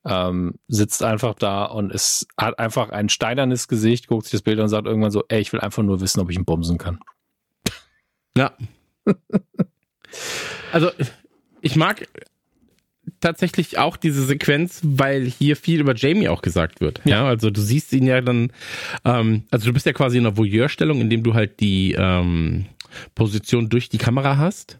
ähm, sitzt einfach da und es hat einfach ein steinernes Gesicht, guckt sich das Bild und sagt irgendwann so, ey, ich will einfach nur wissen, ob ich ihn bumsen kann. Ja. (laughs) also, ich mag tatsächlich auch diese Sequenz, weil hier viel über Jamie auch gesagt wird. Ja, ja also du siehst ihn ja dann, ähm, also du bist ja quasi in einer Voyeurstellung, indem du halt die ähm, Position durch die Kamera hast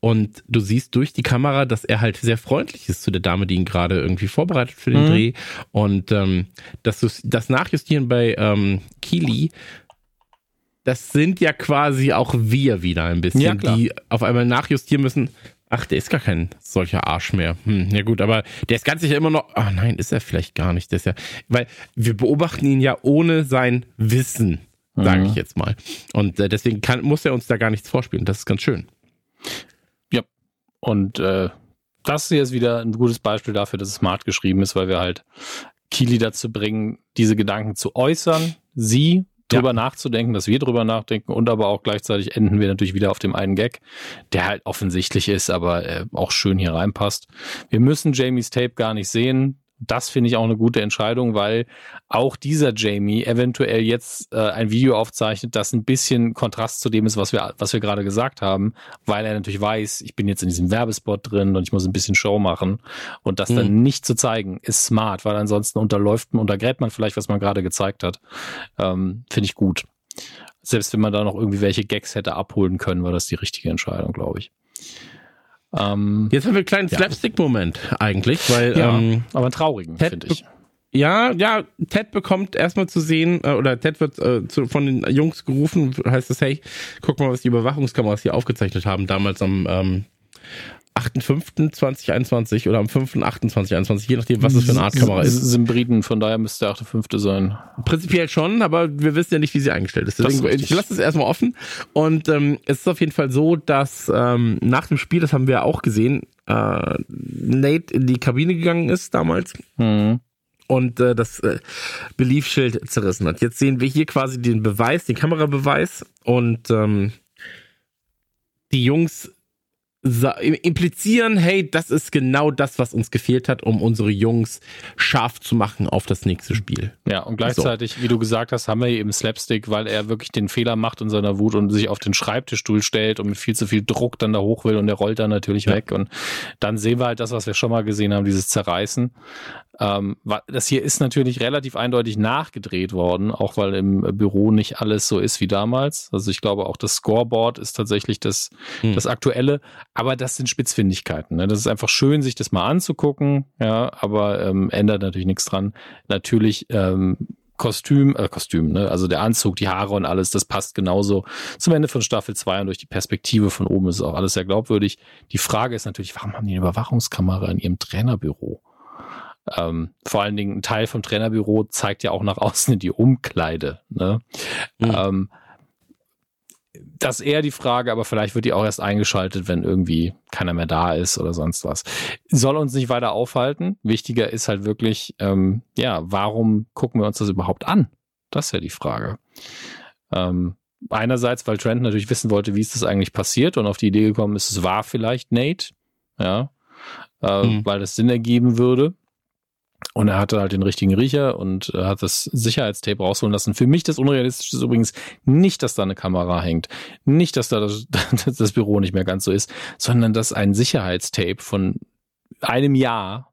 und du siehst durch die Kamera, dass er halt sehr freundlich ist zu der Dame, die ihn gerade irgendwie vorbereitet für den mhm. Dreh und ähm, dass du das Nachjustieren bei ähm, Keely das sind ja quasi auch wir wieder ein bisschen, ja, die auf einmal nachjustieren müssen. Ach, der ist gar kein solcher Arsch mehr. Hm, ja gut, aber der ist ganz sicher immer noch. Ah nein, ist er vielleicht gar nicht. Ist ja, weil wir beobachten ihn ja ohne sein Wissen sage ich mhm. jetzt mal. Und äh, deswegen kann, muss er uns da gar nichts vorspielen. Das ist ganz schön. Ja. Und äh, das hier ist wieder ein gutes Beispiel dafür, dass es smart geschrieben ist, weil wir halt Kili dazu bringen, diese Gedanken zu äußern, sie drüber ja. nachzudenken, dass wir drüber nachdenken und aber auch gleichzeitig enden wir natürlich wieder auf dem einen Gag, der halt offensichtlich ist, aber äh, auch schön hier reinpasst. Wir müssen Jamies Tape gar nicht sehen. Das finde ich auch eine gute Entscheidung, weil auch dieser Jamie eventuell jetzt äh, ein Video aufzeichnet, das ein bisschen Kontrast zu dem ist, was wir, was wir gerade gesagt haben, weil er natürlich weiß, ich bin jetzt in diesem Werbespot drin und ich muss ein bisschen Show machen. Und das mhm. dann nicht zu zeigen, ist smart, weil ansonsten unterläuft man, untergräbt man vielleicht, was man gerade gezeigt hat. Ähm, finde ich gut. Selbst wenn man da noch irgendwie welche Gags hätte abholen können, war das die richtige Entscheidung, glaube ich. Ähm, Jetzt haben wir einen kleinen Slapstick-Moment eigentlich, weil. Ja, ähm, aber einen traurigen, finde ich. Ja, ja, Ted bekommt erstmal zu sehen, äh, oder Ted wird äh, zu, von den Jungs gerufen, heißt es, hey, guck mal, was die Überwachungskameras hier aufgezeichnet haben, damals am ähm, 8.5.2021 oder am 5.8.2021, je nachdem, was es für eine Art Kamera ist. Symbriden, von daher müsste der 8.5. sein. Prinzipiell schon, aber wir wissen ja nicht, wie sie eingestellt ist. Deswegen, ist ich lasse es erstmal offen. Und ähm, es ist auf jeden Fall so, dass ähm, nach dem Spiel, das haben wir auch gesehen, äh, Nate in die Kabine gegangen ist damals. Mhm und äh, das äh, Beliefschild zerrissen hat. Jetzt sehen wir hier quasi den Beweis, den Kamerabeweis und ähm, die Jungs implizieren, hey, das ist genau das, was uns gefehlt hat, um unsere Jungs scharf zu machen auf das nächste Spiel. Ja, und gleichzeitig, so. wie du gesagt hast, haben wir eben Slapstick, weil er wirklich den Fehler macht in seiner Wut und sich auf den Schreibtischstuhl stellt und mit viel zu viel Druck dann da hoch will und der rollt dann natürlich ja. weg. Und dann sehen wir halt das, was wir schon mal gesehen haben, dieses Zerreißen. Ähm, das hier ist natürlich relativ eindeutig nachgedreht worden, auch weil im Büro nicht alles so ist wie damals. Also ich glaube auch das Scoreboard ist tatsächlich das, hm. das aktuelle, aber das sind Spitzfindigkeiten. Ne? Das ist einfach schön, sich das mal anzugucken, ja, aber ähm, ändert natürlich nichts dran. Natürlich ähm, Kostüm, äh, Kostüm, ne? Also der Anzug, die Haare und alles, das passt genauso zum Ende von Staffel 2 und durch die Perspektive von oben ist auch alles sehr glaubwürdig. Die Frage ist natürlich, warum haben die eine Überwachungskamera in ihrem Trainerbüro? Ähm, vor allen Dingen ein Teil vom Trainerbüro zeigt ja auch nach außen in die Umkleide. Ne? Mhm. Ähm, das ist eher die Frage, aber vielleicht wird die auch erst eingeschaltet, wenn irgendwie keiner mehr da ist oder sonst was. Soll uns nicht weiter aufhalten. Wichtiger ist halt wirklich, ähm, ja, warum gucken wir uns das überhaupt an? Das ist ja die Frage. Ähm, einerseits, weil Trent natürlich wissen wollte, wie ist das eigentlich passiert und auf die Idee gekommen ist, es war vielleicht Nate, ja, äh, mhm. weil das Sinn ergeben würde. Und er hatte halt den richtigen Riecher und hat das Sicherheitstape rausholen lassen. Für mich das Unrealistische ist übrigens nicht, dass da eine Kamera hängt. Nicht, dass da das, (laughs) das Büro nicht mehr ganz so ist, sondern dass ein Sicherheitstape von einem Jahr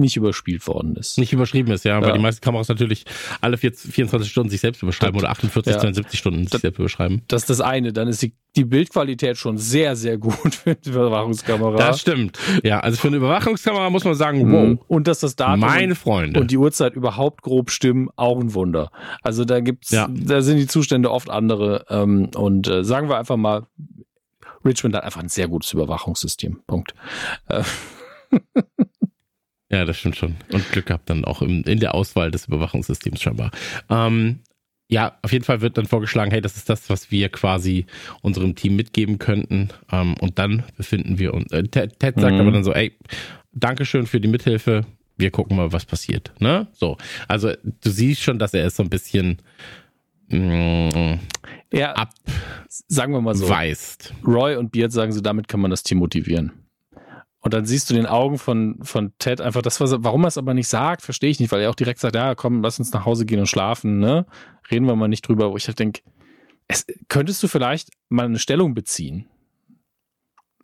nicht überspielt worden ist. Nicht überschrieben ist, ja, ja. weil die meisten Kameras natürlich alle 24 Stunden sich selbst überschreiben das, oder 48, ja. 72 Stunden sich das, selbst überschreiben. Das ist das eine. Dann ist die, die Bildqualität schon sehr, sehr gut (laughs) für eine Überwachungskamera. Das stimmt. Ja, also für eine Überwachungskamera muss man sagen, wow. Und dass das Datum Meine Freunde. und die Uhrzeit überhaupt grob stimmen, auch ein Wunder. Also da gibt's, ja. da sind die Zustände oft andere. Ähm, und äh, sagen wir einfach mal, Richmond hat einfach ein sehr gutes Überwachungssystem. Punkt. Äh. (laughs) Ja, das stimmt schon. Und Glück gehabt dann auch im, in der Auswahl des Überwachungssystems scheinbar. Ähm, ja, auf jeden Fall wird dann vorgeschlagen, hey, das ist das, was wir quasi unserem Team mitgeben könnten. Ähm, und dann befinden wir uns. Äh, Ted, Ted sagt mhm. aber dann so, ey, Dankeschön für die Mithilfe. Wir gucken mal, was passiert. Ne? So. Also du siehst schon, dass er ist so ein bisschen mh, mm, ja, ab sagen wir mal so. Weist. Roy und Beard sagen so, damit kann man das Team motivieren. Und dann siehst du den Augen von, von Ted einfach das, was warum er es aber nicht sagt, verstehe ich nicht, weil er auch direkt sagt, ja, komm, lass uns nach Hause gehen und schlafen, ne? Reden wir mal nicht drüber, wo ich halt denke, es, könntest du vielleicht mal eine Stellung beziehen?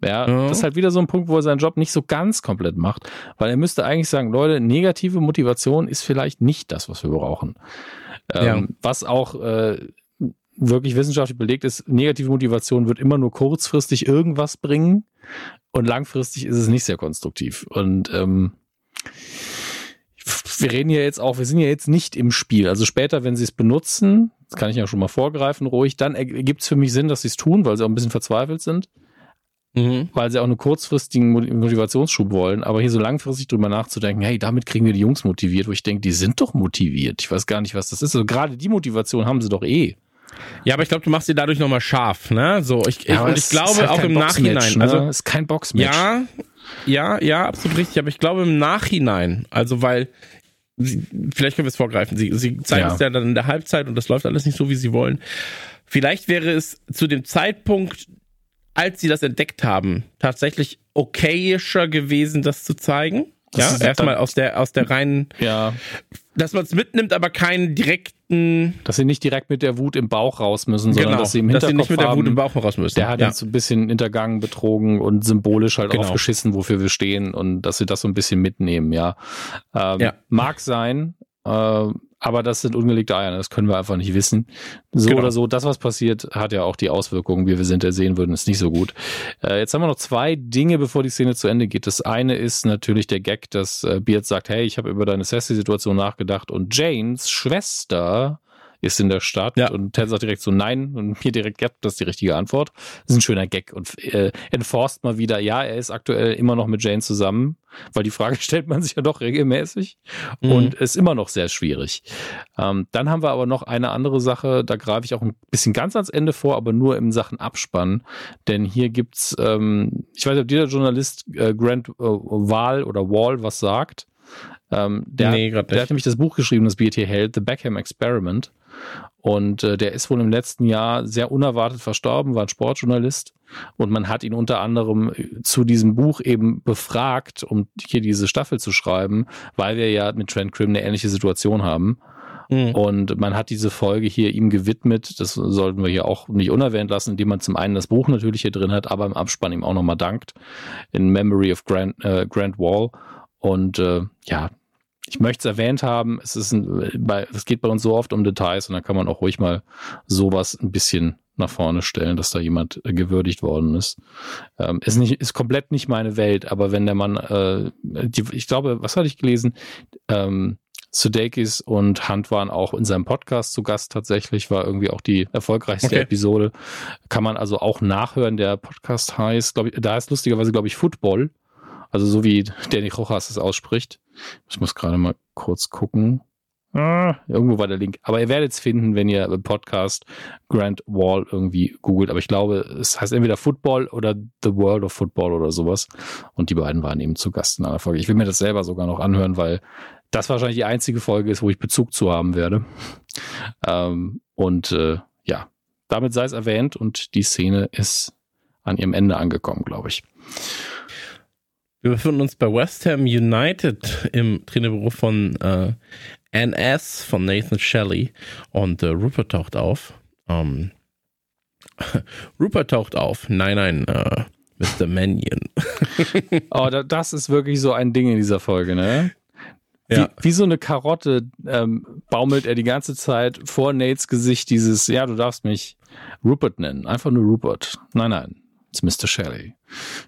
Ja, ja, das ist halt wieder so ein Punkt, wo er seinen Job nicht so ganz komplett macht, weil er müsste eigentlich sagen, Leute, negative Motivation ist vielleicht nicht das, was wir brauchen. Ähm, ja. Was auch äh, wirklich wissenschaftlich belegt ist, negative Motivation wird immer nur kurzfristig irgendwas bringen und langfristig ist es nicht sehr konstruktiv. Und ähm, wir reden ja jetzt auch, wir sind ja jetzt nicht im Spiel. Also später, wenn sie es benutzen, das kann ich ja schon mal vorgreifen, ruhig, dann ergibt es für mich Sinn, dass sie es tun, weil sie auch ein bisschen verzweifelt sind. Mhm. Weil sie auch einen kurzfristigen Motivationsschub wollen, aber hier so langfristig drüber nachzudenken, hey, damit kriegen wir die Jungs motiviert, wo ich denke, die sind doch motiviert. Ich weiß gar nicht, was das ist. Also gerade die Motivation haben sie doch eh. Ja, aber ich glaube, du machst sie dadurch nochmal scharf, ne? So, ich, ja, ich, und ich glaube halt auch im Nachhinein. Ne? Also, ist kein Boxmatch. Ja, ja, ja, absolut richtig. Aber ich glaube im Nachhinein, also weil, sie, vielleicht können wir es vorgreifen. Sie, sie zeigen ja. es ja dann in der Halbzeit und das läuft alles nicht so, wie sie wollen. Vielleicht wäre es zu dem Zeitpunkt, als sie das entdeckt haben, tatsächlich okayischer gewesen, das zu zeigen. Das ja, erstmal aus der, aus der reinen, ja. Dass man es mitnimmt, aber keinen direkten. Dass sie nicht direkt mit der Wut im Bauch raus müssen, sondern genau, dass sie im Hinterkopf dass sie nicht mit der Wut im Bauch raus müssen. Der hat ja. uns ein bisschen hintergangen, betrogen und symbolisch halt genau. aufgeschissen, wofür wir stehen und dass sie das so ein bisschen mitnehmen, ja. Ähm, ja. Mag sein, äh, aber das sind ungelegte Eier, das können wir einfach nicht wissen. So genau. oder so, das, was passiert, hat ja auch die Auswirkungen, wie wir sind, sehen würden, ist nicht so gut. Äh, jetzt haben wir noch zwei Dinge, bevor die Szene zu Ende geht. Das eine ist natürlich der Gag, dass äh, Beard sagt, hey, ich habe über deine Sassy-Situation nachgedacht und Janes Schwester ist in der Stadt ja. und Ted sagt direkt so nein und (laughs) mir direkt, ja, das ist die richtige Antwort. Das ist ein schöner Gag und äh, enforst mal wieder, ja, er ist aktuell immer noch mit Jane zusammen, weil die Frage (laughs) stellt man sich ja doch regelmäßig mhm. und ist immer noch sehr schwierig. Ähm, dann haben wir aber noch eine andere Sache, da greife ich auch ein bisschen ganz ans Ende vor, aber nur in Sachen Abspann, denn hier gibt's, ähm, ich weiß nicht, ob dieser Journalist äh, Grant äh, Wall oder Wall was sagt. Ähm, der, nee, hat, der hat nämlich das Buch geschrieben, das BT hält, The Beckham Experiment. Und äh, der ist wohl im letzten Jahr sehr unerwartet verstorben, war ein Sportjournalist. Und man hat ihn unter anderem äh, zu diesem Buch eben befragt, um hier diese Staffel zu schreiben, weil wir ja mit Trent Krim eine ähnliche Situation haben. Mhm. Und man hat diese Folge hier ihm gewidmet. Das sollten wir hier auch nicht unerwähnt lassen, indem man zum einen das Buch natürlich hier drin hat, aber im Abspann ihm auch nochmal dankt. In Memory of Grant, äh, Grant Wall. Und äh, ja, ich möchte es erwähnt haben, es ist ein, bei, es geht bei uns so oft um Details und da kann man auch ruhig mal sowas ein bisschen nach vorne stellen, dass da jemand äh, gewürdigt worden ist. Ähm, ist nicht, ist komplett nicht meine Welt, aber wenn der Mann, äh, die, ich glaube, was hatte ich gelesen? Ähm, Sudeikis und Hunt waren auch in seinem Podcast zu Gast tatsächlich, war irgendwie auch die erfolgreichste okay. Episode. Kann man also auch nachhören. Der Podcast heißt, glaube ich, da ist lustigerweise, glaube ich, Football. Also so wie Danny Rojas es ausspricht. Ich muss gerade mal kurz gucken. Ah, irgendwo war der Link. Aber ihr werdet es finden, wenn ihr Podcast Grand Wall irgendwie googelt. Aber ich glaube, es heißt entweder Football oder The World of Football oder sowas. Und die beiden waren eben zu Gast in einer Folge. Ich will mir das selber sogar noch anhören, weil das wahrscheinlich die einzige Folge ist, wo ich Bezug zu haben werde. Ähm, und äh, ja, damit sei es erwähnt und die Szene ist an ihrem Ende angekommen, glaube ich. Wir befinden uns bei West Ham United im Trainerbüro von äh, NS von Nathan Shelley und äh, Rupert taucht auf. Ähm, (laughs) Rupert taucht auf. Nein, nein, äh, Mr. Mannion. (laughs) oh, das ist wirklich so ein Ding in dieser Folge, ne? Ja. Wie, wie so eine Karotte ähm, baumelt er die ganze Zeit vor Nates Gesicht dieses, ja, du darfst mich Rupert nennen. Einfach nur Rupert. Nein, nein. It's Mr. Shelley.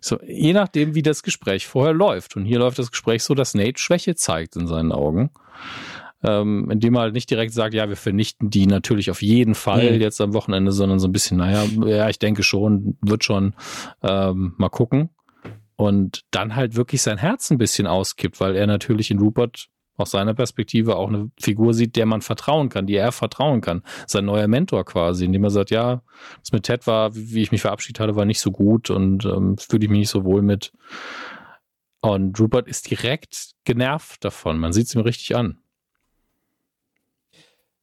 So, je nachdem, wie das Gespräch vorher läuft. Und hier läuft das Gespräch so, dass Nate Schwäche zeigt in seinen Augen. Ähm, indem er halt nicht direkt sagt, ja, wir vernichten die natürlich auf jeden Fall mhm. jetzt am Wochenende, sondern so ein bisschen, naja, ja, ich denke schon, wird schon ähm, mal gucken. Und dann halt wirklich sein Herz ein bisschen auskippt, weil er natürlich in Rupert aus seiner Perspektive auch eine Figur sieht, der man vertrauen kann, die er vertrauen kann. Sein neuer Mentor quasi, indem er sagt, ja, das mit Ted war, wie ich mich verabschiedet hatte, war nicht so gut und ähm, fühle ich mich nicht so wohl mit. Und Rupert ist direkt genervt davon. Man sieht es ihm richtig an.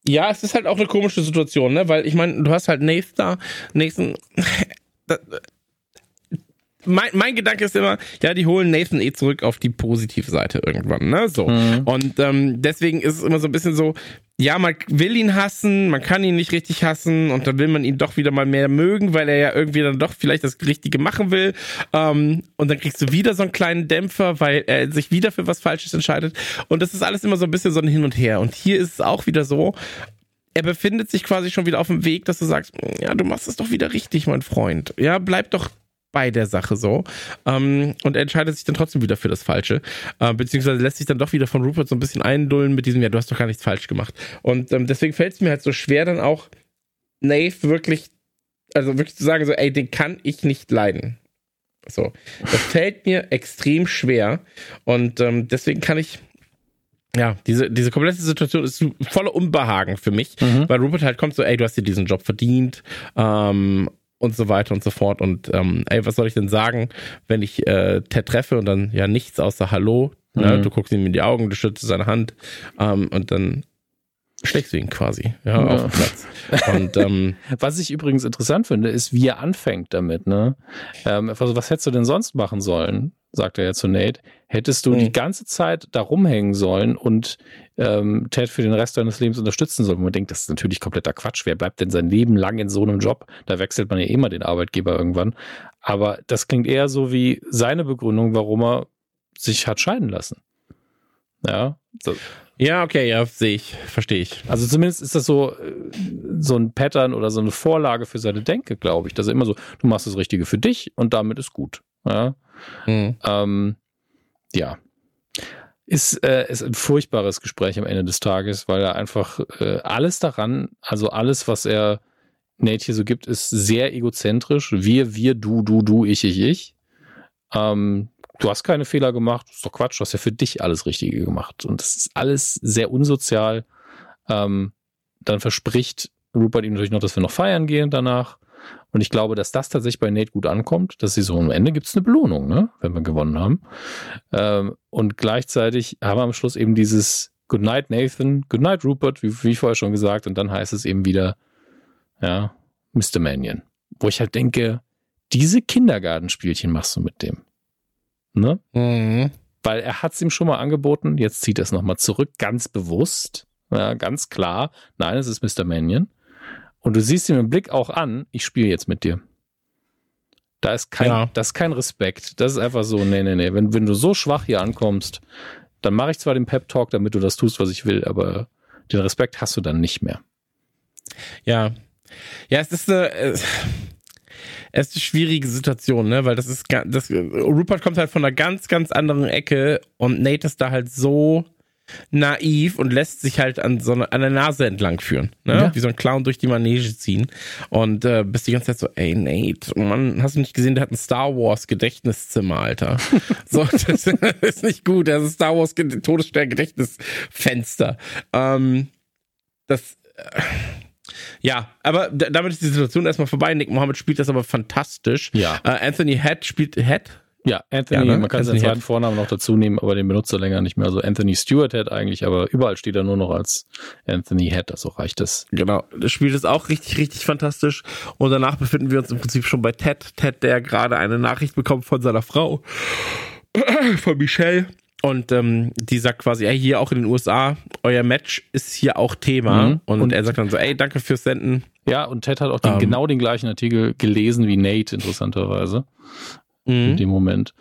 Ja, es ist halt auch eine komische Situation, ne? Weil ich meine, du hast halt Nathan Nathan, (laughs) mein, mein Gedanke ist immer, ja, die holen Nathan eh zurück auf die positive Seite irgendwann, ne? So. Mhm. Und ähm, deswegen ist es immer so ein bisschen so, ja, man will ihn hassen, man kann ihn nicht richtig hassen und dann will man ihn doch wieder mal mehr mögen, weil er ja irgendwie dann doch vielleicht das Richtige machen will. Ähm, und dann kriegst du wieder so einen kleinen Dämpfer, weil er sich wieder für was Falsches entscheidet. Und das ist alles immer so ein bisschen so ein Hin und Her. Und hier ist es auch wieder so, er befindet sich quasi schon wieder auf dem Weg, dass du sagst, ja, du machst es doch wieder richtig, mein Freund. Ja, bleib doch bei der Sache so. Ähm, und er entscheidet sich dann trotzdem wieder für das Falsche. Äh, beziehungsweise lässt sich dann doch wieder von Rupert so ein bisschen eindullen mit diesem, ja, du hast doch gar nichts falsch gemacht. Und ähm, deswegen fällt es mir halt so schwer, dann auch Nave wirklich, also wirklich zu sagen, so, ey, den kann ich nicht leiden. So. Das fällt mir extrem schwer. Und ähm, deswegen kann ich, ja, diese, diese komplette Situation ist voller Unbehagen für mich, mhm. weil Rupert halt kommt so, ey, du hast dir diesen Job verdient, ähm, und so weiter und so fort. Und ähm, ey, was soll ich denn sagen, wenn ich äh, Ted treffe und dann ja nichts außer Hallo, ne? mhm. ne? du guckst ihm in die Augen, du schützt seine Hand ähm, und dann du ihn quasi ja, ja. auf den Platz. Und, ähm, (laughs) was ich übrigens interessant finde, ist, wie er anfängt damit. Ne? Ähm, also, was hättest du denn sonst machen sollen? sagt er ja zu Nate, hättest du mhm. die ganze Zeit da rumhängen sollen und ähm, Ted für den Rest deines Lebens unterstützen sollen. Man denkt, das ist natürlich kompletter Quatsch. Wer bleibt denn sein Leben lang in so einem Job? Da wechselt man ja immer den Arbeitgeber irgendwann. Aber das klingt eher so wie seine Begründung, warum er sich hat scheiden lassen. Ja. So. Ja, okay, ja, sehe ich, verstehe ich. Also zumindest ist das so, äh, so ein Pattern oder so eine Vorlage für seine Denke, glaube ich. Dass er immer so, du machst das Richtige für dich und damit ist gut. Ja. Mhm. Ähm, ja. Ist, äh, ist ein furchtbares Gespräch am Ende des Tages, weil er einfach äh, alles daran, also alles, was er Nate hier so gibt, ist sehr egozentrisch. Wir, wir, du, du, du, ich, ich, ich. Ähm, du hast keine Fehler gemacht, ist doch Quatsch, du hast ja für dich alles Richtige gemacht. Und das ist alles sehr unsozial. Ähm, dann verspricht Rupert ihm natürlich noch, dass wir noch feiern gehen danach. Und ich glaube, dass das tatsächlich bei Nate gut ankommt, dass sie so am Ende gibt es eine Belohnung, ne, wenn wir gewonnen haben. Ähm, und gleichzeitig haben wir am Schluss eben dieses Good night, Nathan, Good night, Rupert, wie, wie vorher schon gesagt. Und dann heißt es eben wieder, ja, Mr. Mannion. Wo ich halt denke, diese Kindergartenspielchen machst du mit dem. Ne? Mhm. Weil er hat es ihm schon mal angeboten, jetzt zieht er es nochmal zurück, ganz bewusst, ja, ganz klar. Nein, es ist Mr. Mannion. Und du siehst ihm im Blick auch an, ich spiele jetzt mit dir. Da ist kein, ja. das ist kein Respekt. Das ist einfach so, nee, nee, nee. Wenn, wenn du so schwach hier ankommst, dann mache ich zwar den Pep-Talk, damit du das tust, was ich will, aber den Respekt hast du dann nicht mehr. Ja. Ja, es ist eine, es ist eine schwierige Situation, ne, weil das ist, das, Rupert kommt halt von einer ganz, ganz anderen Ecke und Nate ist da halt so naiv und lässt sich halt an so eine, an der Nase entlang führen, ne? Ja. Wie so ein Clown durch die Manege ziehen und äh, bist die ganze Zeit so, ey Nate, Mann, hast du nicht gesehen, der hat ein Star Wars Gedächtniszimmer, Alter. (laughs) so, das (laughs) ist nicht gut, das ist Star Wars Todesstern Gedächtnisfenster. Ähm, das äh, ja, aber damit ist die Situation erstmal vorbei. Nick Mohammed spielt das aber fantastisch. Ja. Äh, Anthony Head spielt Head. Ja, Anthony, ja, ne? man kann seinen zweiten Vornamen noch dazu nehmen, aber den benutzt er länger nicht mehr. Also Anthony Stewart Head eigentlich, aber überall steht er nur noch als Anthony Head, also reicht das. Genau, das Spiel ist auch richtig, richtig fantastisch. Und danach befinden wir uns im Prinzip schon bei Ted. Ted, der gerade eine Nachricht bekommt von seiner Frau, (clears throat) von Michelle. Und ähm, die sagt quasi, ey, hier auch in den USA, euer Match ist hier auch Thema. Mhm. Und, und, er sagt dann so, ey, danke fürs Senden. Ja, und Ted hat auch den, ähm. genau den gleichen Artikel gelesen wie Nate, interessanterweise. Mhm. In dem Moment.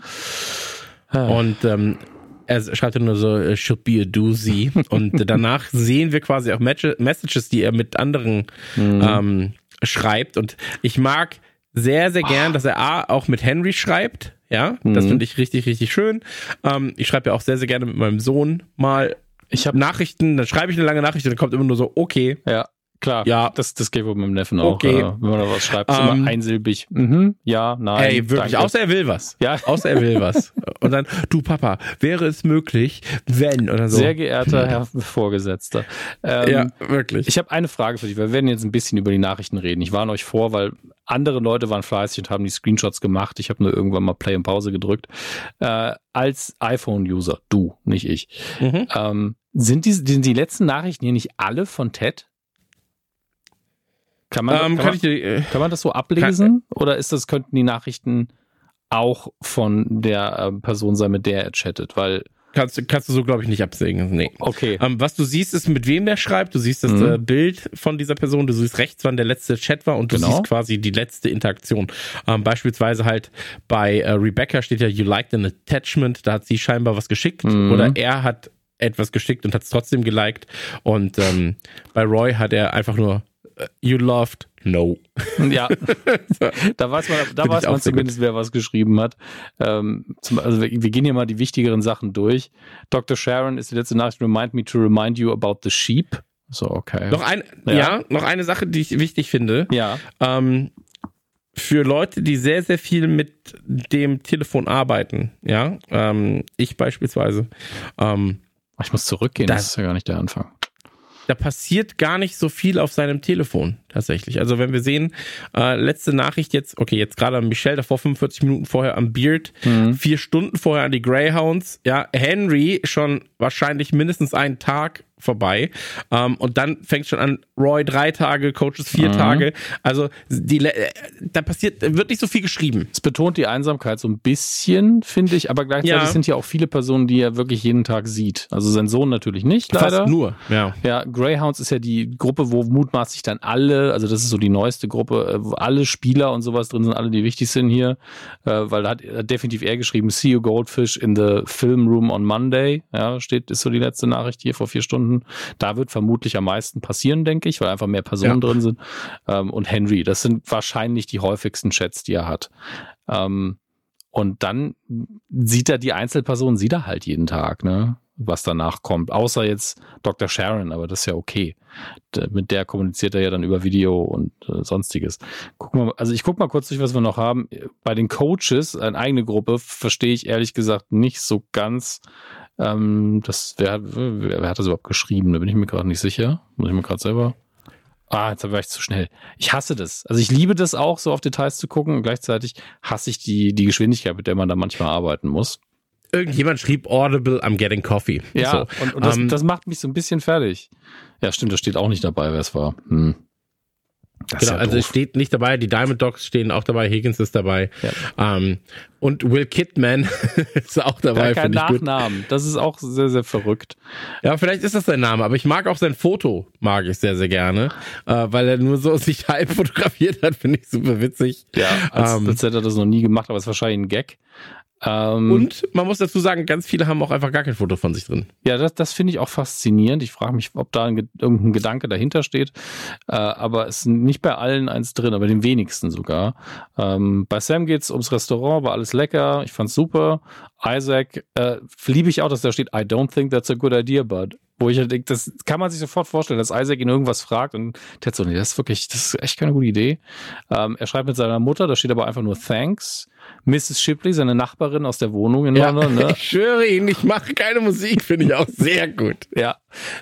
Ah. Und ähm, er schreibt dann nur so, should be a doozy. (laughs) und danach sehen wir quasi auch Messages, die er mit anderen mhm. ähm, schreibt. Und ich mag sehr, sehr gern, dass er A auch mit Henry schreibt. Ja, mhm. das finde ich richtig, richtig schön. Ähm, ich schreibe ja auch sehr, sehr gerne mit meinem Sohn mal ich habe Nachrichten, dann schreibe ich eine lange Nachricht und dann kommt immer nur so, okay. Ja. Klar, ja. das, das geht wohl mit meinem Neffen auch. Okay. Äh, wenn man da was schreibt, ist um, immer ähm, einsilbig. Mhm, ja, nein. Ey, wirklich, danke. außer er will was. Ja. Außer er will was. Und dann, du Papa, wäre es möglich, wenn oder so. Sehr geehrter Herr Vorgesetzter. Ähm, ja, wirklich. Ich habe eine Frage für dich, weil wir werden jetzt ein bisschen über die Nachrichten reden. Ich warne euch vor, weil andere Leute waren fleißig und haben die Screenshots gemacht. Ich habe nur irgendwann mal Play und Pause gedrückt. Äh, als iPhone-User, du, nicht ich. Mhm. Ähm, sind, die, sind die letzten Nachrichten hier nicht alle von Ted? Kann man, ähm, kann, kann, man, dir, äh, kann man das so ablesen? Kann, oder ist das, könnten die Nachrichten auch von der äh, Person sein, mit der er chattet? Weil Kannst, kannst du so, glaube ich, nicht absägen. Nee. Okay. Ähm, was du siehst, ist, mit wem der schreibt. Du siehst das mhm. äh, Bild von dieser Person. Du siehst rechts, wann der letzte Chat war und du genau. siehst quasi die letzte Interaktion. Ähm, beispielsweise halt bei äh, Rebecca steht ja, you liked an attachment. Da hat sie scheinbar was geschickt. Mhm. Oder er hat etwas geschickt und hat es trotzdem geliked. Und ähm, bei Roy hat er einfach nur you loved no. Ja, (laughs) da weiß man, da weiß man zumindest, wer was geschrieben hat. Ähm, zum, also wir, wir, gehen hier mal die wichtigeren Sachen durch. Dr. Sharon ist die letzte Nachricht, remind me to remind you about the sheep. So, okay. Noch ein, ja. ja noch eine Sache, die ich wichtig finde. Ja. Ähm, für Leute, die sehr, sehr viel mit dem Telefon arbeiten, ja, ähm, ich beispielsweise. Ähm, ich muss zurückgehen, das, das ist ja gar nicht der Anfang da passiert gar nicht so viel auf seinem Telefon tatsächlich. Also wenn wir sehen, äh, letzte Nachricht jetzt, okay, jetzt gerade an Michelle, davor 45 Minuten vorher am Beard, mhm. vier Stunden vorher an die Greyhounds, ja, Henry schon wahrscheinlich mindestens einen Tag vorbei. Ähm, und dann fängt schon an, Roy drei Tage, Coaches vier mhm. Tage. Also die, da passiert, wird nicht so viel geschrieben. Es betont die Einsamkeit so ein bisschen, finde ich, aber gleichzeitig ja. sind ja auch viele Personen, die er wirklich jeden Tag sieht. Also sein Sohn natürlich nicht, leider. Fast nur, ja. Ja, Greyhounds ist ja die Gruppe, wo mutmaßlich dann alle, also das ist so die neueste Gruppe, äh, wo alle Spieler und sowas drin sind, alle, die wichtig sind hier, äh, weil da hat definitiv er geschrieben, see you Goldfish in the film room on Monday, ja, steht, ist so die letzte Nachricht hier vor vier Stunden. Da wird vermutlich am meisten passieren, denke ich, weil einfach mehr Personen ja. drin sind. Ähm, und Henry, das sind wahrscheinlich die häufigsten Chats, die er hat. Ähm, und dann sieht er die Einzelpersonen, sieht er halt jeden Tag, ne? Was danach kommt. Außer jetzt Dr. Sharon, aber das ist ja okay. mit der kommuniziert er ja dann über Video und äh, sonstiges. Gucken wir, also ich guck mal kurz durch, was wir noch haben. Bei den Coaches, eine eigene Gruppe, verstehe ich ehrlich gesagt nicht so ganz. Ähm, das, wer, wer, wer hat das überhaupt geschrieben? Da bin ich mir gerade nicht sicher. Muss ich mir gerade selber. Ah, jetzt war ich zu schnell. Ich hasse das. Also ich liebe das auch, so auf Details zu gucken. Und gleichzeitig hasse ich die, die Geschwindigkeit, mit der man da manchmal arbeiten muss. Irgendjemand schrieb Audible, I'm getting coffee. Ja, so. und, und das, ähm, das macht mich so ein bisschen fertig. Ja, stimmt, das steht auch nicht dabei, wer es war. Hm. Das genau, ja also es steht nicht dabei, die Diamond Dogs stehen auch dabei, Higgins ist dabei. Ja. Ähm, und Will Kidman (laughs) ist auch dabei. Kein Nachnamen, gut. das ist auch sehr, sehr verrückt. Ja, vielleicht ist das sein Name, aber ich mag auch sein Foto, mag ich sehr, sehr gerne, äh, weil er nur so (laughs) sich halb fotografiert hat, finde ich super witzig. Ja, als, ähm, als hätte er das noch nie gemacht, aber es ist wahrscheinlich ein Gag. Ähm, und man muss dazu sagen, ganz viele haben auch einfach gar kein Foto von sich drin. Ja, das, das finde ich auch faszinierend. Ich frage mich, ob da ein, irgendein Gedanke dahinter steht. Äh, aber es ist nicht bei allen eins drin, aber den wenigsten sogar. Ähm, bei Sam geht es ums Restaurant, war alles lecker. Ich fand's super. Isaac, äh, liebe ich auch, dass da steht, I don't think that's a good idea, bud. Wo ich denke, das kann man sich sofort vorstellen, dass Isaac ihn irgendwas fragt und Ted so, nee, das ist wirklich, das ist echt keine gute Idee. Ähm, er schreibt mit seiner Mutter, da steht aber einfach nur Thanks. Mrs. Shipley, seine Nachbarin aus der Wohnung in ja, London. Ne? Ich schwöre Ihnen, ich mache keine Musik, finde ich auch sehr gut. Ja.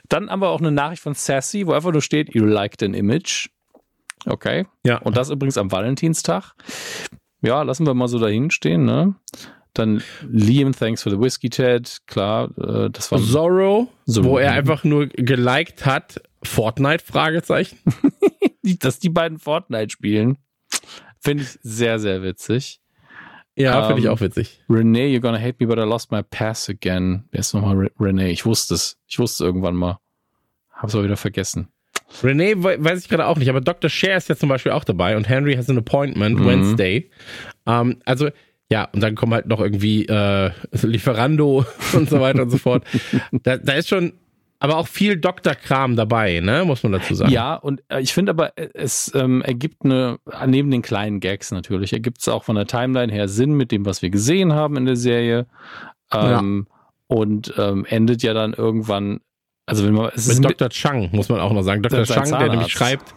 Dann haben wir auch eine Nachricht von Sassy, wo einfach nur steht, you liked an image. Okay. Ja. Und das übrigens am Valentinstag. Ja, lassen wir mal so dahin stehen, ne? Dann Liam, thanks for the whiskey, Ted. Klar, äh, das war Zorro, so wo er einfach nur geliked hat, Fortnite, Fragezeichen. (laughs) Dass die beiden Fortnite spielen, finde ich sehr, sehr witzig. Ja, um, finde ich ähm, auch witzig. Renee, you're gonna hate me, but I lost my pass again. Wer ist nochmal Renee? Ich wusste es. Ich wusste es irgendwann mal. Hab's aber wieder vergessen. Renee weiß ich gerade auch nicht, aber Dr. Share ist ja zum Beispiel auch dabei und Henry has an appointment mhm. Wednesday. Um, also, ja, und dann kommen halt noch irgendwie äh, Lieferando (laughs) und so weiter und so fort. Da, da ist schon aber auch viel Doktorkram dabei, ne, muss man dazu sagen. Ja, und äh, ich finde aber, äh, es ähm, ergibt eine, neben den kleinen Gags natürlich, ergibt es auch von der Timeline her Sinn mit dem, was wir gesehen haben in der Serie. Ähm, ja. Und ähm, endet ja dann irgendwann also wenn man, es mit ist Dr. Chang muss man auch noch sagen. Dr. Chang, der nämlich schreibt,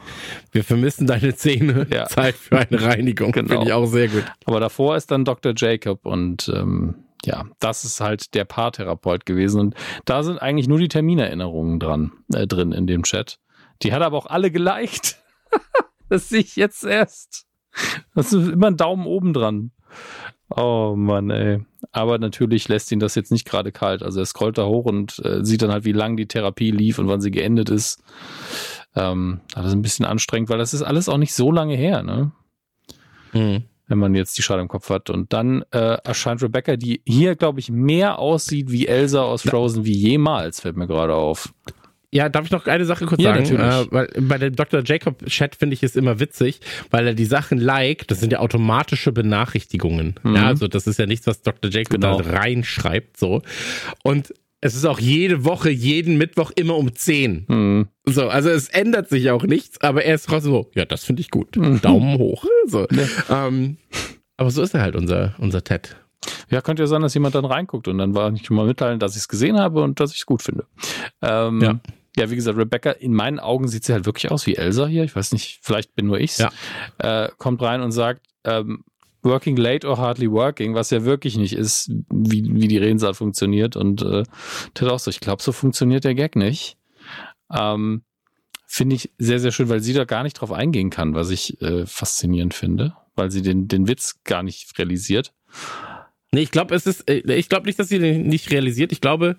wir vermissen deine Zähne, (laughs) ja. Zeit für eine Reinigung. genau. Finde ich auch sehr gut. Aber davor ist dann Dr. Jacob und ähm, ja, das ist halt der Paartherapeut gewesen. Und da sind eigentlich nur die Terminerinnerungen dran, äh, drin in dem Chat. Die hat aber auch alle geliked. (laughs) das sehe ich jetzt erst. Das ist immer ein Daumen oben dran. Oh Mann, ey. Aber natürlich lässt ihn das jetzt nicht gerade kalt. Also er scrollt da hoch und äh, sieht dann halt, wie lang die Therapie lief und wann sie geendet ist. Ähm, das ist ein bisschen anstrengend, weil das ist alles auch nicht so lange her, ne? Mhm wenn man jetzt die Schale im Kopf hat. Und dann äh, erscheint Rebecca, die hier, glaube ich, mehr aussieht wie Elsa aus Frozen wie jemals, fällt mir gerade auf. Ja, darf ich noch eine Sache kurz ja, sagen? Äh, weil bei dem Dr. Jacob Chat finde ich es immer witzig, weil er die Sachen liked, das sind ja automatische Benachrichtigungen. Mhm. Ja, also das ist ja nichts, was Dr. Jacob genau. da reinschreibt, so. Und es ist auch jede Woche, jeden Mittwoch immer um 10. Mhm. So, also es ändert sich auch nichts, aber er ist trotzdem so, ja, das finde ich gut. Mhm. Daumen hoch. So. Ja. Ähm, aber so ist er halt, unser, unser Ted. Ja, könnte ja sein, dass jemand dann reinguckt und dann war ich mal mitteilen, dass ich es gesehen habe und dass ich es gut finde. Ähm, ja. Ja, wie gesagt, Rebecca, in meinen Augen sieht sie halt wirklich aus wie Elsa hier. Ich weiß nicht, vielleicht bin nur ich's. Ja. Äh, kommt rein und sagt, ähm, working late or hardly working, was ja wirklich nicht ist, wie, wie die Redensart funktioniert. Und äh, Ted auch so, ich glaube, so funktioniert der Gag nicht. Ähm, finde ich sehr, sehr schön, weil sie da gar nicht drauf eingehen kann, was ich äh, faszinierend finde, weil sie den, den Witz gar nicht realisiert. Nee, ich glaube, es ist, äh, ich glaube nicht, dass sie den nicht realisiert. Ich glaube,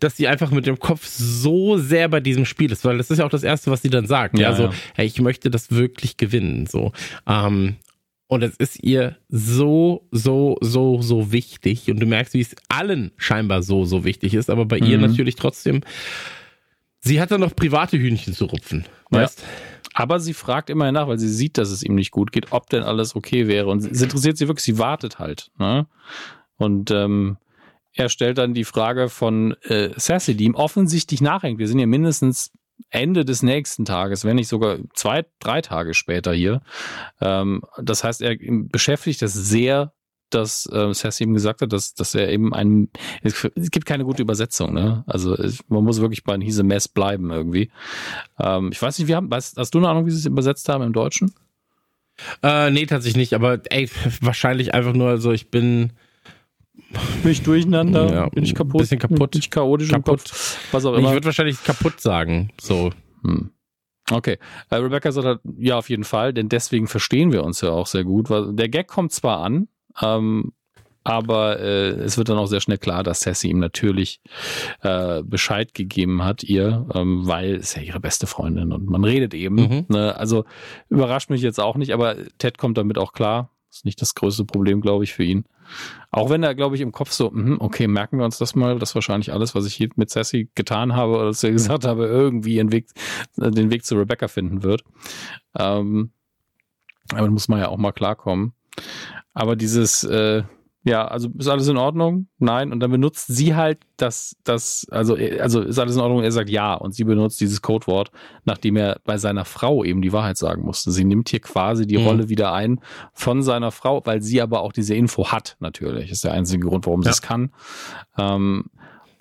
dass sie einfach mit dem Kopf so sehr bei diesem Spiel ist, weil das ist ja auch das Erste, was sie dann sagt. Ja, ja so, ja. hey, ich möchte das wirklich gewinnen. So. Ähm, und es ist ihr so, so, so, so wichtig. Und du merkst, wie es allen scheinbar so, so wichtig ist, aber bei mhm. ihr natürlich trotzdem. Sie hat dann noch private Hühnchen zu rupfen. Weißt? Ja. Aber sie fragt immerhin nach, weil sie sieht, dass es ihm nicht gut geht, ob denn alles okay wäre. Und es interessiert sie wirklich, sie wartet halt. Ne? Und ähm, er stellt dann die Frage von äh, Sassy, die ihm offensichtlich nachhängt. Wir sind ja mindestens Ende des nächsten Tages, wenn nicht sogar zwei, drei Tage später hier. Ähm, das heißt, er beschäftigt das sehr dass äh, Sassy eben gesagt hat, dass, dass er eben ein, es, gibt keine gute Übersetzung, ne? Also man muss wirklich bei He's a Mess bleiben irgendwie. Ähm, ich weiß nicht, wie haben, weißt, hast du eine Ahnung, wie sie es übersetzt haben im Deutschen? Äh, nee, tatsächlich nicht, aber ey, wahrscheinlich einfach nur, also ich bin, bin ich durcheinander, ja, bin ich kaputt, bisschen kaputt, bin ich chaotisch kaputt. im Kopf, was auch immer. Ich würde wahrscheinlich kaputt sagen, so. Hm. Okay, äh, Rebecca sagt halt, ja, auf jeden Fall, denn deswegen verstehen wir uns ja auch sehr gut. Weil der Gag kommt zwar an, ähm, aber äh, es wird dann auch sehr schnell klar, dass Sassy ihm natürlich äh, Bescheid gegeben hat, ihr, ähm, weil es ja ihre beste Freundin und man redet eben. Mhm. Ne? Also überrascht mich jetzt auch nicht, aber Ted kommt damit auch klar. Ist nicht das größte Problem, glaube ich, für ihn. Auch wenn er, glaube ich, im Kopf so, mh, okay, merken wir uns das mal, dass wahrscheinlich alles, was ich hier mit Sassy getan habe oder dass er gesagt habe, irgendwie den Weg, den Weg zu Rebecca finden wird. Ähm, aber muss man ja auch mal klarkommen. Aber dieses, äh, ja, also ist alles in Ordnung? Nein. Und dann benutzt sie halt das, das, also, also ist alles in Ordnung? Er sagt ja. Und sie benutzt dieses Codewort, nachdem er bei seiner Frau eben die Wahrheit sagen musste. Sie nimmt hier quasi die mhm. Rolle wieder ein von seiner Frau, weil sie aber auch diese Info hat, natürlich. Ist der einzige Grund, warum ja. sie es kann. Ähm,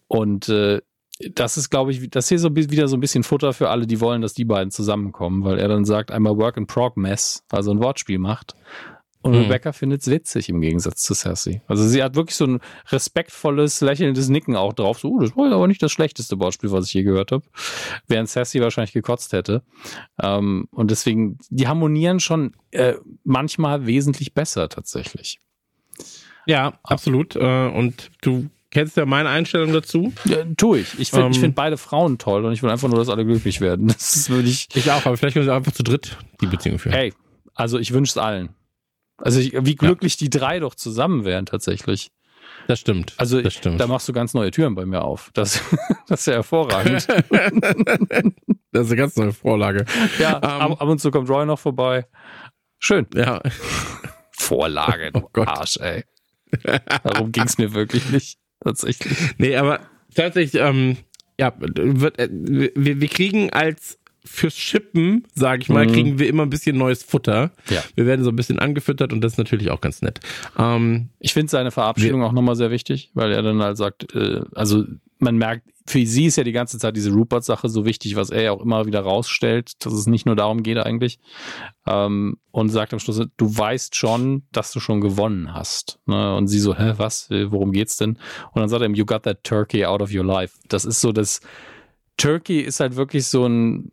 und äh, das ist, glaube ich, das hier so wieder so ein bisschen Futter für alle, die wollen, dass die beiden zusammenkommen, weil er dann sagt, einmal Work in Prog Mess, also ein Wortspiel macht. Und mhm. Rebecca findet es witzig im Gegensatz zu Sassy. Also sie hat wirklich so ein respektvolles, lächelndes Nicken auch drauf. So, oh, das war aber nicht das schlechteste Wortspiel, was ich je gehört habe. Während Sassy wahrscheinlich gekotzt hätte. Ähm, und deswegen, die harmonieren schon äh, manchmal wesentlich besser tatsächlich. Ja, absolut. Äh, und du kennst ja meine Einstellung dazu. Ja, tu ich. Ich finde ähm, find beide Frauen toll und ich will einfach nur, dass alle glücklich werden. (laughs) Das würde ich. Ich auch, aber vielleicht können sie einfach zu dritt die Beziehung führen. Hey, also ich wünsche es allen. Also ich, wie glücklich ja. die drei doch zusammen wären tatsächlich. Das stimmt. Also das stimmt. da machst du ganz neue Türen bei mir auf. Das, (laughs) das ist ja hervorragend. (laughs) das ist eine ganz neue Vorlage. Ja, um, ab, ähm, ab, und zu kommt Roy noch vorbei. Schön. Ja. Vorlage, du oh Arsch, ey. Darum ging es mir wirklich nicht. Tatsächlich. Nee, aber tatsächlich, ähm, ja, wird, äh, wir, wir kriegen als fürs Schippen, sage ich mal, mhm. kriegen wir immer ein bisschen neues Futter. Ja. Wir werden so ein bisschen angefüttert und das ist natürlich auch ganz nett. Ähm, ich finde seine Verabschiedung auch nochmal sehr wichtig, weil er dann halt sagt, äh, also man merkt, für sie ist ja die ganze Zeit diese Rupert-Sache so wichtig, was er ja auch immer wieder rausstellt, dass es nicht nur darum geht eigentlich. Ähm, und sagt am Schluss, du weißt schon, dass du schon gewonnen hast. Ne? Und sie so, hä, was? Worum geht's denn? Und dann sagt er ihm, you got that turkey out of your life. Das ist so das, Turkey ist halt wirklich so ein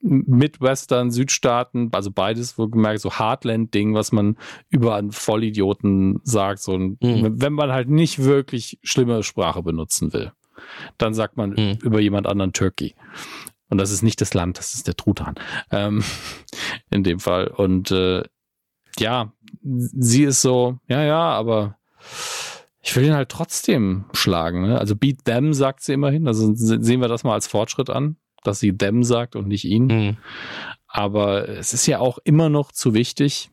Midwestern, Südstaaten, also beides, wo gemerkt, so Heartland-Ding, was man über einen Vollidioten sagt, so ein, mhm. wenn man halt nicht wirklich schlimme Sprache benutzen will, dann sagt man mhm. über jemand anderen Turkey. Und das ist nicht das Land, das ist der Truthahn. Ähm, (laughs) in dem Fall. Und äh, ja, sie ist so, ja, ja, aber ich will ihn halt trotzdem schlagen. Ne? Also beat them, sagt sie immerhin. Also sehen wir das mal als Fortschritt an dass sie them sagt und nicht ihn. Mhm. Aber es ist ja auch immer noch zu wichtig.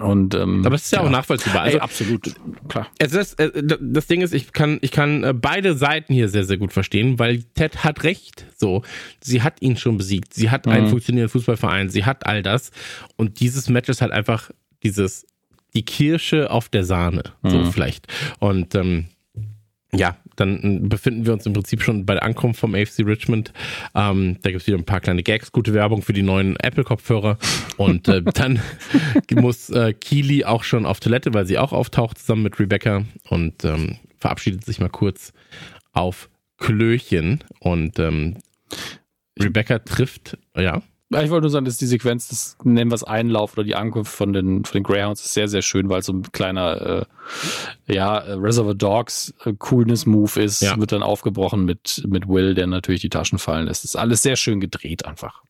Und, ähm, Aber es ist ja, ja. auch nachvollziehbar. Also, Ey, absolut, klar. Es ist, äh, das Ding ist, ich kann, ich kann äh, beide Seiten hier sehr, sehr gut verstehen, weil Ted hat recht. So, sie hat ihn schon besiegt. Sie hat mhm. einen funktionierenden Fußballverein. Sie hat all das. Und dieses Match ist halt einfach dieses, die Kirsche auf der Sahne. Mhm. So vielleicht. Und, ähm, ja, dann befinden wir uns im Prinzip schon bei der Ankunft vom AFC Richmond. Ähm, da gibt es wieder ein paar kleine Gags, gute Werbung für die neuen Apple-Kopfhörer. Und äh, (laughs) dann muss äh, Keely auch schon auf Toilette, weil sie auch auftaucht zusammen mit Rebecca und ähm, verabschiedet sich mal kurz auf Klöchen. Und ähm, Rebecca trifft, ja. Ja, ich wollte nur sagen, dass die Sequenz, das nennen wir es Einlauf oder die Ankunft von den, von den Greyhounds ist sehr, sehr schön, weil so ein kleiner, äh, ja, Reservoir Dogs äh, Coolness-Move ist, ja. wird dann aufgebrochen mit, mit Will, der natürlich die Taschen fallen lässt. Das ist alles sehr schön gedreht einfach.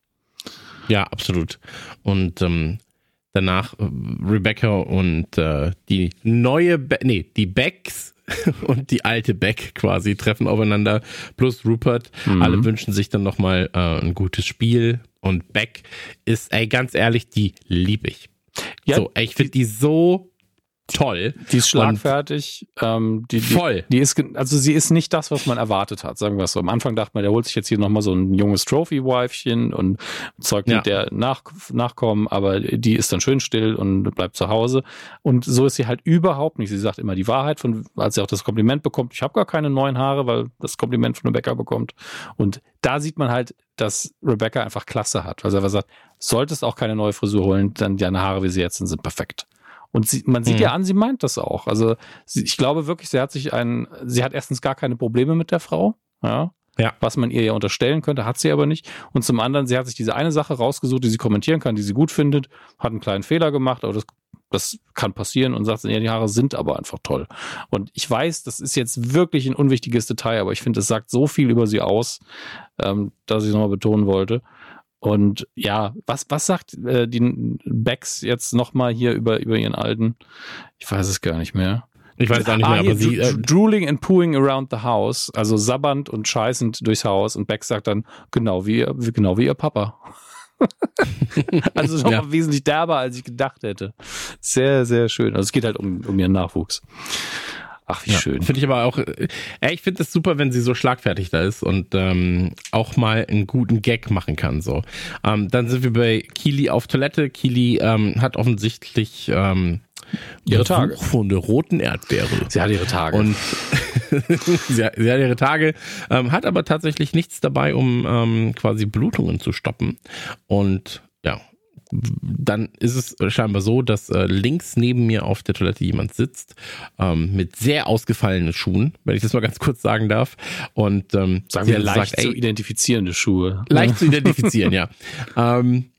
Ja, absolut. Und ähm, danach äh, Rebecca und äh, die neue, Be nee, die Becks (laughs) und die alte Beck quasi treffen aufeinander, plus Rupert. Mhm. Alle wünschen sich dann nochmal äh, ein gutes Spiel. Und Beck ist, ey, ganz ehrlich, die liebe ich. Ja, so, ey, ich finde die so toll. Die ist schlagfertig. Ähm, die, die, voll. Die ist, also sie ist nicht das, was man erwartet hat, sagen wir es so. Am Anfang dachte man, der holt sich jetzt hier nochmal so ein junges Trophy-Wifchen und zeugt ja. mit der nach, Nachkommen, aber die ist dann schön still und bleibt zu Hause. Und so ist sie halt überhaupt nicht. Sie sagt immer die Wahrheit, von, als sie auch das Kompliment bekommt, ich habe gar keine neuen Haare, weil das Kompliment von Rebecca bekommt. Und da sieht man halt, dass Rebecca einfach Klasse hat. Weil sie einfach sagt, solltest auch keine neue Frisur holen, dann deine Haare, wie sie jetzt sind, sind perfekt. Und sie, man sieht mhm. ja an, sie meint das auch. Also sie, ich glaube wirklich, sie hat sich ein, sie hat erstens gar keine Probleme mit der Frau, ja, ja. Was man ihr ja unterstellen könnte, hat sie aber nicht. Und zum anderen, sie hat sich diese eine Sache rausgesucht, die sie kommentieren kann, die sie gut findet, hat einen kleinen Fehler gemacht, aber das, das kann passieren und sagt, ja, die Haare sind aber einfach toll. Und ich weiß, das ist jetzt wirklich ein unwichtiges Detail, aber ich finde, es sagt so viel über sie aus, ähm, dass ich es nochmal betonen wollte. Und ja, was, was sagt äh, die Becks jetzt nochmal hier über, über ihren alten? Ich weiß es gar nicht mehr. Ich weiß gar nicht mehr, ah, aber sie. Äh, drooling and pooing around the house, also sabbernd und scheißend durchs Haus. Und Beck sagt dann, genau wie, genau wie ihr Papa. (laughs) also noch ja. wesentlich derber, als ich gedacht hätte. Sehr, sehr schön. Also es geht halt um, um ihren Nachwuchs. Ach, wie ja, schön. Finde ich aber auch, äh, ich finde es super, wenn sie so schlagfertig da ist und ähm, auch mal einen guten Gag machen kann. So, ähm, Dann sind wir bei Kili auf Toilette. Kili ähm, hat offensichtlich ähm, ihre Tage. von der roten Erdbeere. Sie hat ihre Tage. Und (laughs) sie, hat, sie, hat, ihre Tage, ähm, hat aber tatsächlich nichts dabei, um ähm, quasi Blutungen zu stoppen. Und ja, dann ist es scheinbar so, dass äh, links neben mir auf der Toilette jemand sitzt ähm, mit sehr ausgefallenen Schuhen, wenn ich das mal ganz kurz sagen darf. Und ähm, sagen wir leicht sagt, zu identifizierende Schuhe. Leicht zu (laughs) identifizieren, ja. Ähm,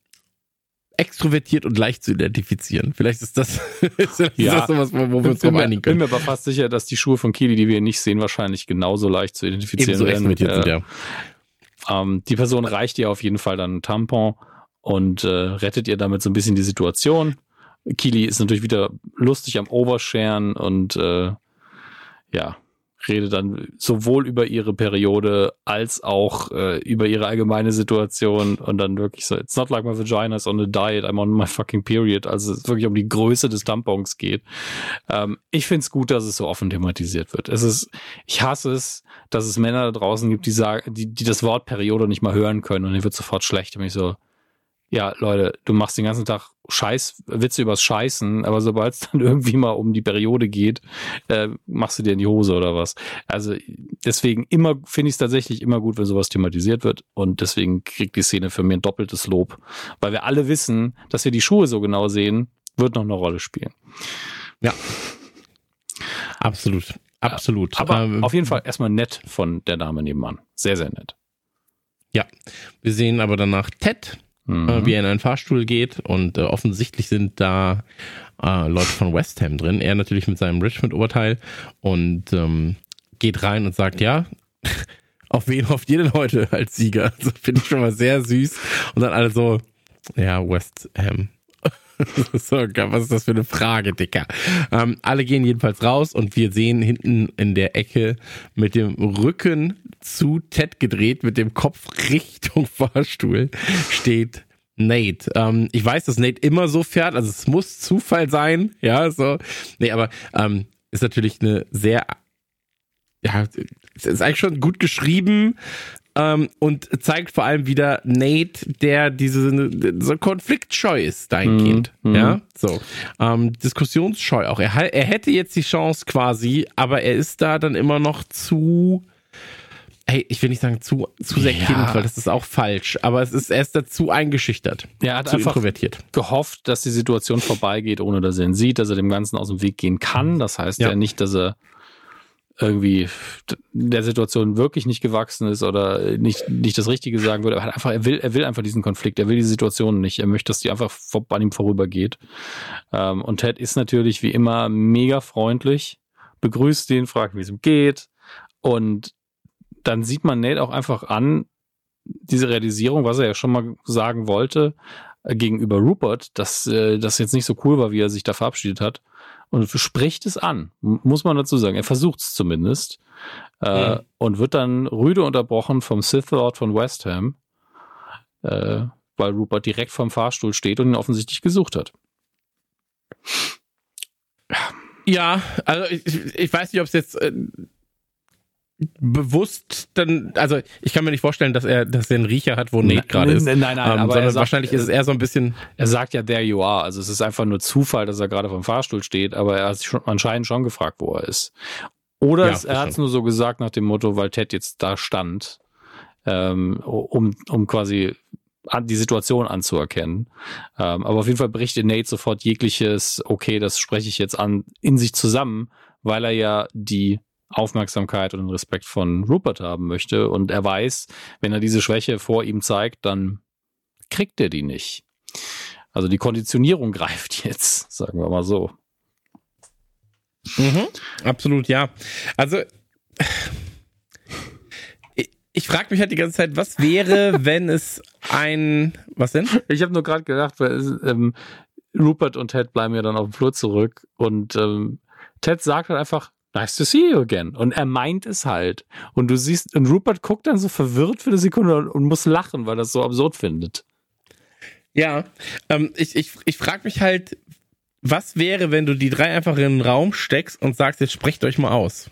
extrovertiert und leicht zu identifizieren. Vielleicht ist das, (laughs) ist das ja, sowas, wo, wo wir uns drauf einigen können. Ich bin mir aber fast sicher, dass die Schuhe von Kili, die wir nicht sehen, wahrscheinlich genauso leicht zu identifizieren Ebenso werden. Extrovertiert sind, ja. Ähm, die Person reicht ihr auf jeden Fall dann ein Tampon und äh, rettet ihr damit so ein bisschen die Situation. Kili ist natürlich wieder lustig am Oversharen und äh, ja, redet dann sowohl über ihre Periode als auch äh, über ihre allgemeine Situation und dann wirklich so, it's not like my vagina is on a diet, I'm on my fucking period. Also es wirklich um die Größe des Tampons geht. Ähm, ich finde es gut, dass es so offen thematisiert wird. Es ist, ich hasse es, dass es Männer da draußen gibt, die sagen, die, die das Wort Periode nicht mal hören können und ihr wird sofort schlecht, wenn ich so, ja, Leute, du machst den ganzen Tag Scheiß, Witze übers Scheißen, aber sobald es dann (laughs) irgendwie mal um die Periode geht, äh, machst du dir in die Hose oder was. Also deswegen immer, finde ich es tatsächlich immer gut, wenn sowas thematisiert wird und deswegen kriegt die Szene für mich ein doppeltes Lob, weil wir alle wissen, dass wir die Schuhe so genau sehen, wird noch eine Rolle spielen. Ja. Absolut. Absolut. Aber ähm, auf jeden Fall erstmal nett von der Dame nebenan. Sehr, sehr nett. Ja. Wir sehen aber danach Ted, mhm. äh, wie er in einen Fahrstuhl geht und äh, offensichtlich sind da äh, Leute von West Ham drin. Er natürlich mit seinem Richmond-Oberteil und ähm, geht rein und sagt, ja, (laughs) auf wen hofft ihr denn heute als Sieger? Das (laughs) finde ich schon mal sehr süß. Und dann alle so, ja, West Ham. (laughs) so, was ist das für eine Frage, Dicker? Ähm, alle gehen jedenfalls raus und wir sehen hinten in der Ecke mit dem Rücken zu Ted gedreht, mit dem Kopf Richtung (laughs) Fahrstuhl steht Nate. Ähm, ich weiß, dass Nate immer so fährt, also es muss Zufall sein, ja, so. Nee, aber ähm, ist natürlich eine sehr ja, es ist eigentlich schon gut geschrieben, ähm, und zeigt vor allem wieder Nate, der diese so konfliktscheu ist dahingehend. Mhm. Ja, so ähm, diskussionsscheu auch. Er, er hätte jetzt die Chance quasi, aber er ist da dann immer noch zu Hey, ich will nicht sagen zu, zu sehr ja. kind, weil das ist auch falsch, aber es ist, er ist dazu eingeschüchtert. Er hat zu einfach introvertiert. gehofft, dass die Situation vorbeigeht, ohne dass er ihn sieht, dass er dem Ganzen aus dem Weg gehen kann. Das heißt ja, ja nicht, dass er irgendwie der Situation wirklich nicht gewachsen ist oder nicht, nicht das Richtige sagen würde. Er, einfach, er, will, er will einfach diesen Konflikt, er will die Situation nicht. Er möchte, dass die einfach an ihm vorübergeht. Ähm, und Ted ist natürlich wie immer mega freundlich, begrüßt ihn, fragt, wie es ihm geht. Und dann sieht man Nate auch einfach an, diese Realisierung, was er ja schon mal sagen wollte, äh, gegenüber Rupert, dass äh, das jetzt nicht so cool war, wie er sich da verabschiedet hat und spricht es an, muss man dazu sagen. Er versucht es zumindest äh, mhm. und wird dann rüde unterbrochen vom Sith Lord von West Ham, äh, weil Rupert direkt vom Fahrstuhl steht und ihn offensichtlich gesucht hat. Ja, also ich, ich weiß nicht, ob es jetzt äh, bewusst dann, also ich kann mir nicht vorstellen, dass er, dass er einen Riecher hat, wo Nate gerade ist. Nein, nein, nein, ähm, aber sagt, wahrscheinlich ist es eher so ein bisschen. Er sagt ja, there you are. Also es ist einfach nur Zufall, dass er gerade vom Fahrstuhl steht, aber er hat sich schon, anscheinend schon gefragt, wo er ist. Oder ja, es, er hat es nur so gesagt nach dem Motto, weil Ted jetzt da stand, ähm, um, um quasi die Situation anzuerkennen. Ähm, aber auf jeden Fall berichtet Nate sofort jegliches, okay, das spreche ich jetzt an, in sich zusammen, weil er ja die Aufmerksamkeit und den Respekt von Rupert haben möchte. Und er weiß, wenn er diese Schwäche vor ihm zeigt, dann kriegt er die nicht. Also die Konditionierung (laughs) greift jetzt, sagen wir mal so. Mhm, absolut, ja. Also ich, ich frage mich halt die ganze Zeit, was wäre, (laughs) wenn es ein, was denn? Ich habe nur gerade gedacht, weil ähm, Rupert und Ted bleiben ja dann auf dem Flur zurück und ähm, Ted sagt halt einfach, nice to see you again. Und er meint es halt. Und du siehst, und Rupert guckt dann so verwirrt für eine Sekunde und, und muss lachen, weil er es so absurd findet. Ja, ähm, ich, ich, ich frage mich halt, was wäre, wenn du die drei einfach in den Raum steckst und sagst, jetzt sprecht euch mal aus.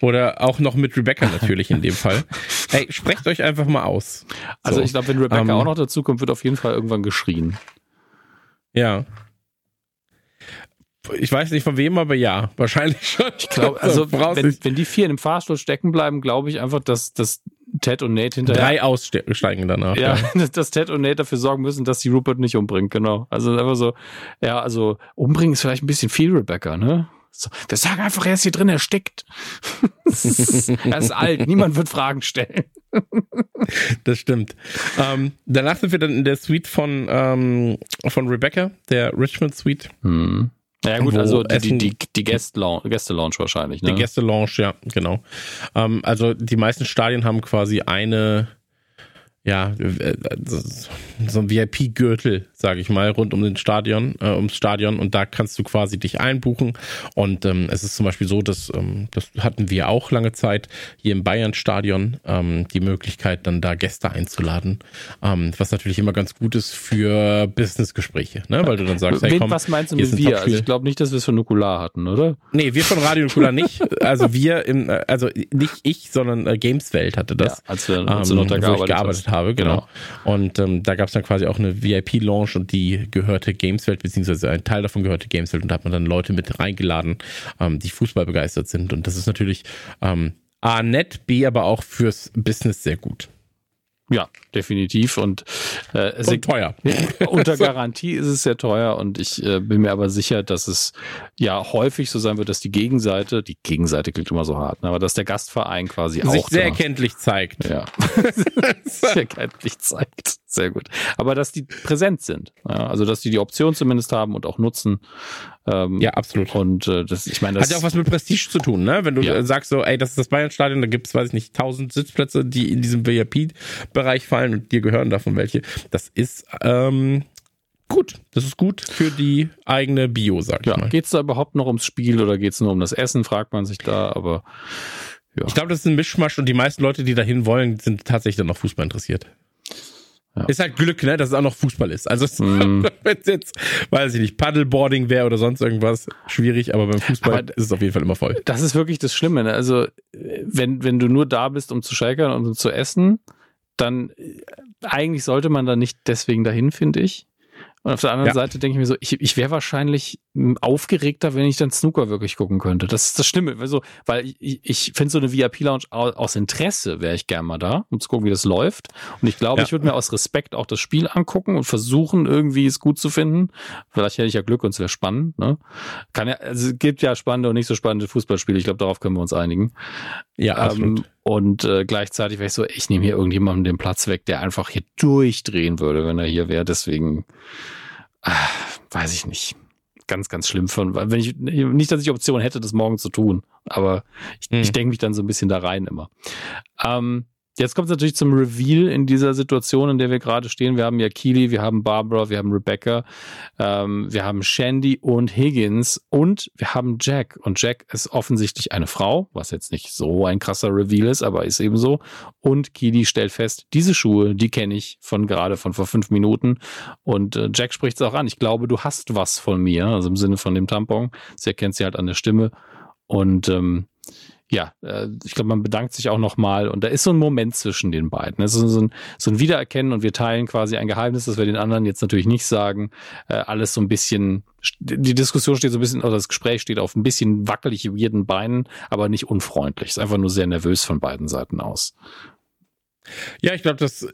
Oder auch noch mit Rebecca natürlich in dem Fall. (laughs) Hey, sprecht euch einfach mal aus. Also so. ich glaube, wenn Rebecca ähm, auch noch dazu kommt, wird auf jeden Fall irgendwann geschrien. Ja ich weiß nicht von wem, aber ja, wahrscheinlich schon. Ich glaube, also (laughs) wenn, wenn die vier in dem Fahrstuhl stecken bleiben, glaube ich einfach, dass, dass Ted und Nate hinterher. Drei aussteigen danach. Ja, ja, (laughs) dass Ted und Nate dafür sorgen müssen, dass sie Rupert nicht umbringt, genau. Also einfach so, ja, also umbringen ist vielleicht ein bisschen viel, Rebecca, ne? So, wir sagen einfach, er ist hier drin erstickt. (laughs) er ist alt, niemand wird Fragen stellen. das stimmt. Ähm, danach sind wir dann in der Suite von, ähm, von Rebecca, der Richmond Suite. Hm. Ja gut, also die, die, die Gäste-Lounge Gäste wahrscheinlich. Ne? Die Gäste-Lounge, ja, genau. Ähm, also die meisten Stadien haben quasi eine ja, äh, so ein VIP-Gürtel, sage ich mal, rund um den Stadion, äh, ums Stadion. Und da kannst du quasi dich einbuchen. Und ähm, es ist zum Beispiel so, dass ähm, das hatten wir auch lange Zeit hier im Bayern-Stadion ähm, die Möglichkeit, dann da Gäste einzuladen, ähm, was natürlich immer ganz gut ist für Business-Gespräche, ne? weil du dann sagst, hey komm, was meinst du mit wir? Also ich glaube nicht, dass wir es von Nukular hatten, oder? Nee, wir von Radio Nukular nicht, also wir im, äh, also nicht ich, sondern äh, Gameswelt hatte das, ja, als wir, als ähm, noch da gearbeitet, gearbeitet habe, genau. genau. Und ähm, da gab es dann quasi auch eine VIP-Launch und die gehörte Gameswelt, beziehungsweise ein Teil davon gehörte Gameswelt und da hat man dann Leute mit reingeladen, ähm, die Fußball begeistert sind. Und das ist natürlich ähm, A nett, B aber auch fürs Business sehr gut. Ja, definitiv. Und, äh, und teuer. (laughs) unter Garantie ist es sehr teuer und ich äh, bin mir aber sicher, dass es ja häufig so sein wird, dass die Gegenseite, die Gegenseite klingt immer so hart, ne, aber dass der Gastverein quasi sich auch sehr erkenntlich zeigt. Ja, (laughs) sehr erkenntlich zeigt. Sehr gut. Aber dass die präsent sind, ja, also dass die die Option zumindest haben und auch nutzen. Ähm, ja, absolut. Und äh, das, ich meine, das hat ja auch was mit Prestige zu tun, ne? Wenn du ja. sagst so, ey, das ist das Bayern-Stadion, da gibt's, weiß ich nicht, tausend Sitzplätze, die in diesem VIP-Bereich fallen und dir gehören davon welche. Das ist ähm, gut. Das ist gut für die eigene Bio, sag ich ja. mal. Geht's da überhaupt noch ums Spiel oder geht's nur um das Essen, fragt man sich da, aber ja. Ich glaube, das ist ein Mischmasch und die meisten Leute, die dahin wollen, sind tatsächlich dann noch Fußball interessiert. Ja. Ist halt Glück, ne, dass es auch noch Fußball ist. Also (laughs) mm. wenn es jetzt, weiß ich nicht, Paddleboarding wäre oder sonst irgendwas, schwierig, aber beim Fußball aber ist es auf jeden Fall immer voll. Das ist wirklich das Schlimme. Ne? Also wenn, wenn du nur da bist, um zu schäkern und um zu essen, dann äh, eigentlich sollte man da nicht deswegen dahin, finde ich. Und auf der anderen ja. Seite denke ich mir so, ich, ich wäre wahrscheinlich aufgeregter, wenn ich dann Snooker wirklich gucken könnte. Das ist das Schlimme. Also, weil ich, ich finde so eine VIP-Lounge aus Interesse wäre ich gerne mal da, um zu gucken, wie das läuft. Und ich glaube, ja. ich würde mir aus Respekt auch das Spiel angucken und versuchen, irgendwie es gut zu finden. Vielleicht hätte ich ja Glück und es wäre spannend. Ne? Kann ja, also es gibt ja spannende und nicht so spannende Fußballspiele. Ich glaube, darauf können wir uns einigen. Ja, absolut. Ähm, und äh, gleichzeitig wäre ich so, ich nehme hier irgendjemanden den Platz weg, der einfach hier durchdrehen würde, wenn er hier wäre. Deswegen, äh, weiß ich nicht. Ganz, ganz schlimm von, wenn ich, nicht, dass ich Option hätte, das morgen zu tun, aber ich, hm. ich denke mich dann so ein bisschen da rein immer. Ähm, Jetzt kommt es natürlich zum Reveal in dieser Situation, in der wir gerade stehen. Wir haben ja Keely, wir haben Barbara, wir haben Rebecca, ähm, wir haben Shandy und Higgins und wir haben Jack. Und Jack ist offensichtlich eine Frau, was jetzt nicht so ein krasser Reveal ist, aber ist eben so. Und Keely stellt fest, diese Schuhe, die kenne ich von gerade von vor fünf Minuten. Und äh, Jack spricht es auch an. Ich glaube, du hast was von mir, also im Sinne von dem Tampon. Sie erkennt sie halt an der Stimme. Und ähm, ja, äh, ich glaube, man bedankt sich auch nochmal und da ist so ein Moment zwischen den beiden. Es ist so ein, so ein Wiedererkennen und wir teilen quasi ein Geheimnis, das wir den anderen jetzt natürlich nicht sagen. Äh, alles so ein bisschen, die Diskussion steht so ein bisschen, oder das Gespräch steht auf ein bisschen wackelig weirden Beinen, aber nicht unfreundlich. Ist einfach nur sehr nervös von beiden Seiten aus. Ja, ich glaube, das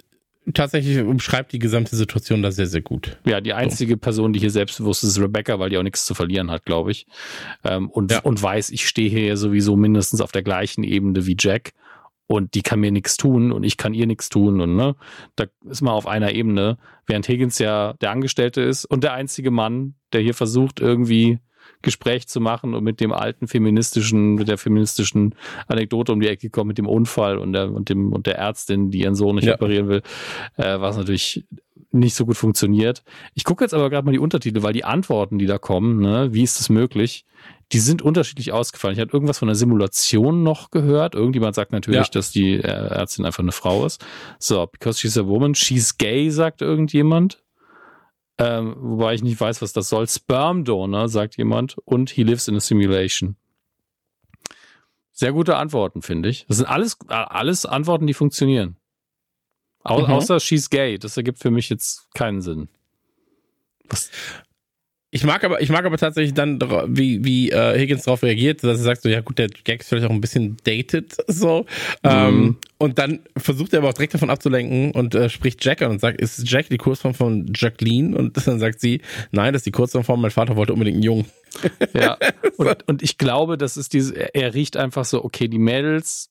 tatsächlich umschreibt die gesamte Situation da sehr, sehr gut. Ja, die einzige so. Person, die hier selbstbewusst ist, ist Rebecca, weil die auch nichts zu verlieren hat, glaube ich. Ähm, und, ja. und weiß, ich stehe hier sowieso mindestens auf der gleichen Ebene wie Jack. Und die kann mir nichts tun und ich kann ihr nichts tun. Und ne, da ist man auf einer Ebene, während Higgins ja der Angestellte ist und der einzige Mann, der hier versucht, irgendwie Gespräch zu machen und mit dem alten feministischen, mit der feministischen Anekdote um die Ecke kommt, mit dem Unfall und der, und dem, und der Ärztin, die ihren Sohn nicht ja. operieren will, äh, was natürlich nicht so gut funktioniert. Ich gucke jetzt aber gerade mal die Untertitel, weil die Antworten, die da kommen, ne, wie ist das möglich, die sind unterschiedlich ausgefallen. Ich hatte irgendwas von einer Simulation noch gehört. Irgendjemand sagt natürlich, ja. dass die Ärztin einfach eine Frau ist. So, because she's a woman, she's gay, sagt irgendjemand. Ähm, wobei ich nicht weiß, was das soll. Sperm Donor, sagt jemand. Und he lives in a simulation. Sehr gute Antworten, finde ich. Das sind alles, alles Antworten, die funktionieren. Au mhm. Außer she's gay. Das ergibt für mich jetzt keinen Sinn. Was? Ich mag aber, ich mag aber tatsächlich dann, wie, wie äh, Higgins darauf reagiert, dass er sagt so, ja gut, der Gag ist vielleicht auch ein bisschen dated, (laughs) so. Mhm. Ähm, und dann versucht er aber auch direkt davon abzulenken und äh, spricht Jack an und sagt, ist Jack die Kurzform von Jacqueline? Und dann sagt sie, nein, das ist die Kurzform von, mein Vater wollte unbedingt einen Jungen. (laughs) Ja, (laughs) und, und ich glaube, das ist diese, er riecht einfach so, okay, die Mädels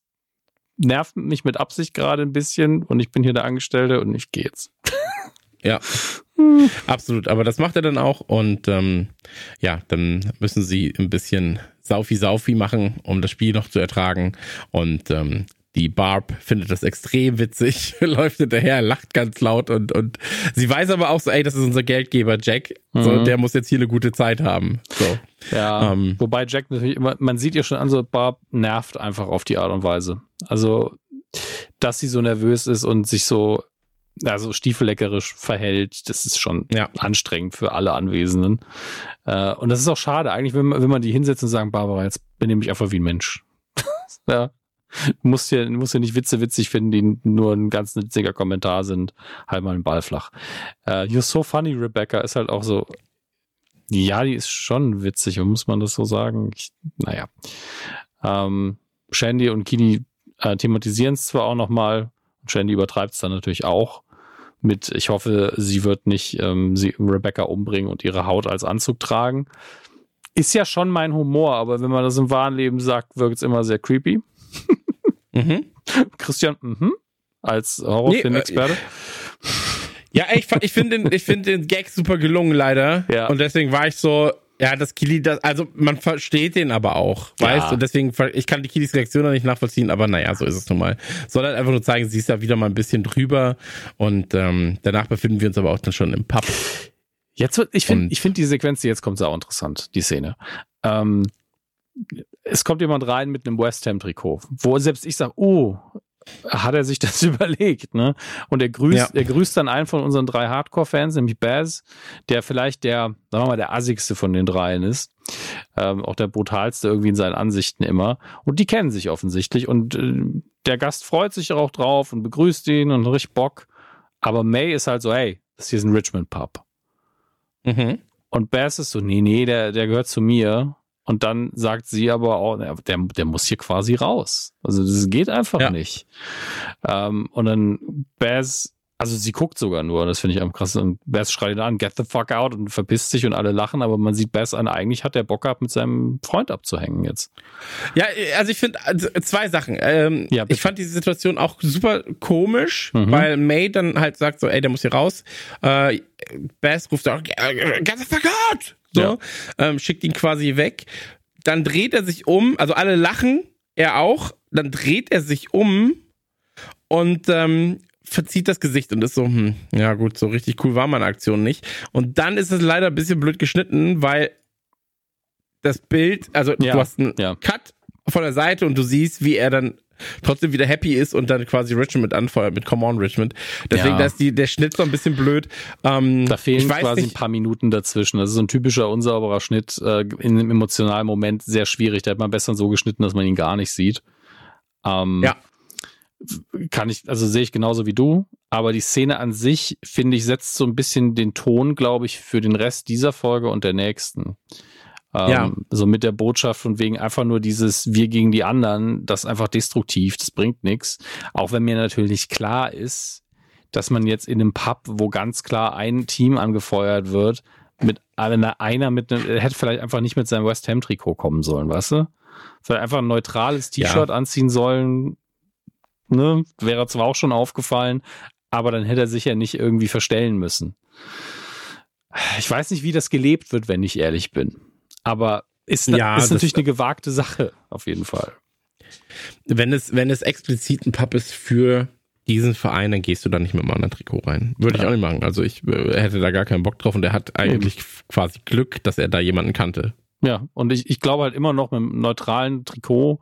nerven mich mit Absicht gerade ein bisschen und ich bin hier der Angestellte und ich gehe jetzt. Ja, absolut. Aber das macht er dann auch und ähm, ja, dann müssen sie ein bisschen Saufi-Saufi machen, um das Spiel noch zu ertragen. Und ähm, die Barb findet das extrem witzig, (laughs) läuft hinterher, lacht ganz laut und, und sie weiß aber auch so, ey, das ist unser Geldgeber Jack, mhm. so, der muss jetzt hier eine gute Zeit haben. So. Ja, ähm, wobei Jack natürlich immer, man sieht ja schon an, so Barb nervt einfach auf die Art und Weise. Also, dass sie so nervös ist und sich so also stiefelleckerisch verhält, das ist schon ja. anstrengend für alle Anwesenden. Äh, und das ist auch schade. Eigentlich will man, will man die hinsetzen und sagen, Barbara, jetzt benehme ich einfach wie ein Mensch. (laughs) ja. Du musst ja, musst nicht Witze witzig finden, die nur ein ganz witziger Kommentar sind. Halt mal den Ball flach. Äh, You're so funny, Rebecca, ist halt auch so. Ja, die ist schon witzig, muss man das so sagen? Ich, naja. Ähm, Shandy und Kini äh, thematisieren es zwar auch nochmal, Shandy übertreibt es dann natürlich auch mit, ich hoffe, sie wird nicht ähm, sie, Rebecca umbringen und ihre Haut als Anzug tragen. Ist ja schon mein Humor, aber wenn man das im wahren Leben sagt, wirkt es immer sehr creepy. (laughs) mhm. Christian, mhm, als Horrorfilm-Experte. Nee, äh, ja, ich, ich finde den, ich find den Gag super gelungen, leider. Ja. Und deswegen war ich so, ja, das Kili, das, also man versteht den aber auch, ja. weißt und deswegen, ich kann die Kilis Reaktion noch nicht nachvollziehen, aber naja, so ist es nun mal. Soll halt einfach nur zeigen, sie ist ja wieder mal ein bisschen drüber und ähm, danach befinden wir uns aber auch dann schon im Pub. Jetzt wird, ich finde, ich finde die Sequenz, die jetzt kommt, sehr interessant, die Szene. Ähm, es kommt jemand rein mit einem West Ham Trikot, wo selbst ich sage, oh, hat er sich (laughs) das überlegt, ne? Und er grüßt, ja. er grüßt dann einen von unseren drei Hardcore-Fans, nämlich Baz, der vielleicht der, sagen wir mal, der assigste von den dreien ist. Ähm, auch der brutalste irgendwie in seinen Ansichten immer. Und die kennen sich offensichtlich. Und äh, der Gast freut sich auch drauf und begrüßt ihn und richtig Bock. Aber May ist halt so, hey, das hier ist ein Richmond Pub. Mhm. Und Bass ist so, nee, nee, der, der gehört zu mir. Und dann sagt sie aber auch, der, der muss hier quasi raus. Also das geht einfach ja. nicht. Ähm, und dann Bass also sie guckt sogar nur, das finde ich am krass. Und Bass schreit ihn an, get the fuck out und verpisst sich und alle lachen, aber man sieht Bass an, eigentlich hat der Bock gehabt, mit seinem Freund abzuhängen jetzt. Ja, also ich finde also zwei Sachen. Ähm, ja, ich fand diese Situation auch super komisch, mhm. weil May dann halt sagt so, ey, der muss hier raus. Äh, Bass ruft auch, get the fuck out! So, ja. ähm, schickt ihn quasi weg. Dann dreht er sich um, also alle lachen, er auch. Dann dreht er sich um und ähm, verzieht das Gesicht und ist so, hm, ja gut, so richtig cool war meine Aktion nicht. Und dann ist es leider ein bisschen blöd geschnitten, weil das Bild, also ja, du hast einen ja. Cut von der Seite und du siehst, wie er dann trotzdem wieder happy ist und dann quasi Richmond mit anfeuert, mit Come on Richmond. Deswegen, ja. da ist die, der Schnitt so ein bisschen blöd. Ähm, da fehlen quasi nicht. ein paar Minuten dazwischen. Das ist so ein typischer unsauberer Schnitt äh, in einem emotionalen Moment sehr schwierig. Da hat man besser so geschnitten, dass man ihn gar nicht sieht. Ähm, ja kann ich, also sehe ich genauso wie du, aber die Szene an sich, finde ich, setzt so ein bisschen den Ton, glaube ich, für den Rest dieser Folge und der nächsten. Ähm, ja. So mit der Botschaft von wegen einfach nur dieses Wir gegen die anderen, das ist einfach destruktiv, das bringt nichts. Auch wenn mir natürlich klar ist, dass man jetzt in einem Pub, wo ganz klar ein Team angefeuert wird, mit einer, einer mit einem, hätte vielleicht einfach nicht mit seinem West Ham Trikot kommen sollen, weißt du? Vielleicht einfach ein neutrales T-Shirt ja. anziehen sollen, ne, wäre zwar auch schon aufgefallen, aber dann hätte er sich ja nicht irgendwie verstellen müssen. Ich weiß nicht, wie das gelebt wird, wenn ich ehrlich bin. Aber ist, ja, ist natürlich eine gewagte Sache, auf jeden Fall. Wenn es, wenn es explizit ein Pub ist für diesen Verein, dann gehst du da nicht mit einem anderen Trikot rein. Würde ja. ich auch nicht machen. Also ich äh, hätte da gar keinen Bock drauf und er hat eigentlich mhm. quasi Glück, dass er da jemanden kannte. Ja, und ich, ich glaube halt immer noch mit einem neutralen Trikot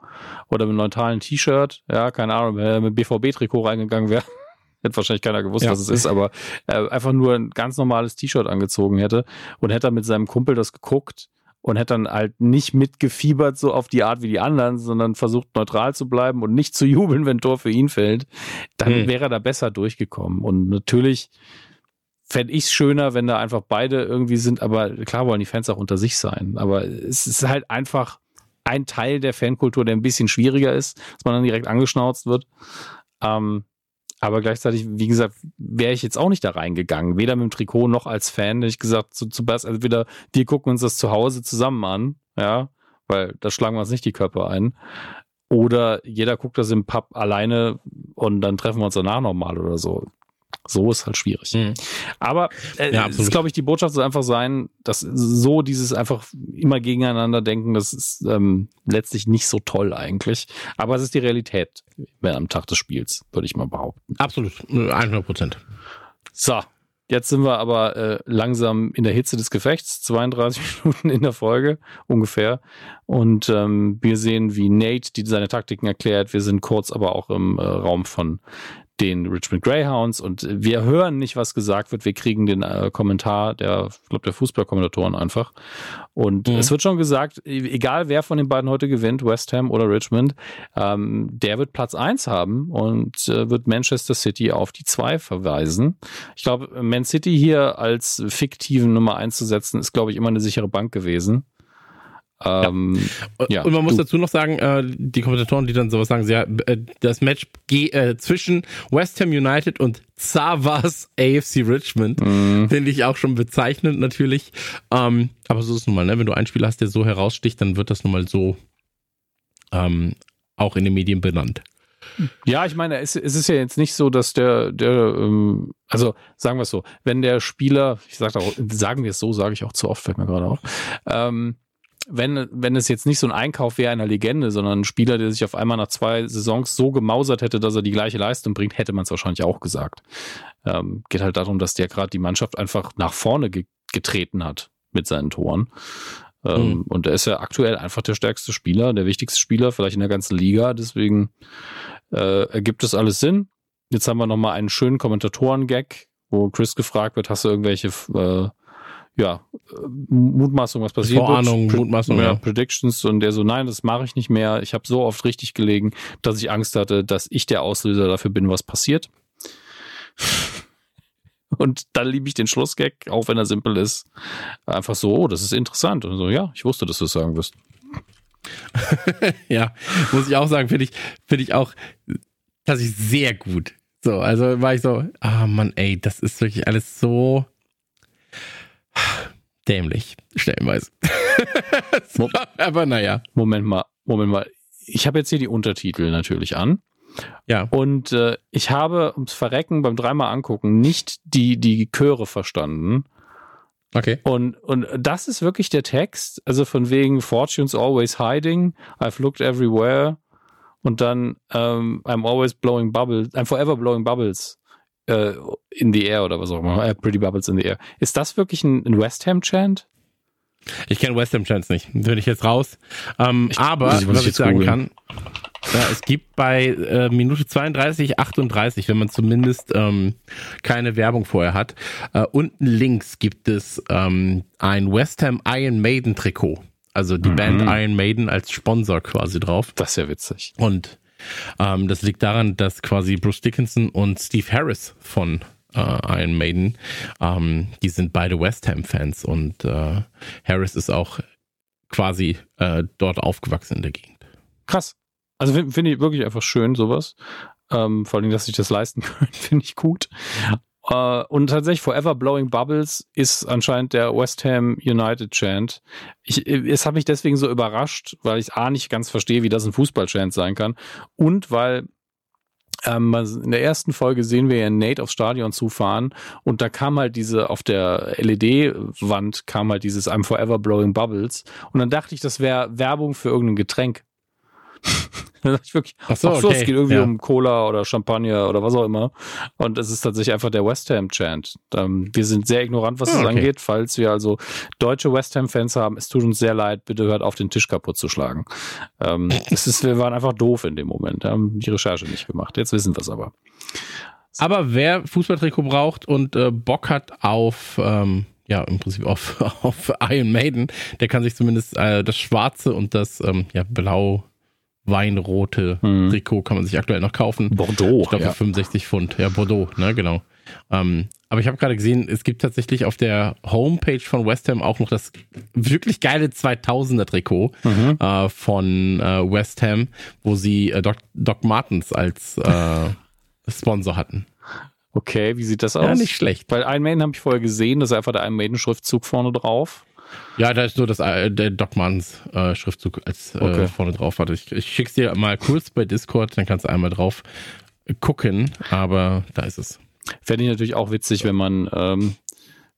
oder mit einem neutralen T-Shirt, ja, keine Ahnung, wenn er mit BVB-Trikot reingegangen wäre, (laughs) hätte wahrscheinlich keiner gewusst, ja. was es ist, aber äh, einfach nur ein ganz normales T-Shirt angezogen hätte und hätte mit seinem Kumpel das geguckt und hätte dann halt nicht mitgefiebert so auf die Art wie die anderen, sondern versucht neutral zu bleiben und nicht zu jubeln, wenn Tor für ihn fällt, dann hm. wäre er da besser durchgekommen. Und natürlich fände ich es schöner, wenn da einfach beide irgendwie sind, aber klar wollen die Fans auch unter sich sein. Aber es ist halt einfach ein Teil der Fankultur, der ein bisschen schwieriger ist, dass man dann direkt angeschnauzt wird. Ähm, aber gleichzeitig, wie gesagt, wäre ich jetzt auch nicht da reingegangen. Weder mit dem Trikot noch als Fan. Hätte ich gesagt, zu, zu Bass, also wieder, wir gucken uns das zu Hause zusammen an, ja, weil da schlagen wir uns nicht die Körper ein. Oder jeder guckt das im Pub alleine und dann treffen wir uns danach nochmal oder so. So ist halt schwierig. Mhm. Aber äh, ja, ist, glaube ich, die Botschaft soll einfach sein, dass so dieses einfach immer gegeneinander denken, das ist ähm, letztlich nicht so toll eigentlich. Aber es ist die Realität am Tag des Spiels, würde ich mal behaupten. Absolut, 100 Prozent. So, Jetzt sind wir aber äh, langsam in der Hitze des Gefechts, 32 (laughs) Minuten in der Folge ungefähr. Und ähm, wir sehen, wie Nate die seine Taktiken erklärt. Wir sind kurz aber auch im äh, Raum von den Richmond Greyhounds und wir hören nicht, was gesagt wird. Wir kriegen den äh, Kommentar der, ich glaube, der Fußballkommentatoren einfach. Und mhm. es wird schon gesagt, e-, egal wer von den beiden heute gewinnt, West Ham oder Richmond, ähm, der wird Platz eins haben und äh, wird Manchester City auf die zwei verweisen. Ich glaube, Man City hier als fiktiven Nummer eins zu setzen, ist, glaube ich, immer eine sichere Bank gewesen. Ähm, ja. Und man muss du. dazu noch sagen, äh, die Kommentatoren, die dann sowas sagen, sie, äh, das Match äh, zwischen West Ham United und Zavas AFC Richmond mhm. finde ich auch schon bezeichnend natürlich. Ähm, aber so ist es nun mal, ne? wenn du einen Spieler hast, der so heraussticht, dann wird das nun mal so ähm, auch in den Medien benannt. Ja, ich meine, es, es, ist ja jetzt nicht so, dass der, der, ähm, also sagen wir es so, wenn der Spieler, ich sag auch, sagen wir es so, sage ich auch zu oft, fällt mir gerade auf, ähm, wenn, wenn es jetzt nicht so ein Einkauf wäre einer Legende, sondern ein Spieler, der sich auf einmal nach zwei Saisons so gemausert hätte, dass er die gleiche Leistung bringt, hätte man es wahrscheinlich auch gesagt. Ähm, geht halt darum, dass der gerade die Mannschaft einfach nach vorne ge getreten hat mit seinen Toren. Ähm, mhm. Und er ist ja aktuell einfach der stärkste Spieler, der wichtigste Spieler, vielleicht in der ganzen Liga. Deswegen äh, ergibt es alles Sinn. Jetzt haben wir nochmal einen schönen Kommentatoren-Gag, wo Chris gefragt wird, hast du irgendwelche äh, ja, Mutmaßung, was passiert Vorahnung, wird. Mutmaßung, ja. Predictions und der so, nein, das mache ich nicht mehr. Ich habe so oft richtig gelegen, dass ich Angst hatte, dass ich der Auslöser dafür bin, was passiert. (laughs) Und dann liebe ich den Schlussgag, auch wenn er simpel ist. Einfach so, oh, das ist interessant. Und so, ja, ich wusste, dass du es sagen wirst. (laughs) ja, muss ich auch sagen, finde ich, finde ich auch tatsächlich sehr gut. So, also war ich so, ah oh Mann, ey, das ist wirklich alles so dämlich, stellenweise. (laughs) so, aber naja. Moment mal, Moment mal. Ich habe jetzt hier die Untertitel natürlich an. Ja. Und äh, ich habe ums Verrecken beim dreimal angucken nicht die, die Chöre verstanden. Okay. Und, und das ist wirklich der Text, also von wegen Fortune's always hiding, I've looked everywhere und dann um, ähm, I'm always blowing bubbles, I'm forever blowing bubbles uh, in the air oder was auch immer, uh, pretty bubbles in the air. Ist das wirklich ein, ein West Ham Chant? Ich kenne West Ham Chants nicht, bin ich jetzt raus. Ähm, ich, aber was ich, ich sagen kann, ja, es gibt bei äh, Minute 32, 38, wenn man zumindest ähm, keine Werbung vorher hat, äh, unten links gibt es ähm, ein West Ham Iron Maiden Trikot. Also die mhm. Band Iron Maiden als Sponsor quasi drauf. Das ist ja witzig. Und ähm, das liegt daran, dass quasi Bruce Dickinson und Steve Harris von äh, Iron Maiden, ähm, die sind beide West Ham Fans und äh, Harris ist auch quasi äh, dort aufgewachsen in der Gegend. Krass. Also finde find ich wirklich einfach schön, sowas. Ähm, vor allem, dass sich das leisten (laughs) können, finde ich gut. Uh, und tatsächlich Forever Blowing Bubbles ist anscheinend der West Ham United Chant. Ich, es hat mich deswegen so überrascht, weil ich A nicht ganz verstehe, wie das ein Fußball-Chant sein kann. Und weil ähm, in der ersten Folge sehen wir ja Nate aufs Stadion zufahren und da kam halt diese, auf der LED-Wand kam halt dieses I'm Forever Blowing Bubbles und dann dachte ich, das wäre Werbung für irgendein Getränk. (laughs) ich wirklich, ach so, ach so okay. es geht irgendwie ja. um Cola oder Champagner oder was auch immer. Und es ist tatsächlich einfach der West Ham Chant. Ähm, wir sind sehr ignorant, was das okay. angeht. Falls wir also deutsche West Ham Fans haben, es tut uns sehr leid. Bitte hört auf, den Tisch kaputt zu schlagen. Ähm, (laughs) es ist, wir waren einfach doof in dem Moment. Haben die Recherche nicht gemacht. Jetzt wissen wir es aber. Aber wer Fußballtrikot braucht und äh, Bock hat auf ähm ja, im Prinzip auf, (laughs) auf Iron Maiden, der kann sich zumindest äh, das schwarze und das ähm, ja, blau weinrote hm. Trikot kann man sich aktuell noch kaufen. Bordeaux. Ich glaube ja. für 65 Pfund. Ja, Bordeaux, ne, genau. Ähm, aber ich habe gerade gesehen, es gibt tatsächlich auf der Homepage von West Ham auch noch das wirklich geile 2000er Trikot mhm. äh, von äh, West Ham, wo sie äh, Doc, Doc Martens als äh, (laughs) Sponsor hatten. Okay, wie sieht das aus? Ja, nicht schlecht. Weil Iron Maiden habe ich vorher gesehen, das ist einfach der Iron Maiden Schriftzug vorne drauf. Ja, da ist nur das, äh, der Dockmans äh, Schriftzug als äh, okay. vorne drauf. Warte, ich, ich schick's dir mal kurz bei Discord, dann kannst du einmal drauf gucken, aber da ist es. Fände ich natürlich auch witzig, wenn man ähm,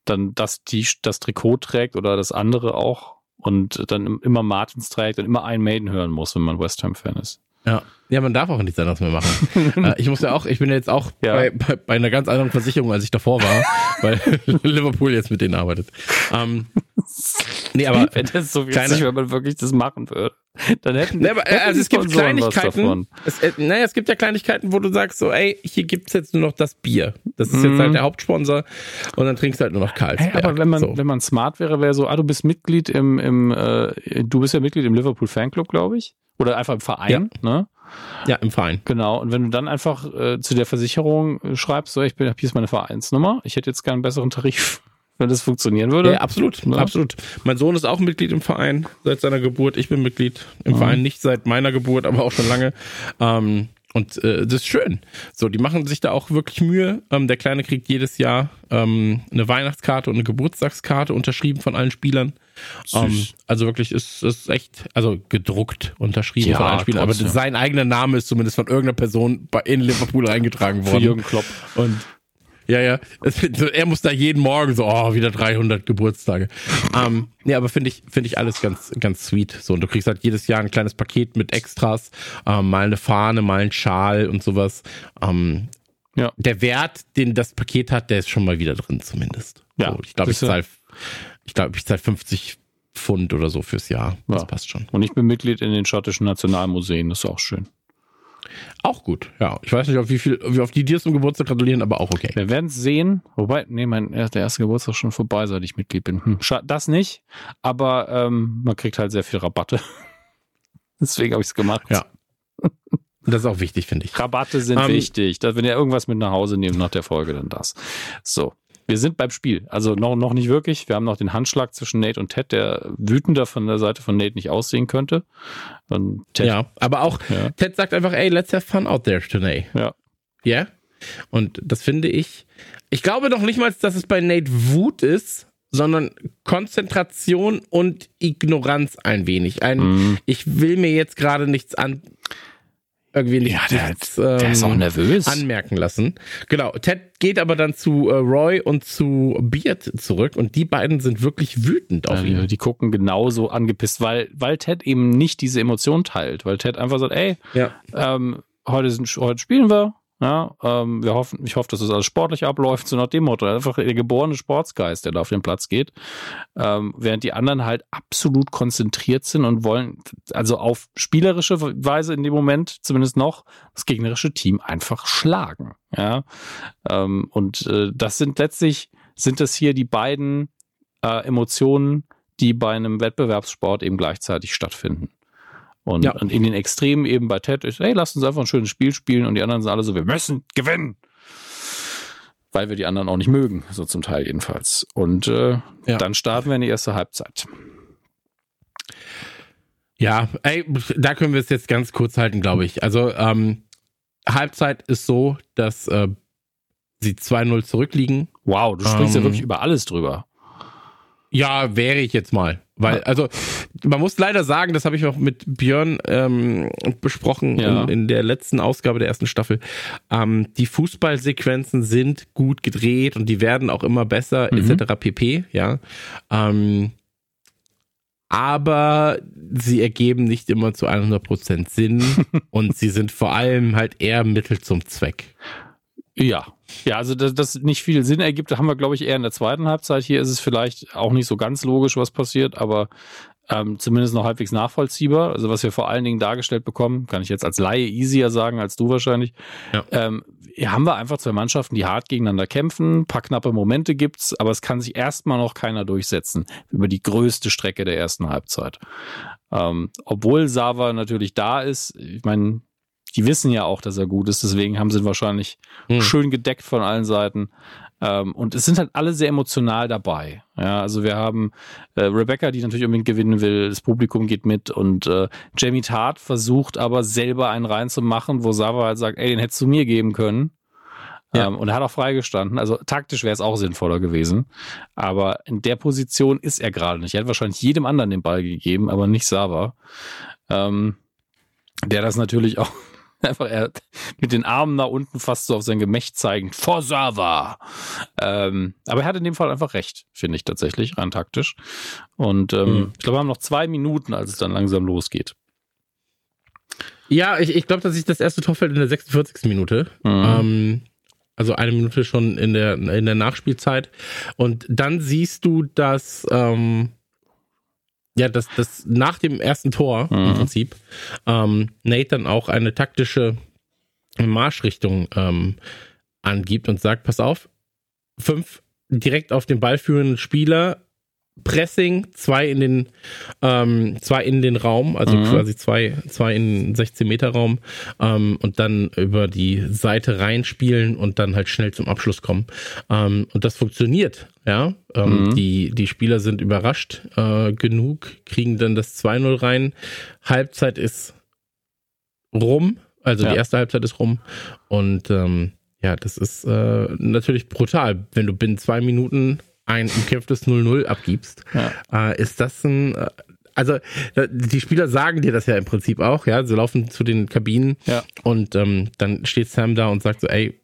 dann das, die, das Trikot trägt oder das andere auch und dann immer Martins trägt und immer einen Maiden hören muss, wenn man West Ham-Fan ist. Ja. Ja, man darf auch nichts anderes mehr machen. (laughs) äh, ich muss ja auch, ich bin ja jetzt auch ja. Bei, bei, bei, einer ganz anderen Versicherung, als ich davor war, (laughs) weil (laughs) Liverpool jetzt mit denen arbeitet. Ähm, nee, aber wenn das so witzig, kleine, wenn man wirklich das machen würde. Dann hätten, nee, aber, hätten also es gibt Kleinigkeiten. Es, äh, naja, es gibt ja Kleinigkeiten, wo du sagst so, ey, hier gibt's jetzt nur noch das Bier. Das ist mhm. jetzt halt der Hauptsponsor und dann trinkst du halt nur noch Karlsberg. Hey, aber wenn man, so. wenn man smart wäre, wäre so, ah, du bist Mitglied im, im äh, du bist ja Mitglied im Liverpool Fanclub, glaube ich. Oder einfach im Verein, ja. ne? Ja, im Verein. Genau. Und wenn du dann einfach äh, zu der Versicherung äh, schreibst, so, ich bin, hier ist meine Vereinsnummer, ich hätte jetzt gerne einen besseren Tarif, (laughs) wenn das funktionieren würde. Ja, absolut, ja. absolut. Mein Sohn ist auch Mitglied im Verein seit seiner Geburt. Ich bin Mitglied im mhm. Verein, nicht seit meiner Geburt, aber auch schon lange. Ähm, und äh, das ist schön. So, die machen sich da auch wirklich Mühe. Ähm, der Kleine kriegt jedes Jahr ähm, eine Weihnachtskarte und eine Geburtstagskarte unterschrieben von allen Spielern. Ähm, also wirklich ist es echt, also gedruckt unterschrieben ja, von allen Spielern. Trotzdem. Aber sein eigener Name ist zumindest von irgendeiner Person in Liverpool (laughs) eingetragen worden. Für Jürgen Klopp. Und ja, ja. Er muss da jeden Morgen so, oh, wieder 300 Geburtstage. ähm, nee, aber finde ich, finde ich alles ganz, ganz sweet. So, und du kriegst halt jedes Jahr ein kleines Paket mit Extras, ähm, mal eine Fahne, mal ein Schal und sowas. Ähm, ja. Der Wert, den das Paket hat, der ist schon mal wieder drin, zumindest. Ja. So, ich glaube, ich zahle, ich glaube, ich zahle 50 Pfund oder so fürs Jahr. Das ja. passt schon. Und ich bin Mitglied in den schottischen Nationalmuseen, das ist auch schön. Auch gut, ja. Ich weiß nicht, auf wie viel, wie auf die dir zum Geburtstag gratulieren, aber auch okay. Wir werden es sehen. Wobei, nee, mein der erste Geburtstag ist schon vorbei, seit ich Mitglied bin. Hm, das nicht, aber ähm, man kriegt halt sehr viel Rabatte. (laughs) Deswegen habe ich es gemacht. Ja. Das ist auch wichtig, finde ich. Rabatte sind um, ähm, wichtig. Dass, wenn ihr irgendwas mit nach Hause nehmt nach der Folge, dann das. So. Wir sind beim Spiel. Also noch, noch nicht wirklich. Wir haben noch den Handschlag zwischen Nate und Ted, der wütender von der Seite von Nate nicht aussehen könnte. Und Ted, ja, aber auch ja. Ted sagt einfach, ey, let's have fun out there today. Ja. Ja. Yeah? Und das finde ich. Ich glaube noch nicht mal, dass es bei Nate Wut ist, sondern Konzentration und Ignoranz ein wenig. Ein, mm. ich will mir jetzt gerade nichts an irgendwie nicht, ja, der, nichts, ähm, der ist auch nervös. anmerken lassen. Genau. Ted geht aber dann zu äh, Roy und zu Beard zurück und die beiden sind wirklich wütend auf ihn. Die gucken genauso angepisst, weil, weil Ted eben nicht diese Emotion teilt, weil Ted einfach sagt, ey, ja. ähm, heute, sind, heute spielen wir, ja, ähm, wir hoffen, ich hoffe, dass das alles sportlich abläuft, so nach dem Motto. Einfach der geborene Sportsgeist, der da auf den Platz geht. Ähm, während die anderen halt absolut konzentriert sind und wollen, also auf spielerische Weise in dem Moment zumindest noch, das gegnerische Team einfach schlagen. Ja. Ähm, und äh, das sind letztlich, sind das hier die beiden äh, Emotionen, die bei einem Wettbewerbssport eben gleichzeitig stattfinden. Und, ja. und in den Extremen eben bei Ted ist, hey, lasst uns einfach ein schönes Spiel spielen und die anderen sind alle so, wir müssen gewinnen. Weil wir die anderen auch nicht mögen, so zum Teil jedenfalls. Und äh, ja. dann starten wir in die erste Halbzeit. Ja, ey, da können wir es jetzt ganz kurz halten, glaube ich. Also, ähm, Halbzeit ist so, dass äh, sie 2-0 zurückliegen. Wow, du sprichst ähm, ja wirklich über alles drüber. Ja, wäre ich jetzt mal. Weil, also, man muss leider sagen, das habe ich auch mit Björn ähm, besprochen ja. in, in, der letzten Ausgabe der ersten Staffel. Ähm, die Fußballsequenzen sind gut gedreht und die werden auch immer besser, mhm. etc. pp. Ja. Ähm, aber sie ergeben nicht immer zu 100% Sinn (laughs) und sie sind vor allem halt eher Mittel zum Zweck. Ja, ja, also dass das nicht viel Sinn ergibt, haben wir, glaube ich, eher in der zweiten Halbzeit. Hier ist es vielleicht auch nicht so ganz logisch, was passiert, aber ähm, zumindest noch halbwegs nachvollziehbar. Also was wir vor allen Dingen dargestellt bekommen, kann ich jetzt als Laie easier sagen als du wahrscheinlich. Ja. Ähm, hier haben wir einfach zwei Mannschaften, die hart gegeneinander kämpfen, paar knappe Momente gibt's, aber es kann sich erstmal noch keiner durchsetzen über die größte Strecke der ersten Halbzeit. Ähm, obwohl Sava natürlich da ist, ich meine, die wissen ja auch, dass er gut ist, deswegen haben sie ihn wahrscheinlich hm. schön gedeckt von allen Seiten. Ähm, und es sind halt alle sehr emotional dabei. Ja, also wir haben äh, Rebecca, die natürlich unbedingt gewinnen will, das Publikum geht mit und äh, Jamie Tart versucht aber selber einen reinzumachen, wo Sava halt sagt, ey, den hättest du mir geben können. Ja. Ähm, und er hat auch freigestanden. Also taktisch wäre es auch sinnvoller gewesen. Aber in der Position ist er gerade nicht. Er hat wahrscheinlich jedem anderen den Ball gegeben, aber nicht Sava. Ähm, der das natürlich auch (laughs) Einfach er mit den Armen nach unten fast so auf sein Gemächt zeigend. Vor Sava. Ähm, aber er hat in dem Fall einfach recht, finde ich tatsächlich, rein taktisch. Und ähm, mhm. ich glaube, wir haben noch zwei Minuten, als es dann langsam losgeht. Ja, ich, ich glaube, dass sich das erste Tor fällt in der 46. Minute. Mhm. Ähm, also eine Minute schon in der, in der Nachspielzeit. Und dann siehst du, dass ähm, ja, das, das nach dem ersten Tor mhm. im Prinzip ähm, Nate dann auch eine taktische Marschrichtung ähm, angibt und sagt, pass auf, fünf direkt auf den Ball führenden Spieler Pressing, zwei in den, ähm, zwei in den Raum, also mhm. quasi zwei, zwei in den 16 Meter Raum ähm, und dann über die Seite reinspielen und dann halt schnell zum Abschluss kommen. Ähm, und das funktioniert, ja. Ähm, mhm. die, die Spieler sind überrascht äh, genug, kriegen dann das 2-0 rein. Halbzeit ist rum, also ja. die erste Halbzeit ist rum und ähm, ja, das ist äh, natürlich brutal, wenn du binnen zwei Minuten ein umkämpftes 0-0 abgibst, ja. äh, ist das ein, äh, also die Spieler sagen dir das ja im Prinzip auch, ja, sie laufen zu den Kabinen ja. und ähm, dann steht Sam da und sagt so, ey,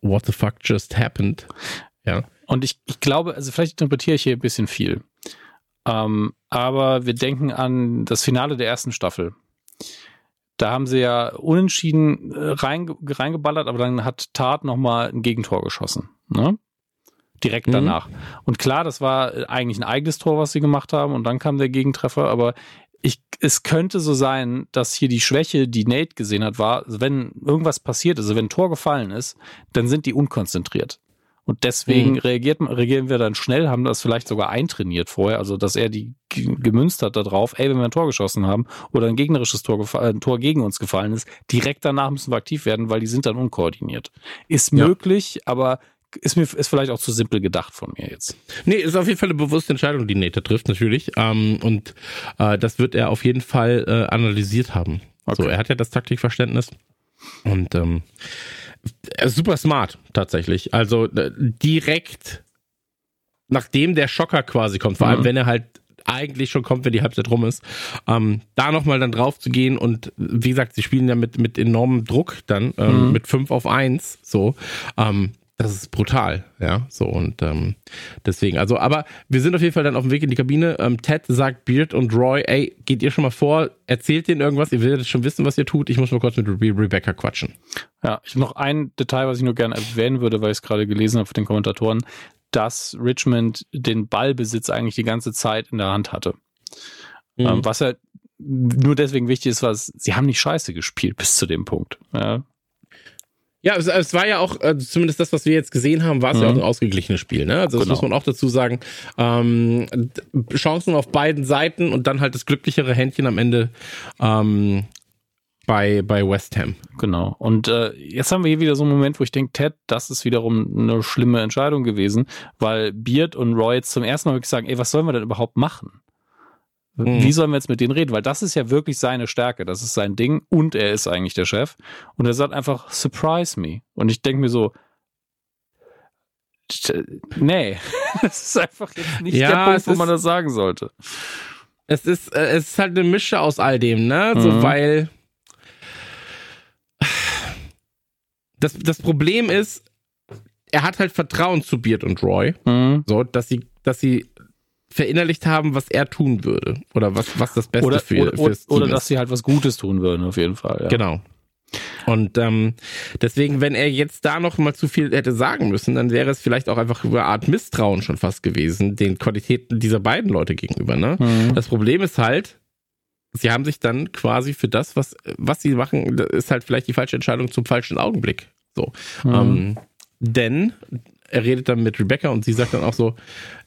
what the fuck just happened? Ja. Und ich, ich glaube, also vielleicht interpretiere ich hier ein bisschen viel. Ähm, aber wir denken an das Finale der ersten Staffel. Da haben sie ja unentschieden äh, rein, reingeballert, aber dann hat Tat nochmal ein Gegentor geschossen. Ne? Direkt mhm. danach. Und klar, das war eigentlich ein eigenes Tor, was sie gemacht haben und dann kam der Gegentreffer, aber ich, es könnte so sein, dass hier die Schwäche, die Nate gesehen hat, war, wenn irgendwas passiert ist, also wenn ein Tor gefallen ist, dann sind die unkonzentriert. Und deswegen mhm. reagiert, reagieren wir dann schnell, haben das vielleicht sogar eintrainiert vorher, also dass er die gemünzt hat darauf, ey, wenn wir ein Tor geschossen haben oder ein gegnerisches Tor, äh, ein Tor gegen uns gefallen ist, direkt danach müssen wir aktiv werden, weil die sind dann unkoordiniert. Ist möglich, ja. aber ist mir ist vielleicht auch zu simpel gedacht von mir jetzt. Nee, ist auf jeden Fall eine bewusste Entscheidung, die Nate trifft, natürlich. Ähm, und äh, das wird er auf jeden Fall äh, analysiert haben. Okay. So, er hat ja das Taktikverständnis. Und ähm, super smart, tatsächlich. Also äh, direkt nachdem der Schocker quasi kommt, vor allem mhm. wenn er halt eigentlich schon kommt, wenn die Halbzeit rum ist, ähm, da nochmal dann drauf zu gehen und wie gesagt, sie spielen ja mit, mit enormem Druck dann, ähm, mhm. mit 5 auf 1, so, ähm, das ist brutal, ja, so und ähm, deswegen, also, aber wir sind auf jeden Fall dann auf dem Weg in die Kabine. Ähm, Ted sagt Beard und Roy, ey, geht ihr schon mal vor, erzählt denen irgendwas, ihr werdet schon wissen, was ihr tut. Ich muss mal kurz mit Re Rebecca quatschen. Ja, ich habe noch ein Detail, was ich nur gerne erwähnen würde, weil ich es gerade gelesen habe von den Kommentatoren dass Richmond den Ballbesitz eigentlich die ganze Zeit in der Hand hatte. Mhm. Ähm, was ja nur deswegen wichtig ist, was sie haben nicht scheiße gespielt bis zu dem Punkt. Ja, ja, es, es, war ja auch, äh, zumindest das, was wir jetzt gesehen haben, war es mhm. ja auch ein ausgeglichenes Spiel. Ne? Also das genau. muss man auch dazu sagen. Ähm, Chancen auf beiden Seiten und dann halt das glücklichere Händchen am Ende ähm, bei, bei West Ham. Genau. Und äh, jetzt haben wir hier wieder so einen Moment, wo ich denke, Ted, das ist wiederum eine schlimme Entscheidung gewesen, weil Beard und Roy jetzt zum ersten Mal wirklich sagen, ey, was sollen wir denn überhaupt machen? Mhm. Wie sollen wir jetzt mit denen reden? Weil das ist ja wirklich seine Stärke, das ist sein Ding und er ist eigentlich der Chef. Und er sagt einfach, surprise me. Und ich denke mir so, nee, (laughs) das ist einfach jetzt nicht ja, der Punkt, wo man das sagen sollte. Es ist, äh, es ist halt eine Mische aus all dem, ne? So, mhm. weil das, das Problem ist, er hat halt Vertrauen zu Beard und Roy, mhm. so, dass sie, dass sie verinnerlicht haben, was er tun würde. Oder was, was das Beste oder, für, oder, fürs Team Oder dass sie halt was Gutes tun würden, auf jeden Fall. Ja. Genau. Und ähm, deswegen, wenn er jetzt da noch mal zu viel hätte sagen müssen, dann wäre es vielleicht auch einfach über eine Art Misstrauen schon fast gewesen, den Qualitäten dieser beiden Leute gegenüber. Ne? Mhm. Das Problem ist halt, sie haben sich dann quasi für das, was, was sie machen, ist halt vielleicht die falsche Entscheidung zum falschen Augenblick. So. Mhm. Ähm, denn er redet dann mit Rebecca und sie sagt dann auch so,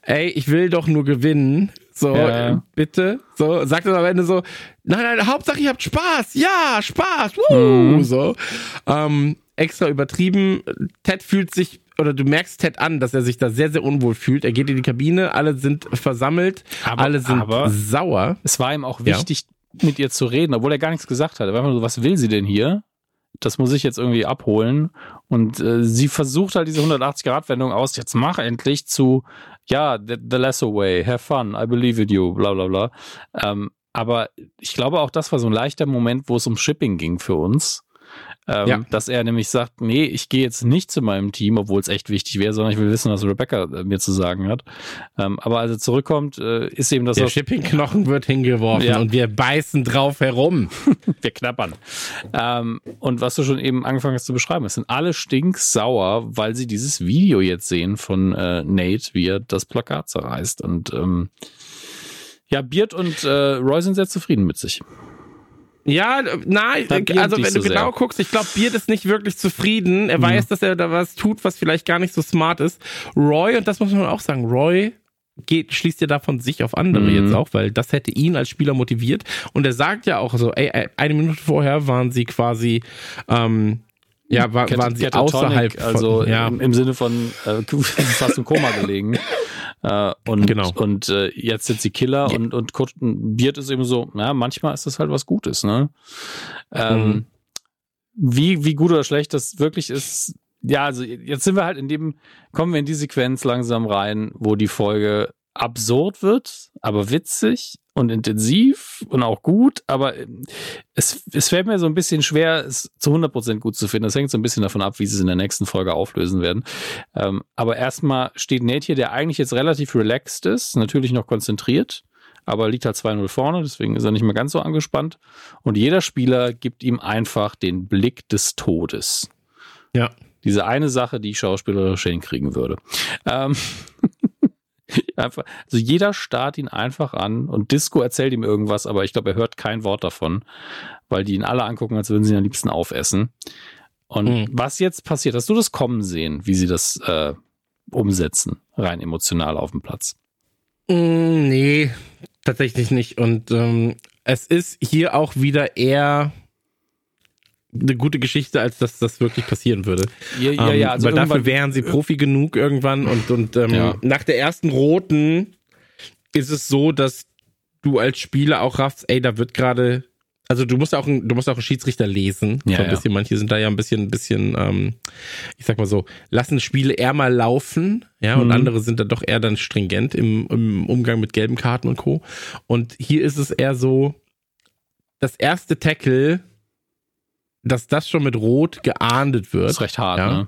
ey, ich will doch nur gewinnen. So, ja. bitte. So, sagt dann am Ende so, nein, nein, Hauptsache ihr habt Spaß. Ja, Spaß. Woo! Mhm. So. Ähm, extra übertrieben. Ted fühlt sich oder du merkst Ted an, dass er sich da sehr, sehr unwohl fühlt. Er geht in die Kabine, alle sind versammelt, aber, alle sind sauer. Es war ihm auch wichtig, mit ihr zu reden, obwohl er gar nichts gesagt hat. Er war einfach so, was will sie denn hier? Das muss ich jetzt irgendwie abholen. Und äh, sie versucht halt diese 180-Grad-Wendung aus, jetzt mach endlich zu, ja, the, the lesser way, have fun, I believe in you, bla bla bla. Ähm, aber ich glaube auch, das war so ein leichter Moment, wo es um Shipping ging für uns ähm, ja. dass er nämlich sagt, nee, ich gehe jetzt nicht zu meinem Team, obwohl es echt wichtig wäre, sondern ich will wissen, was Rebecca äh, mir zu sagen hat. Ähm, aber als er zurückkommt, äh, ist eben das... Der Shipping-Knochen wird hingeworfen ja. und wir beißen drauf herum. (laughs) wir knappern. Ähm, und was du schon eben angefangen hast zu beschreiben, es sind alle stinksauer, weil sie dieses Video jetzt sehen von äh, Nate, wie er das Plakat zerreißt. Und ähm, ja, Beard und äh, Roy sind sehr zufrieden mit sich. Ja, nein, also wenn du so genau sehr. guckst, ich glaube, Beard ist nicht wirklich zufrieden. Er mhm. weiß, dass er da was tut, was vielleicht gar nicht so smart ist. Roy, und das muss man auch sagen, Roy geht, schließt ja davon sich auf andere mhm. jetzt auch, weil das hätte ihn als Spieler motiviert. Und er sagt ja auch so, ey, eine Minute vorher waren sie quasi, ähm, ja, war, waren sie außerhalb, von, also ja. im, im Sinne von äh, (laughs) fast im Koma gelegen. (laughs) Äh, und genau. und äh, jetzt sind sie Killer ja. und, und Kurt Beard ist eben so, ja, manchmal ist das halt was Gutes, ne? Ähm, mhm. wie, wie gut oder schlecht das wirklich ist, ja, also jetzt sind wir halt in dem, kommen wir in die Sequenz langsam rein, wo die Folge absurd wird, aber witzig und intensiv und auch gut, aber ähm, es, es fällt mir so ein bisschen schwer, es zu 100% gut zu finden. Das hängt so ein bisschen davon ab, wie sie es in der nächsten Folge auflösen werden. Ähm, aber erstmal steht Nate hier, der eigentlich jetzt relativ relaxed ist, natürlich noch konzentriert, aber liegt halt 2-0 vorne, deswegen ist er nicht mehr ganz so angespannt. Und jeder Spieler gibt ihm einfach den Blick des Todes. Ja. Diese eine Sache, die ich schauspielerisch hinkriegen würde. Ähm einfach, also jeder starrt ihn einfach an und Disco erzählt ihm irgendwas, aber ich glaube, er hört kein Wort davon, weil die ihn alle angucken, als würden sie ihn am liebsten aufessen. Und mhm. was jetzt passiert, hast du das kommen sehen, wie sie das äh, umsetzen, rein emotional auf dem Platz? Mm, nee, tatsächlich nicht. Und ähm, es ist hier auch wieder eher eine gute Geschichte, als dass das wirklich passieren würde. Ja, ja, ja. Also weil dafür wären sie Profi genug irgendwann und, und ähm, ja. nach der ersten roten ist es so, dass du als Spieler auch raffst, ey, da wird gerade also du musst auch ein, du musst auch einen Schiedsrichter lesen. Ja, so ein bisschen, ja. manche sind da ja ein bisschen, ein bisschen, ähm, ich sag mal so, lassen Spiele eher mal laufen, ja, und mhm. andere sind da doch eher dann stringent im, im Umgang mit gelben Karten und Co. Und hier ist es eher so, das erste Tackle, dass das schon mit Rot geahndet wird. Das ist recht hart, ja. ne?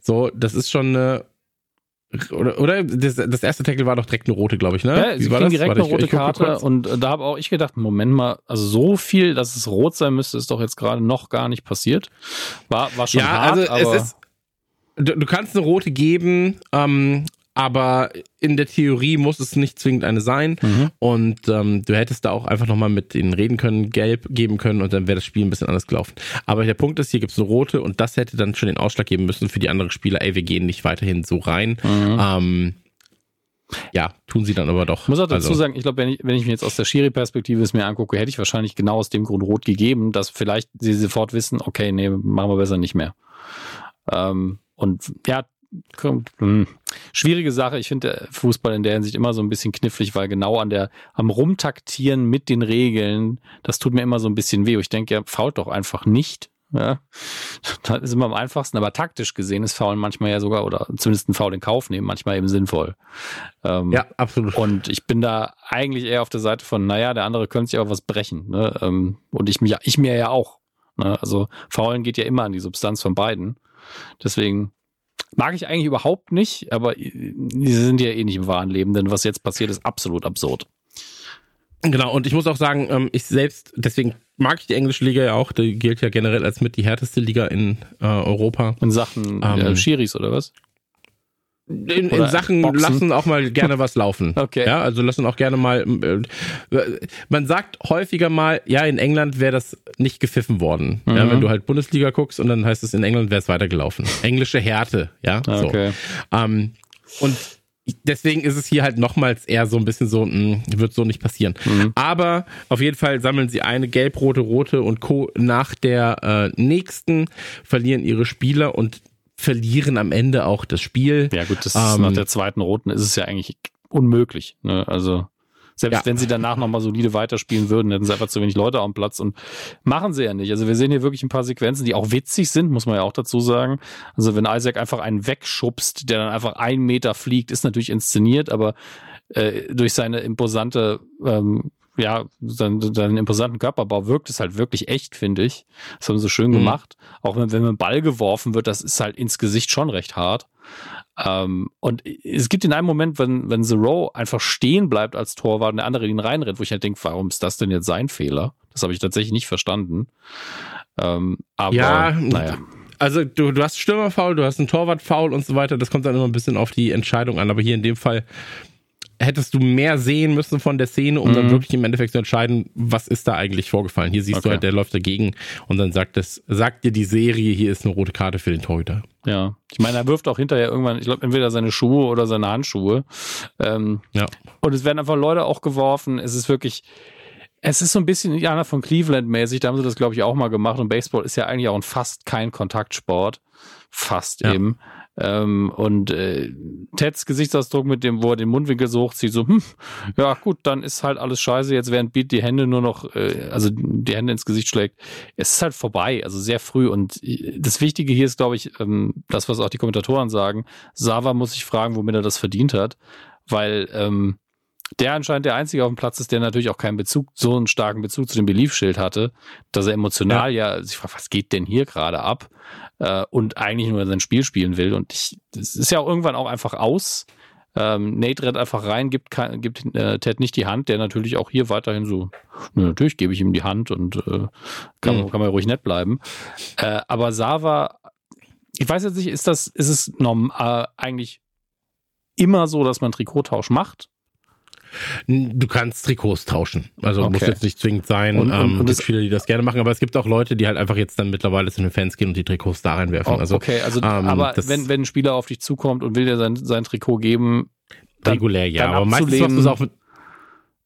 So, das ist schon eine oder, oder das, das, erste Tackle war doch direkt eine rote, glaube ich, ne? Ja, sie kriegen direkt Warte, eine rote ich, ich Karte und da habe auch ich gedacht, Moment mal, also so viel, dass es rot sein müsste, ist doch jetzt gerade noch gar nicht passiert. War, war schon ja, hart, also aber... Es ist, du, du kannst eine rote geben, ähm, aber in der Theorie muss es nicht zwingend eine sein. Mhm. Und ähm, du hättest da auch einfach nochmal mit ihnen reden können, gelb geben können und dann wäre das Spiel ein bisschen anders gelaufen. Aber der Punkt ist, hier gibt es eine rote und das hätte dann schon den Ausschlag geben müssen für die anderen Spieler, ey, wir gehen nicht weiterhin so rein. Mhm. Ähm, ja, tun sie dann aber doch. Ich muss auch dazu also. sagen, ich glaube, wenn ich, wenn ich mir jetzt aus der Schiri-Perspektive es mir angucke, hätte ich wahrscheinlich genau aus dem Grund rot gegeben, dass vielleicht sie sofort wissen, okay, nee, machen wir besser nicht mehr. Ähm, und ja. Schwierige Sache. Ich finde Fußball in der Hinsicht immer so ein bisschen knifflig, weil genau an der, am Rumtaktieren mit den Regeln, das tut mir immer so ein bisschen weh. Ich denke, ja, fault doch einfach nicht. Ja, das ist immer am einfachsten, aber taktisch gesehen ist Faulen manchmal ja sogar, oder zumindest ein Foul in Kauf nehmen, manchmal eben sinnvoll. Ähm, ja, absolut. Und ich bin da eigentlich eher auf der Seite von, naja, der andere könnte sich auch was brechen. Ne? Ähm, und ich, mich, ich mir ja auch. Ne? Also Faulen geht ja immer an die Substanz von beiden. Deswegen Mag ich eigentlich überhaupt nicht, aber die sind ja eh nicht im wahren Leben, denn was jetzt passiert, ist absolut absurd. Genau, und ich muss auch sagen, ähm, ich selbst, deswegen mag ich die englische Liga ja auch, die gilt ja generell als mit die härteste Liga in äh, Europa. In Sachen ähm, äh, Schiris oder was? In, in Sachen Boxen. lassen auch mal gerne was laufen. (laughs) Okay. Ja, also lassen auch gerne mal. Äh, man sagt häufiger mal, ja, in England wäre das nicht gepfiffen worden. Mhm. Ja, wenn du halt Bundesliga guckst und dann heißt es, in England wäre es weitergelaufen. Englische Härte, ja. Okay. So. Ähm, und deswegen ist es hier halt nochmals eher so ein bisschen so, mh, hm, wird so nicht passieren. Mhm. Aber auf jeden Fall sammeln sie eine gelb-rote, rote und Co. nach der äh, nächsten, verlieren ihre Spieler und verlieren am Ende auch das Spiel. Ja gut, das ähm, nach der zweiten roten ist es ja eigentlich unmöglich. Ne? Also selbst ja. wenn sie danach nochmal solide weiterspielen würden, hätten sie einfach zu wenig Leute am Platz und machen sie ja nicht. Also wir sehen hier wirklich ein paar Sequenzen, die auch witzig sind, muss man ja auch dazu sagen. Also wenn Isaac einfach einen wegschubst, der dann einfach einen Meter fliegt, ist natürlich inszeniert, aber äh, durch seine imposante ähm, ja, seinen, seinen imposanten Körperbau wirkt es halt wirklich echt, finde ich. Das haben sie schön mhm. gemacht. Auch wenn, wenn ein Ball geworfen wird, das ist halt ins Gesicht schon recht hart. Ähm, und es gibt in einem Moment, wenn, wenn The Row einfach stehen bleibt als Torwart und der andere ihn reinrennt, wo ich halt denke, warum ist das denn jetzt sein Fehler? Das habe ich tatsächlich nicht verstanden. Ähm, aber, ja, naja. Also du, du hast Stürmerfaul, du hast einen Torwartfaul und so weiter. Das kommt dann immer ein bisschen auf die Entscheidung an. Aber hier in dem Fall hättest du mehr sehen müssen von der Szene, um mhm. dann wirklich im Endeffekt zu entscheiden, was ist da eigentlich vorgefallen. Hier siehst okay. du halt, der läuft dagegen und dann sagt es, sagt dir die Serie, hier ist eine rote Karte für den Torhüter. Ja, ich meine, er wirft auch hinterher irgendwann, ich glaube, entweder seine Schuhe oder seine Handschuhe. Ähm, ja. Und es werden einfach Leute auch geworfen. Es ist wirklich, es ist so ein bisschen Jana von Cleveland mäßig. Da haben sie das, glaube ich, auch mal gemacht. Und Baseball ist ja eigentlich auch ein fast kein Kontaktsport. Fast ja. eben. Ähm, und äh, Teds Gesichtsausdruck mit dem, wo er den Mundwinkel so hochzieht, so, hm, ja gut, dann ist halt alles scheiße, jetzt während Beat die Hände nur noch, äh, also die Hände ins Gesicht schlägt. Es ist halt vorbei, also sehr früh. Und äh, das Wichtige hier ist, glaube ich, ähm, das, was auch die Kommentatoren sagen, Sava muss sich fragen, womit er das verdient hat, weil ähm, der anscheinend der Einzige auf dem Platz ist, der natürlich auch keinen Bezug, so einen starken Bezug zu dem Beliefschild hatte, dass er emotional ja, ja sich fragt, was geht denn hier gerade ab? Äh, und eigentlich nur sein Spiel spielen will. Und ich, das ist ja auch irgendwann auch einfach aus. Ähm, Nate rennt einfach rein, gibt, gibt äh, Ted nicht die Hand, der natürlich auch hier weiterhin so, na, natürlich gebe ich ihm die Hand und äh, kann, mhm. kann man ruhig nett bleiben. Äh, aber Sava, ich weiß jetzt nicht, ist das, ist es norm, äh, eigentlich immer so, dass man Trikottausch macht? Du kannst Trikots tauschen. Also okay. muss jetzt nicht zwingend sein. Und, ähm, und es gibt viele, die das gerne machen, aber es gibt auch Leute, die halt einfach jetzt dann mittlerweile zu den Fans gehen und die Trikots da reinwerfen. Oh, also, okay, also ähm, aber wenn, wenn ein Spieler auf dich zukommt und will dir sein, sein Trikot geben, dann, regulär ja. Dann aber meistens machst du es auch mit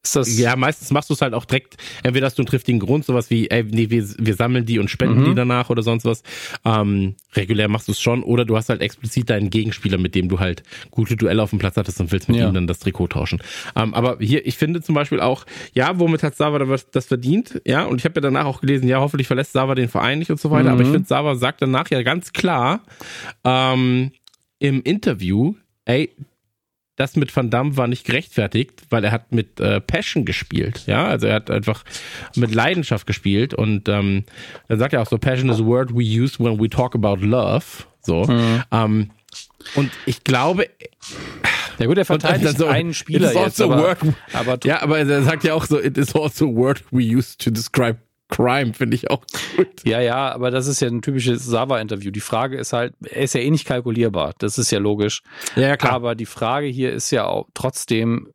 Ist das ja, meistens machst du es halt auch direkt, entweder hast du einen triftigen Grund, sowas wie, ey, nee, wir, wir sammeln die und spenden mhm. die danach oder sonst was. Ähm, regulär machst du es schon, oder du hast halt explizit deinen Gegenspieler, mit dem du halt gute Duelle auf dem Platz hattest und willst mit ja. ihm dann das Trikot tauschen. Ähm, aber hier, ich finde zum Beispiel auch, ja, womit hat Sava das verdient? Ja, und ich habe ja danach auch gelesen, ja, hoffentlich verlässt Sava den Verein nicht und so weiter, mhm. aber ich finde, Sava sagt danach ja ganz klar ähm, im Interview, ey, das mit Van Damme war nicht gerechtfertigt, weil er hat mit äh, Passion gespielt. Ja, also er hat einfach mit Leidenschaft gespielt und ähm, dann sagt er auch so, Passion is a word we use when we talk about love. So. Mhm. Ähm, und ich glaube, ja gut, er verteidigt so, einen Spieler jetzt, aber, aber, ja, aber er sagt ja auch so, it is also a word we use to describe Crime, finde ich auch gut. Ja, ja, aber das ist ja ein typisches Sava-Interview. Die Frage ist halt, er ist ja eh nicht kalkulierbar. Das ist ja logisch. Ja, klar. Aber die Frage hier ist ja auch trotzdem,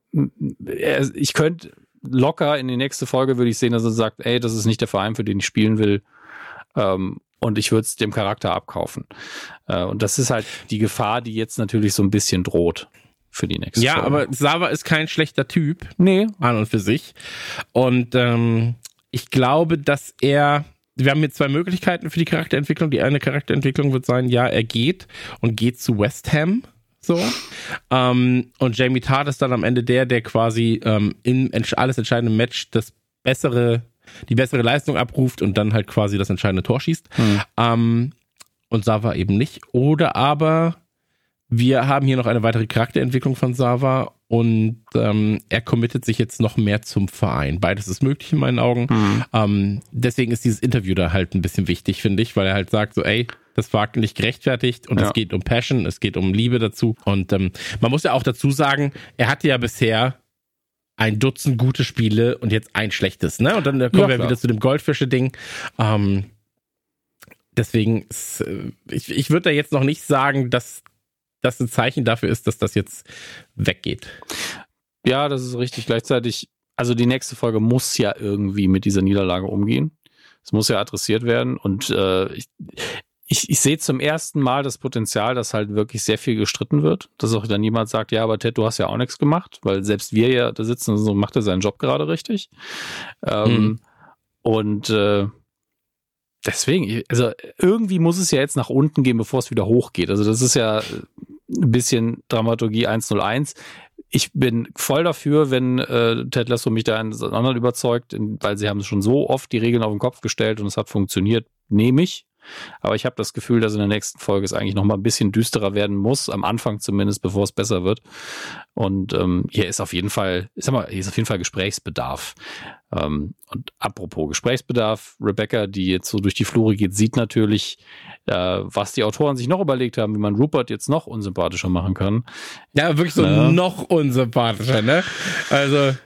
ich könnte locker in die nächste Folge würde ich sehen, dass er sagt, ey, das ist nicht der Verein, für den ich spielen will. Ähm, und ich würde es dem Charakter abkaufen. Äh, und das ist halt die Gefahr, die jetzt natürlich so ein bisschen droht für die nächste ja, Folge. aber Sava ist kein schlechter Typ. Nee. An und für sich. Und ähm, ich glaube, dass er wir haben hier zwei Möglichkeiten für die Charakterentwicklung. Die eine Charakterentwicklung wird sein, ja, er geht und geht zu West Ham. So. Ähm, und Jamie Tart ist dann am Ende der, der quasi ähm, im alles entscheidende Match das bessere, die bessere Leistung abruft und dann halt quasi das entscheidende Tor schießt. Hm. Ähm, und Sava eben nicht. Oder aber wir haben hier noch eine weitere Charakterentwicklung von Sava und ähm, er committet sich jetzt noch mehr zum Verein. Beides ist möglich in meinen Augen. Mhm. Ähm, deswegen ist dieses Interview da halt ein bisschen wichtig, finde ich, weil er halt sagt so, ey, das war nicht gerechtfertigt und ja. es geht um Passion, es geht um Liebe dazu. Und ähm, man muss ja auch dazu sagen, er hatte ja bisher ein Dutzend gute Spiele und jetzt ein schlechtes, ne? Und dann kommen ja, wir klar. wieder zu dem Goldfische-Ding. Ähm, deswegen, äh, ich, ich würde da jetzt noch nicht sagen, dass das ein Zeichen dafür ist, dass das jetzt weggeht. Ja, das ist richtig. Gleichzeitig, also die nächste Folge muss ja irgendwie mit dieser Niederlage umgehen. Es muss ja adressiert werden. Und äh, ich, ich, ich sehe zum ersten Mal das Potenzial, dass halt wirklich sehr viel gestritten wird. Dass auch dann jemand sagt, ja, aber Ted, du hast ja auch nichts gemacht, weil selbst wir ja da sitzen und so, macht er seinen Job gerade richtig. Ähm, mhm. Und äh, deswegen, also irgendwie muss es ja jetzt nach unten gehen, bevor es wieder hochgeht. Also das ist ja ein bisschen Dramaturgie 101. Ich bin voll dafür, wenn äh, Ted Lasso mich da einen anderen überzeugt, weil sie haben schon so oft die Regeln auf den Kopf gestellt und es hat funktioniert, nehme ich. Aber ich habe das Gefühl, dass in der nächsten Folge es eigentlich noch mal ein bisschen düsterer werden muss, am Anfang zumindest, bevor es besser wird. Und ähm, hier ist auf jeden Fall, ich sag mal, hier ist auf jeden Fall Gesprächsbedarf. Ähm, und apropos Gesprächsbedarf, Rebecca, die jetzt so durch die Flure geht, sieht natürlich, äh, was die Autoren sich noch überlegt haben, wie man Rupert jetzt noch unsympathischer machen kann. Ja, wirklich so äh, noch unsympathischer, ne? Also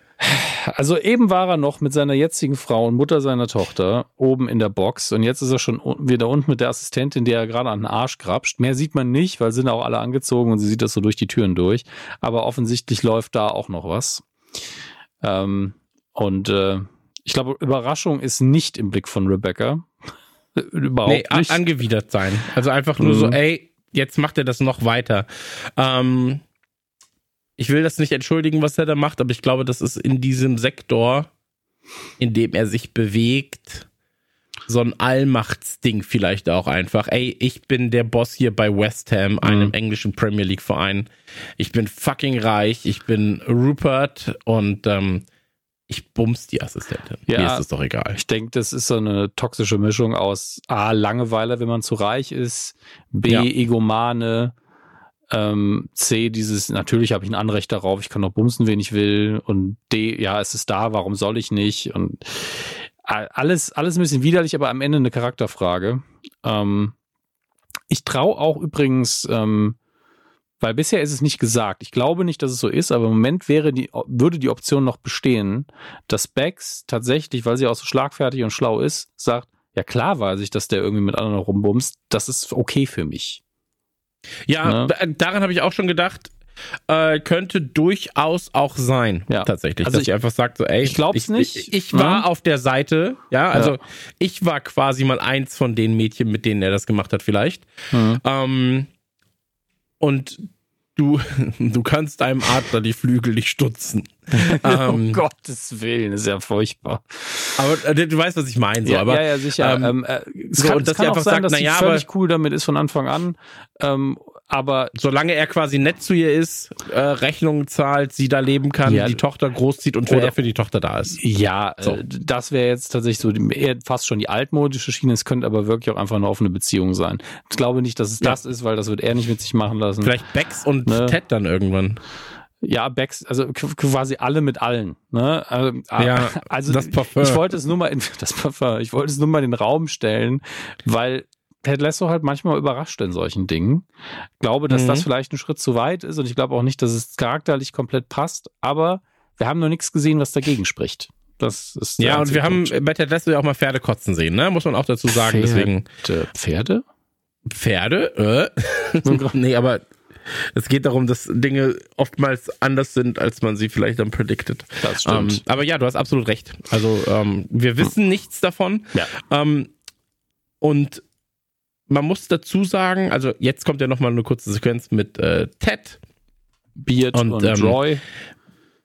also eben war er noch mit seiner jetzigen Frau und Mutter seiner Tochter oben in der Box und jetzt ist er schon wieder unten mit der Assistentin, der er gerade an den Arsch grapscht. Mehr sieht man nicht, weil sind auch alle angezogen und sie sieht das so durch die Türen durch. Aber offensichtlich läuft da auch noch was. Ähm, und äh, ich glaube, Überraschung ist nicht im Blick von Rebecca. (laughs) Überhaupt nee, nicht. angewidert sein. Also einfach nur mhm. so, ey, jetzt macht er das noch weiter. Ähm, ich will das nicht entschuldigen, was er da macht, aber ich glaube, das ist in diesem Sektor, in dem er sich bewegt, so ein Allmachtsding vielleicht auch einfach. Ey, ich bin der Boss hier bei West Ham, einem mhm. englischen Premier League Verein. Ich bin fucking reich, ich bin Rupert und ähm, ich bums die Assistentin. Ja, Mir ist es doch egal. Ich denke, das ist so eine toxische Mischung aus A, Langeweile, wenn man zu reich ist, B, ja. Egomane, ähm, C, dieses, natürlich habe ich ein Anrecht darauf, ich kann noch bumsen, wen ich will. Und D, ja, es ist da, warum soll ich nicht? Und alles, alles ein bisschen widerlich, aber am Ende eine Charakterfrage. Ähm, ich traue auch übrigens, ähm, weil bisher ist es nicht gesagt. Ich glaube nicht, dass es so ist, aber im Moment wäre die, würde die Option noch bestehen, dass Bex tatsächlich, weil sie auch so schlagfertig und schlau ist, sagt, ja klar weiß ich, dass der irgendwie mit anderen rumbumst. Das ist okay für mich. Ja, ne? daran habe ich auch schon gedacht. Äh, könnte durchaus auch sein, ja. tatsächlich. Also dass ich einfach sagt so, ey, ich glaub's ich, nicht. Ich, ich war ja. auf der Seite, ja, also ja. ich war quasi mal eins von den Mädchen, mit denen er das gemacht hat, vielleicht. Mhm. Ähm, und du, (laughs) du kannst einem Adler die Flügel nicht stutzen. (laughs) ähm, um Gottes Willen, ist ja furchtbar. Aber äh, du weißt, was ich meine. So, ja, aber, ja, ja, sicher. Ähm, ähm, äh, es so, kann, und dass sie auch einfach sein, sagt, dass na ja, völlig aber- cool damit ist von Anfang an. Ähm, aber Solange er quasi nett zu ihr ist, äh, Rechnungen zahlt, sie da leben kann, Ja. die Tochter großzieht und wer Oder- er für die Tochter da ist. ja, So. äh, das wäre jetzt tatsächlich so die- eher fast schon die altmodische Schiene. Es könnte aber wirklich auch einfach eine offene Beziehung sein. Ich glaube nicht, dass es Ja. das ist, weil das wird er nicht mit sich machen lassen. Vielleicht Bex und Ne. Ted dann irgendwann. Ja, Becks, also quasi alle mit allen. Ne? Also, Ja, (laughs) also das Parfum. ich wollte es nur mal in (laughs) das Parfum, ich wollte es nur mal in den Raum stellen, weil Ted Lasso halt manchmal überrascht in solchen Dingen. Glaube, dass Mhm. das vielleicht ein Schritt zu weit ist und ich glaube auch nicht, dass es charakterlich komplett passt, aber wir haben noch nichts gesehen, was dagegen spricht. Das ist Ja, und wir haben Punkt. bei Ted Lasso ja auch mal Pferde kotzen sehen, ne? Muss man auch dazu sagen. Deswegen Pferde? Pferde? Pferde? Äh? nee, aber es geht darum, dass Dinge oftmals anders sind, als man sie vielleicht dann predicted. Das Ähm, stimmt. aber ja, du hast absolut recht. Also ähm, wir wissen nichts davon. Ja. Ähm, und man muss dazu sagen, also jetzt kommt ja nochmal eine kurze Sequenz mit äh, Ted, Beard und, und, ähm, Roy.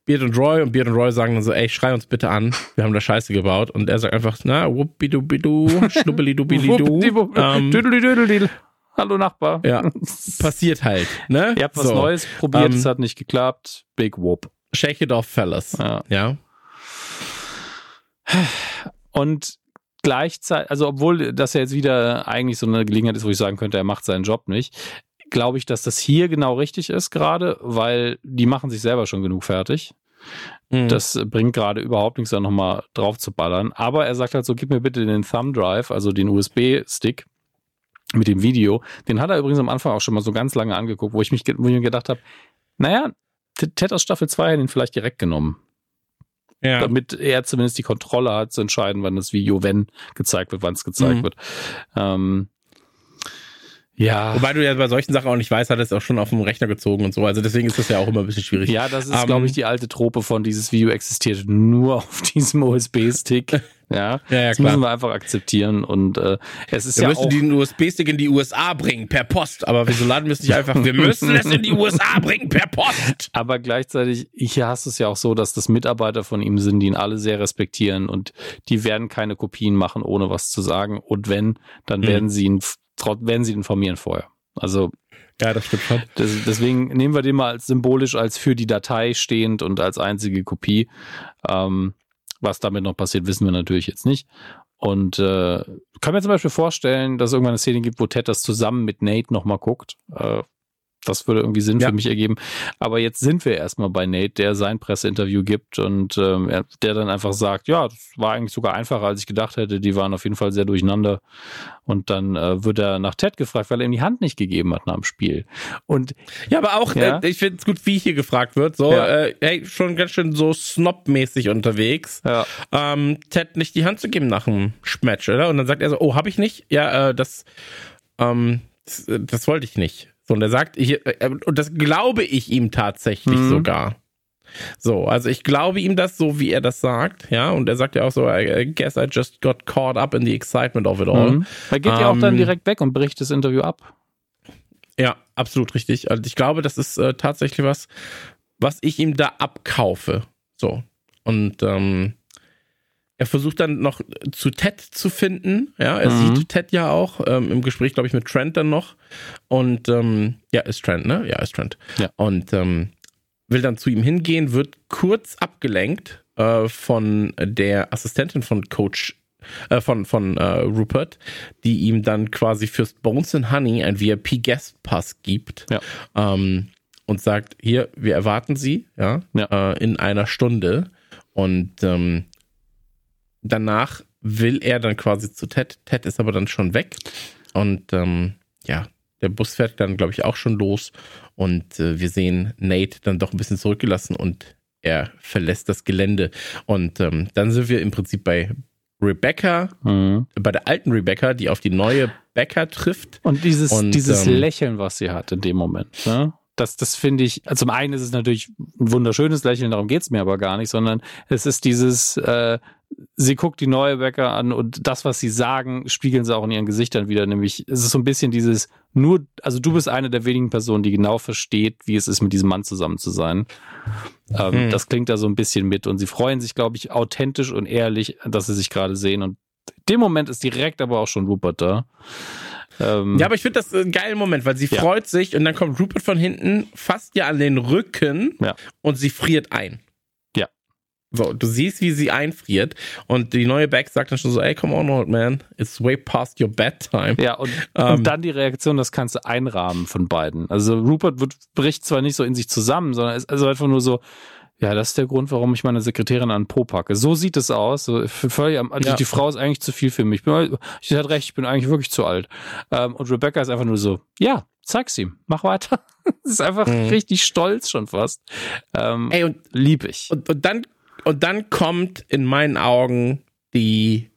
Beard und Roy und Beard und Roy sagen dann so, ey, schrei uns bitte an, wir haben da Scheiße gebaut. Und er sagt einfach, na, wuppidubidu, (laughs) schnubbelidubilidu. ähm. Hallo Nachbar. Ja. (laughs) passiert halt, ne? Ihr habt was So. Neues probiert, Ähm, es hat nicht geklappt. Big Whoop. Shake it off, fellas. Ja. Ja. Und gleichzeitig, also obwohl das ja jetzt wieder eigentlich so eine Gelegenheit ist, wo ich sagen könnte, er macht seinen Job nicht, glaube ich, dass das hier genau richtig ist gerade, weil die machen sich selber schon genug fertig. Mhm. Das bringt gerade überhaupt nichts, da nochmal drauf zu ballern. Aber er sagt halt so, gib mir bitte den Thumb Drive, also den USB-Stick mit dem Video. Den hat er übrigens am Anfang auch schon mal so ganz lange angeguckt, wo ich, mich, wo ich mir gedacht habe, naja, Ted aus Staffel 2 hat ihn vielleicht direkt genommen ja. damit er zumindest die Kontrolle hat, zu entscheiden, wann das Video, wenn gezeigt wird, wann es gezeigt Mhm. wird. Ähm, ja. Wobei du ja bei solchen Sachen auch nicht weißt, hat er es auch schon auf dem Rechner gezogen und so. Also deswegen ist das ja auch immer ein bisschen schwierig. Ja, das ist, Ähm, glaube ich, die alte Trope von dieses Video existiert nur (laughs) auf diesem USB-Stick. Ja, Ja, ja, das klar. müssen wir einfach akzeptieren. Und äh, es ist Wir ja müssen auch, den USB-Stick in die USA bringen, per Post. Aber wieso laden wir es nicht einfach? Wir müssen es in die USA bringen, per Post. (laughs) aber gleichzeitig, hier hast du es ja auch so, dass das Mitarbeiter von ihm sind, die ihn alle sehr respektieren und die werden keine Kopien machen, ohne was zu sagen. Und wenn, dann Mhm. werden sie ihn, werden sie informieren vorher. Also Ja, das stimmt schon. Das, deswegen nehmen wir den mal als symbolisch als für die Datei stehend und als einzige Kopie. Ähm, was damit noch passiert, wissen wir natürlich jetzt nicht. Und äh, kann mir zum Beispiel vorstellen, dass es irgendwann eine Szene gibt, wo Ted das zusammen mit Nate nochmal guckt. Äh, das würde irgendwie Sinn Ja. für mich ergeben. Aber jetzt sind wir erstmal bei Nate, der sein Presseinterview gibt und ähm, er- der dann einfach sagt, ja, das war eigentlich sogar einfacher, als ich gedacht hätte. Die waren auf jeden Fall sehr durcheinander. Und dann äh, wird er nach Ted gefragt, weil er ihm die Hand nicht gegeben hat nach dem Spiel. Und Ja, aber auch, Ja. Äh, ich finde es gut, wie hier gefragt wird. So, Ja. äh, hey, schon ganz schön so snobmäßig unterwegs. ähm, Ted nicht die Hand zu geben nach dem Match, oder? Und dann sagt er so, oh, habe ich nicht? Ja, äh, das, ähm, das, äh, das wollte ich nicht. So, und er sagt, ich, äh, und das glaube ich ihm tatsächlich Mhm. sogar. So, also ich glaube ihm das so, wie er das sagt, ja, und er sagt ja auch so, I guess I just got caught up in the excitement of it all. Mhm. Er geht ja auch dann Ähm, direkt weg und bricht das Interview ab. Ja, absolut richtig. Also ich glaube, das ist äh, tatsächlich was, was ich ihm da abkaufe. So. Und ähm, er versucht dann noch zu Ted zu finden. Ja, er Mhm. sieht Ted ja auch ähm, im Gespräch, glaube ich, mit Trent dann noch. Und ähm, ja, ist Trent, ne? Ja, ist Trent. Ja. Und ähm, will dann zu ihm hingehen, wird kurz abgelenkt äh, von der Assistentin von Coach äh, von, von äh, Rupert, die ihm dann quasi fürs Bones and Honey ein VIP Guest Pass gibt Ja. ähm, und sagt, hier, wir erwarten Sie ja, Ja. Äh, in einer Stunde und ähm, danach will er dann quasi zu Ted. Ted ist aber dann schon weg und ähm, ja, der Bus fährt dann, glaube ich, auch schon los und äh, wir sehen Nate dann doch ein bisschen zurückgelassen und er verlässt das Gelände und ähm, dann sind wir im Prinzip bei Rebecca, Mhm. bei der alten Rebecca, die auf die neue Becca trifft. Und dieses, Und, dieses ähm, Lächeln, was sie hat in dem Moment, ne? Das, das finde ich, also zum einen ist es natürlich ein wunderschönes Lächeln, darum geht's mir aber gar nicht, sondern es ist dieses, äh, sie guckt die neue Bäcker an und das, was sie sagen, spiegeln sie auch in ihren Gesichtern wieder. Nämlich, es ist so ein bisschen dieses, nur, also du bist eine der wenigen Personen, die genau versteht, wie es ist, mit diesem Mann zusammen zu sein. Ähm, hm. Das klingt da so ein bisschen mit und sie freuen sich, glaube ich, authentisch und ehrlich, dass sie sich gerade sehen und dem Moment ist direkt aber auch schon Rupert da. Ähm, ja, aber ich finde das ein geiler Moment, weil sie ja. freut sich und dann kommt Rupert von hinten, fasst ihr an den Rücken ja. und sie friert ein. So, du siehst, wie sie einfriert und die neue Beck sagt dann schon so, ey, come on, old man, it's way past your bedtime. Ja, und, um, und ähm, dann die Reaktion, das kannst du einrahmen von beiden. Also Rupert wird, bricht zwar nicht so in sich zusammen, sondern ist also einfach nur so, ja, das ist der Grund, warum ich meine Sekretärin an den Po packe. So sieht es aus. So, völlig, also ja. Die Frau ist eigentlich zu viel für mich. Sie hat recht, ich bin eigentlich wirklich zu alt. Ähm, und Rebecca ist einfach nur so, ja, zeig's ihm, mach weiter. (laughs) ist einfach mhm. richtig stolz schon fast. Ähm, Ey, und lieb ich. Und, und dann und dann kommt in meinen Augen die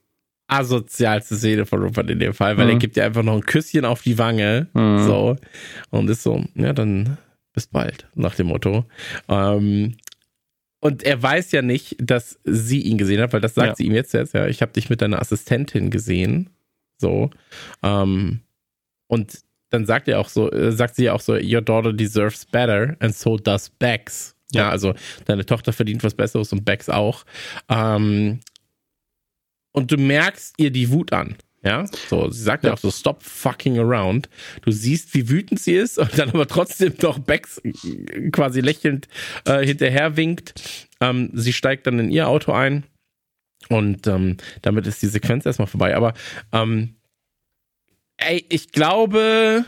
asozialste Szene von Rupert in dem Fall, weil mhm. er gibt ja einfach noch ein Küsschen auf die Wange, mhm. so, und ist so, ja, dann bis bald, nach dem Motto. Ähm, und er weiß ja nicht, dass sie ihn gesehen hat, weil das sagt ja. sie ihm jetzt jetzt, ja, ich habe dich mit deiner Assistentin gesehen, so, ähm, und dann sagt er auch so, äh, sagt sie auch so, your daughter deserves better and so does Bex. Ja, also deine Tochter verdient was Besseres und Bex auch. Ähm, und du merkst ihr die Wut an. Ja, so, sie sagt ja. ja auch so, stop fucking around. Du siehst, wie wütend sie ist und dann aber trotzdem doch Bex quasi lächelnd äh, hinterher winkt. Ähm, sie steigt dann in ihr Auto ein und ähm, damit ist die Sequenz erstmal vorbei. Aber ähm, ey, ich glaube,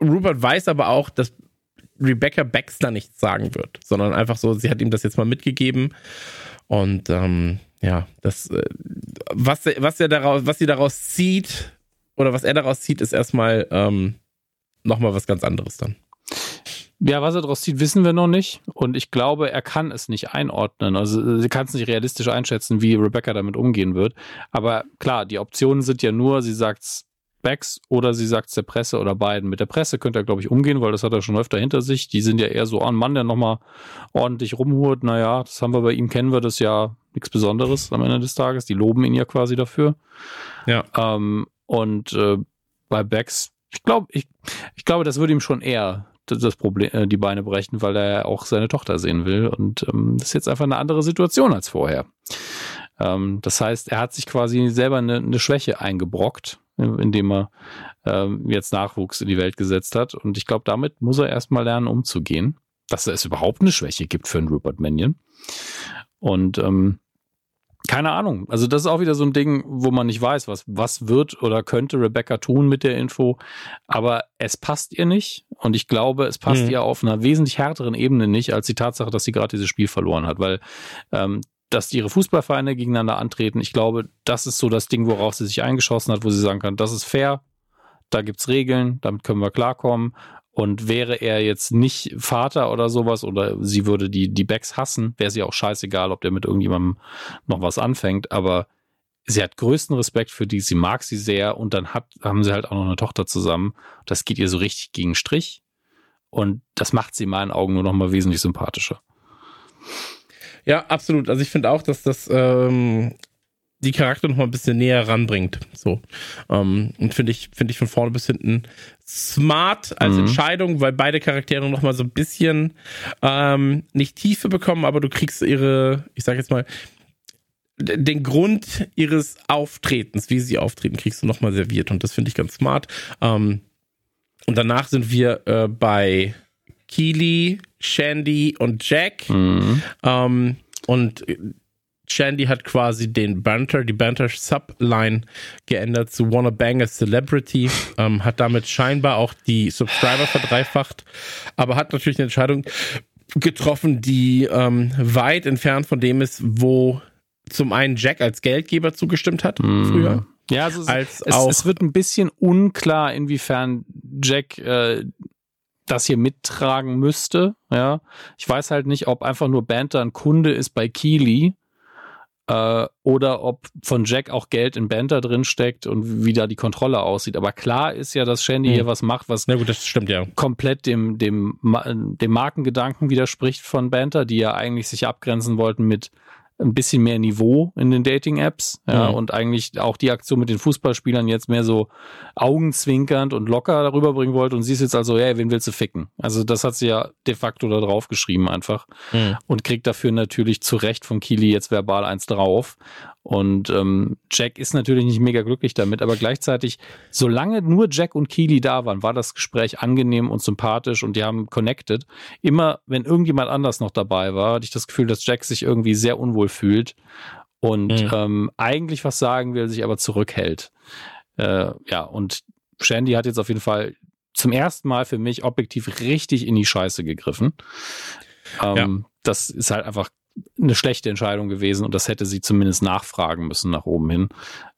Rupert weiß aber auch, dass Rebecca Baxter nichts sagen wird, sondern einfach so, sie hat ihm das jetzt mal mitgegeben und ähm, ja, das, äh, was, was er daraus, was sie daraus zieht oder was er daraus zieht, ist erstmal ähm, nochmal was ganz anderes dann. Ja, was er daraus zieht, wissen wir noch nicht. Und ich glaube, er kann es nicht einordnen. Also sie kann es nicht realistisch einschätzen, wie Rebecca damit umgehen wird. Aber klar, die Optionen sind ja nur, sie sagt Specs oder sie sagt es der Presse oder beiden. Mit der Presse könnte er, glaube ich, umgehen, weil das hat er schon öfter hinter sich. Die sind ja eher so, oh, ein Mann, der nochmal ordentlich rumhurt. Naja, das haben wir bei ihm, kennen wir das ja nichts Besonderes am Ende des Tages. Die loben ihn ja quasi dafür. Ja. Ähm, und äh, bei Becks, ich glaube, ich, ich glaube, das würde ihm schon eher das Problem, äh, die Beine brechen, weil er ja auch seine Tochter sehen will. Und ähm, das ist jetzt einfach eine andere Situation als vorher. Ähm, das heißt, er hat sich quasi selber eine, eine Schwäche eingebrockt indem er ähm, jetzt Nachwuchs in die Welt gesetzt hat. Und ich glaube, damit muss er erstmal lernen, umzugehen, dass es überhaupt eine Schwäche gibt für einen Rupert Mannion. Und ähm, keine Ahnung. Also das ist auch wieder so ein Ding, wo man nicht weiß, was, was wird oder könnte Rebecca tun mit der Info. Aber es passt ihr nicht. Und ich glaube, es passt mhm. ihr auf einer wesentlich härteren Ebene nicht, als die Tatsache, dass sie gerade dieses Spiel verloren hat. Weil ähm, dass ihre Fußballvereine gegeneinander antreten. Ich glaube, das ist so das Ding, worauf sie sich eingeschossen hat, wo sie sagen kann, das ist fair, da gibt's Regeln, damit können wir klarkommen. Und wäre er jetzt nicht Vater oder sowas oder sie würde die, die Becks hassen, wäre sie auch scheißegal, ob der mit irgendjemandem noch was anfängt. Aber sie hat größten Respekt für die, sie mag sie sehr und dann hat, haben sie halt auch noch eine Tochter zusammen. Das geht ihr so richtig gegen Strich. Und das macht sie in meinen Augen nur noch mal wesentlich sympathischer. Ja, absolut. Also ich finde auch, dass das ähm, die Charakter noch mal ein bisschen näher ranbringt. So. Ähm, und finde ich, finde ich von vorne bis hinten smart als mhm. Entscheidung, weil beide Charaktere noch mal so ein bisschen ähm, nicht Tiefe bekommen, aber du kriegst ihre, ich sag jetzt mal, den Grund ihres Auftretens, wie sie auftreten, kriegst du noch mal serviert und das finde ich ganz smart. Ähm, und danach sind wir äh, bei Keely, Shandy und Jack. Mhm. Ähm, und Shandy hat quasi den Banter, die Banter-Subline geändert zu Wanna Bang a Celebrity, ähm, hat damit scheinbar auch die Subscriber verdreifacht, aber hat natürlich eine Entscheidung getroffen, die ähm, weit entfernt von dem ist, wo zum einen Jack als Geldgeber zugestimmt hat mm. früher. Ja, also als es, es, wird ein bisschen unklar, inwiefern Jack äh, das hier mittragen müsste. Ja, ich weiß halt nicht, ob einfach nur Banter ein Kunde ist bei Keely äh, oder ob von Jack auch Geld in Banter drin steckt und wie da die Kontrolle aussieht. Aber klar ist ja, dass Shandy hm. hier was macht, was gut, das stimmt, ja. komplett dem, dem, dem Markengedanken widerspricht von Banter, die ja eigentlich sich abgrenzen wollten mit ein bisschen mehr Niveau in den Dating-Apps. Ja, mhm. und eigentlich auch die Aktion mit den Fußballspielern jetzt mehr so augenzwinkernd und locker darüber bringen wollte. Und sie ist jetzt also, ja, wen willst du ficken? Also das hat sie ja de facto da drauf geschrieben einfach. Mhm. Und kriegt dafür natürlich zu Recht von Kili jetzt verbal eins drauf. Und ähm, Jack ist natürlich nicht mega glücklich damit, aber gleichzeitig, solange nur Jack und Keely da waren, war das Gespräch angenehm und sympathisch und die haben connected. Immer, wenn irgendjemand anders noch dabei war, hatte ich das Gefühl, dass Jack sich irgendwie sehr unwohl fühlt und mhm. ähm, eigentlich was sagen will, sich aber zurückhält. Äh, ja, und Shandy hat jetzt auf jeden Fall zum ersten Mal für mich objektiv richtig in die Scheiße gegriffen. Ähm, ja. Das ist halt einfach eine schlechte Entscheidung gewesen und das hätte sie zumindest nachfragen müssen nach oben hin.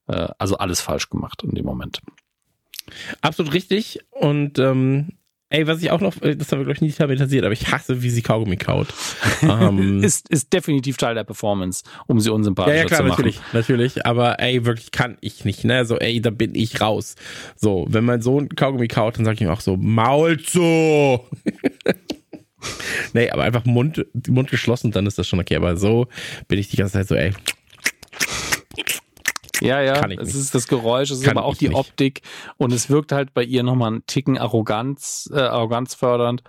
Äh, also alles falsch gemacht in dem Moment. Absolut richtig. Und ähm, ey, was ich auch noch, äh, das haben wir glaube ich nicht thematisiert, aber ich hasse, wie sie Kaugummi kaut. (laughs) ähm, ist, ist definitiv Teil der Performance, um sie unsympathischer ja, ja, klar, zu machen. Natürlich, natürlich, aber ey, wirklich kann ich nicht, ne? So, ey, da bin ich raus. So, wenn mein Sohn Kaugummi kaut, dann sage ich ihm auch so, Maul zu! (laughs) nee, aber einfach Mund, Mund geschlossen, dann ist das schon okay. Aber so bin ich die ganze Zeit so, ey. Ja, ja, es ist das Geräusch, es ist aber auch die nicht. Optik und es wirkt halt bei ihr nochmal einen Ticken Arroganz, äh, arroganzfördernd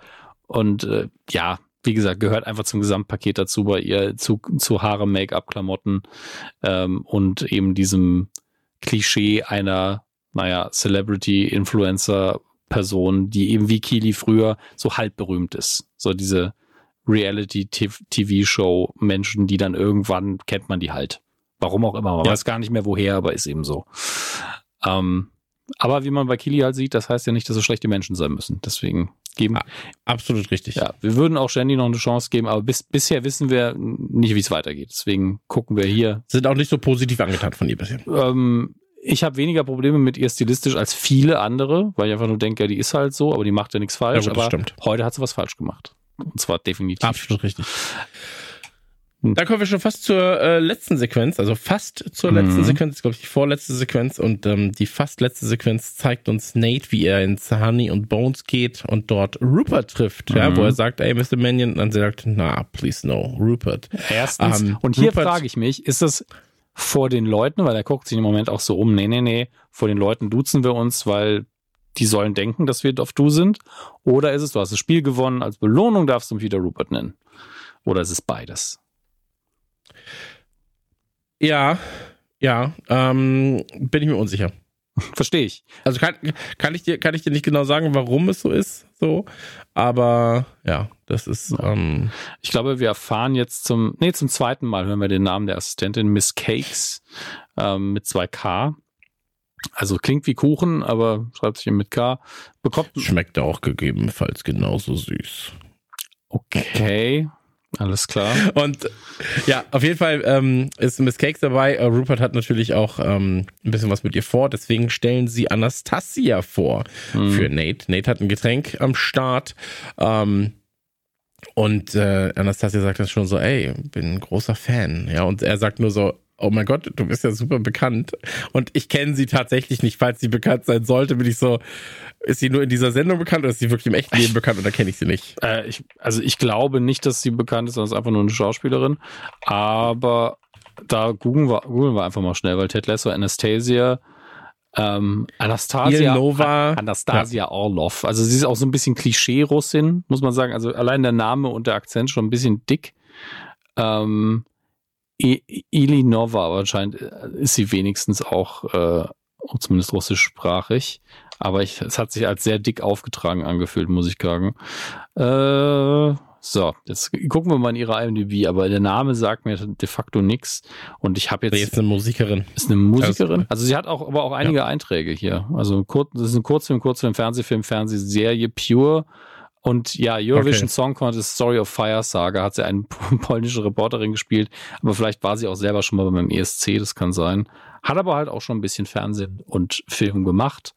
und äh, ja, wie gesagt, gehört einfach zum Gesamtpaket dazu bei ihr, zu, zu Haare, Make-up, Klamotten ähm, und eben diesem Klischee einer, naja, Celebrity-Influencer Person, die eben wie Kili früher so halb berühmt ist. So diese Reality-TV-Show Menschen, die dann irgendwann kennt man die halt. Warum auch immer. Man ja. weiß gar nicht mehr woher, aber ist eben so. Ähm, aber wie man bei Kili halt sieht, das heißt ja nicht, dass es schlechte Menschen sein müssen. Deswegen geben. Absolut richtig. Ja, wir würden auch Shandy noch eine Chance geben, aber bis, bisher wissen wir nicht, wie es weitergeht. Deswegen gucken wir hier. Sind auch nicht so positiv angetan von ihr bisher. Ähm, ich habe weniger Probleme mit ihr stilistisch als viele andere, weil ich einfach nur denke, ja, die ist halt so, aber die macht ja nichts falsch. Ja, gut, aber stimmt. heute hat sie was falsch gemacht. Und zwar definitiv. Absolut richtig. Hm. Da kommen wir schon fast zur äh, letzten Sequenz, also fast zur letzten mhm. Sequenz, glaube ich, die vorletzte Sequenz und ähm, die fast letzte Sequenz zeigt uns Nate, wie er ins Honey und Bones geht und dort Rupert trifft, mhm. ja, wo er sagt, ey, Mr. Mannion, und dann sagt, na, please no, Rupert. Erstens, ähm, und hier frage ich mich, ist das vor den Leuten, weil er guckt sich im Moment auch so um, nee, nee, nee, vor den Leuten duzen wir uns, weil die sollen denken, dass wir auf du sind. Oder ist es, du hast das Spiel gewonnen, als Belohnung darfst du mich wieder Rupert nennen. Oder ist es beides? Ja, ja, ähm, bin ich mir unsicher. (laughs) Verstehe ich. Also kann, kann, ich dir, kann ich dir nicht genau sagen, warum es so ist, so. Aber ja, das ist. Ähm, ich glaube, wir erfahren jetzt zum, nee, zum zweiten Mal hören wir den Namen der Assistentin, Miss Cakes, ähm, mit zwei K. Also klingt wie Kuchen, aber schreibt sich mit K. Bekommt. Schmeckt auch gegebenenfalls genauso süß. Okay. Alles klar. Und ja, auf jeden Fall ähm, ist Miss Cakes dabei. Uh, Rupert hat natürlich auch ähm, ein bisschen was mit ihr vor. Deswegen stellen sie Anastasia vor mhm. für Nate. Nate hat ein Getränk am Start. Ähm, und äh, Anastasia sagt dann schon so, ey, bin ein großer Fan. Ja, und er sagt nur so, oh mein Gott, du bist ja super bekannt. Und ich kenne sie tatsächlich nicht. Falls sie bekannt sein sollte, bin ich so, ist sie nur in dieser Sendung bekannt oder ist sie wirklich im echten Leben bekannt oder kenne ich sie nicht? Äh, ich, also ich glaube nicht, dass sie bekannt ist, sondern ist einfach nur eine Schauspielerin. Aber da googeln wir, googeln wir einfach mal schnell, weil Ted Lasso, Anastasia, ähm, Anastasia, Nova, Anastasia ja. Orlov. Also sie ist auch so ein bisschen Klischee-Russin, muss man sagen. Also allein der Name und der Akzent schon ein bisschen dick. Ähm, Ilinova, aber anscheinend äh, ist sie wenigstens auch, äh, zumindest russischsprachig. Aber ich, es hat sich als sehr dick aufgetragen angefühlt, muss ich sagen. Äh, so, jetzt gucken wir mal in ihre IMDb, aber der Name sagt mir de facto nichts. Und ich habe jetzt. Jetzt eine Musikerin. Ist eine Musikerin. Also sie hat auch, aber auch einige ja. Einträge hier. Also das ist ein Kurzfilm, Kurzfilm, Fernsehfilm, Fernsehserie, Pure und ja, Eurovision okay. Song Contest Story of Fire Saga hat sie eine (laughs) polnische Reporterin gespielt, aber vielleicht war sie auch selber schon mal beim ESC, das kann sein. Hat aber halt auch schon ein bisschen Fernsehen und Film gemacht.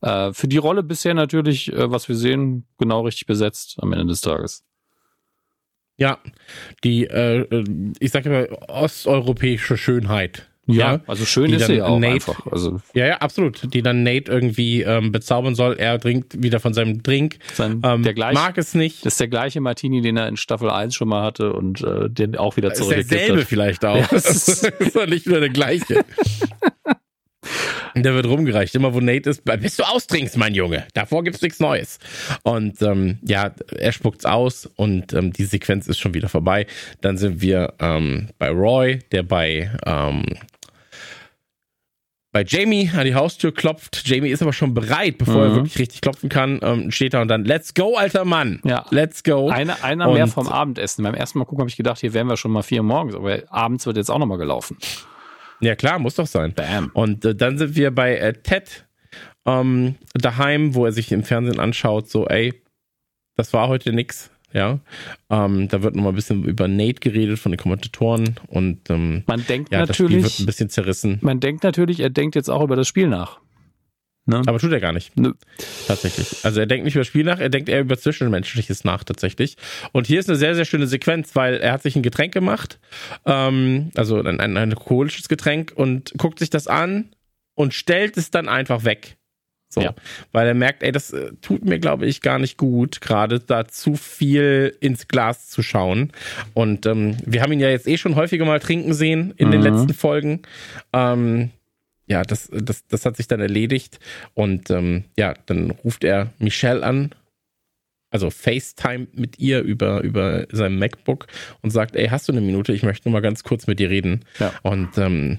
Äh, für die Rolle bisher natürlich, äh, was wir sehen, genau richtig besetzt am Ende des Tages. Ja, die, äh, äh ich sage immer, osteuropäische Schönheit Ja, also schön ist sie ja auch Nate- einfach. Also Ja, ja, absolut. Die dann Nate irgendwie ähm, bezaubern soll. Er trinkt wieder von seinem Drink. sein, Ähm, der gleich, mag es nicht. das ist der gleiche Martini, den er in Staffel 1 schon mal hatte und äh, den auch wieder ist zurückgegeben derselbe vielleicht auch. Ja, (laughs) das ist, ist- doch nicht nur der gleiche. (laughs) Der wird rumgereicht. Immer wo Nate ist, bis du austrinkst, mein Junge. Davor gibt's nichts Neues. Und ähm, ja, er spuckt's aus und ähm, die Sequenz ist schon wieder vorbei. Dann sind wir ähm, bei Roy, der bei ähm, bei Jamie an die Haustür klopft. Jamie ist aber schon bereit, bevor er Mhm. wirklich richtig klopfen kann. Ähm, steht da und dann, let's go, alter Mann. Ja. Let's go. Einer, einer mehr Und- vom Abendessen. Beim ersten Mal gucken habe ich gedacht, hier wären wir schon mal vier morgens, aber abends wird jetzt auch nochmal gelaufen. Ja, klar, muss doch sein. Bam. Und äh, dann sind wir bei äh, Ted ähm, daheim, wo er sich im Fernsehen anschaut, so, ey, das war heute nix. Ja, ähm, da wird nochmal ein bisschen über Nate geredet von den Kommentatoren und ähm, Man denkt ja, das Spiel wird natürlich, ein bisschen zerrissen. man denkt natürlich, er denkt jetzt auch über das Spiel nach. Ne? Aber tut er gar nicht. Nö. Tatsächlich. Also er denkt nicht über das Spiel nach, er denkt eher über Zwischenmenschliches nach tatsächlich. Und hier ist eine sehr, sehr schöne Sequenz, weil er hat sich ein Getränk gemacht, ähm, also ein, ein, ein alkoholisches Getränk und guckt sich das an und stellt es dann einfach weg. So. Ja. Weil er merkt, ey, das äh, tut mir, glaube ich, gar nicht gut, gerade da zu viel ins Glas zu schauen. Und ähm, wir haben ihn ja jetzt eh schon häufiger mal trinken sehen in den Mhm. letzten Folgen. Ähm, ja, das, das, das hat sich dann erledigt. Und ähm, ja, dann ruft er Michelle an, also FaceTime mit ihr über, über sein MacBook und sagt, ey, hast du eine Minute? Ich möchte nur mal ganz kurz mit dir reden. Ja. Und ähm,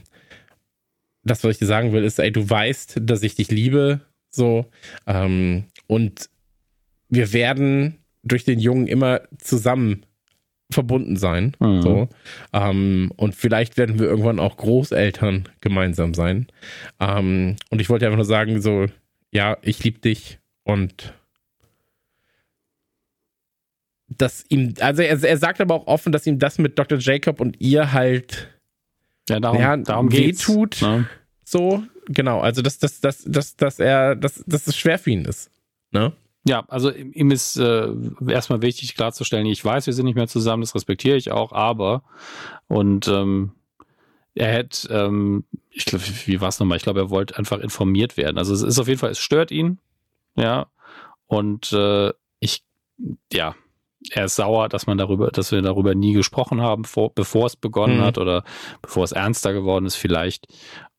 das, was ich dir sagen will, ist, ey, du weißt, dass ich dich liebe, so. Ähm, und wir werden durch den Jungen immer zusammen verbunden sein. Mhm. So. Ähm, und vielleicht werden wir irgendwann auch Großeltern gemeinsam sein. Ähm, und ich wollte einfach nur sagen, so, ja, ich liebe dich und dass ihm, also er, er sagt aber auch offen, dass ihm das mit Dr. Jacob und ihr halt Ja, darum, Ja, darum weh geht's. tut. Ne? so, genau, also dass, dass, dass, dass, dass er, dass, dass es schwer für ihn ist. Ne? Ja, also ihm ist äh, erstmal wichtig klarzustellen, ich weiß, wir sind nicht mehr zusammen, das respektiere ich auch, aber und ähm, er hätte, ähm, ich glaube, wie war es nochmal? Ich glaube, er wollte einfach informiert werden. Also es ist auf jeden Fall, es stört ihn, ja, und äh, ich, ja, er ist sauer, dass man darüber, dass wir darüber nie gesprochen haben, vor, bevor es begonnen Mhm. hat oder bevor es ernster geworden ist vielleicht.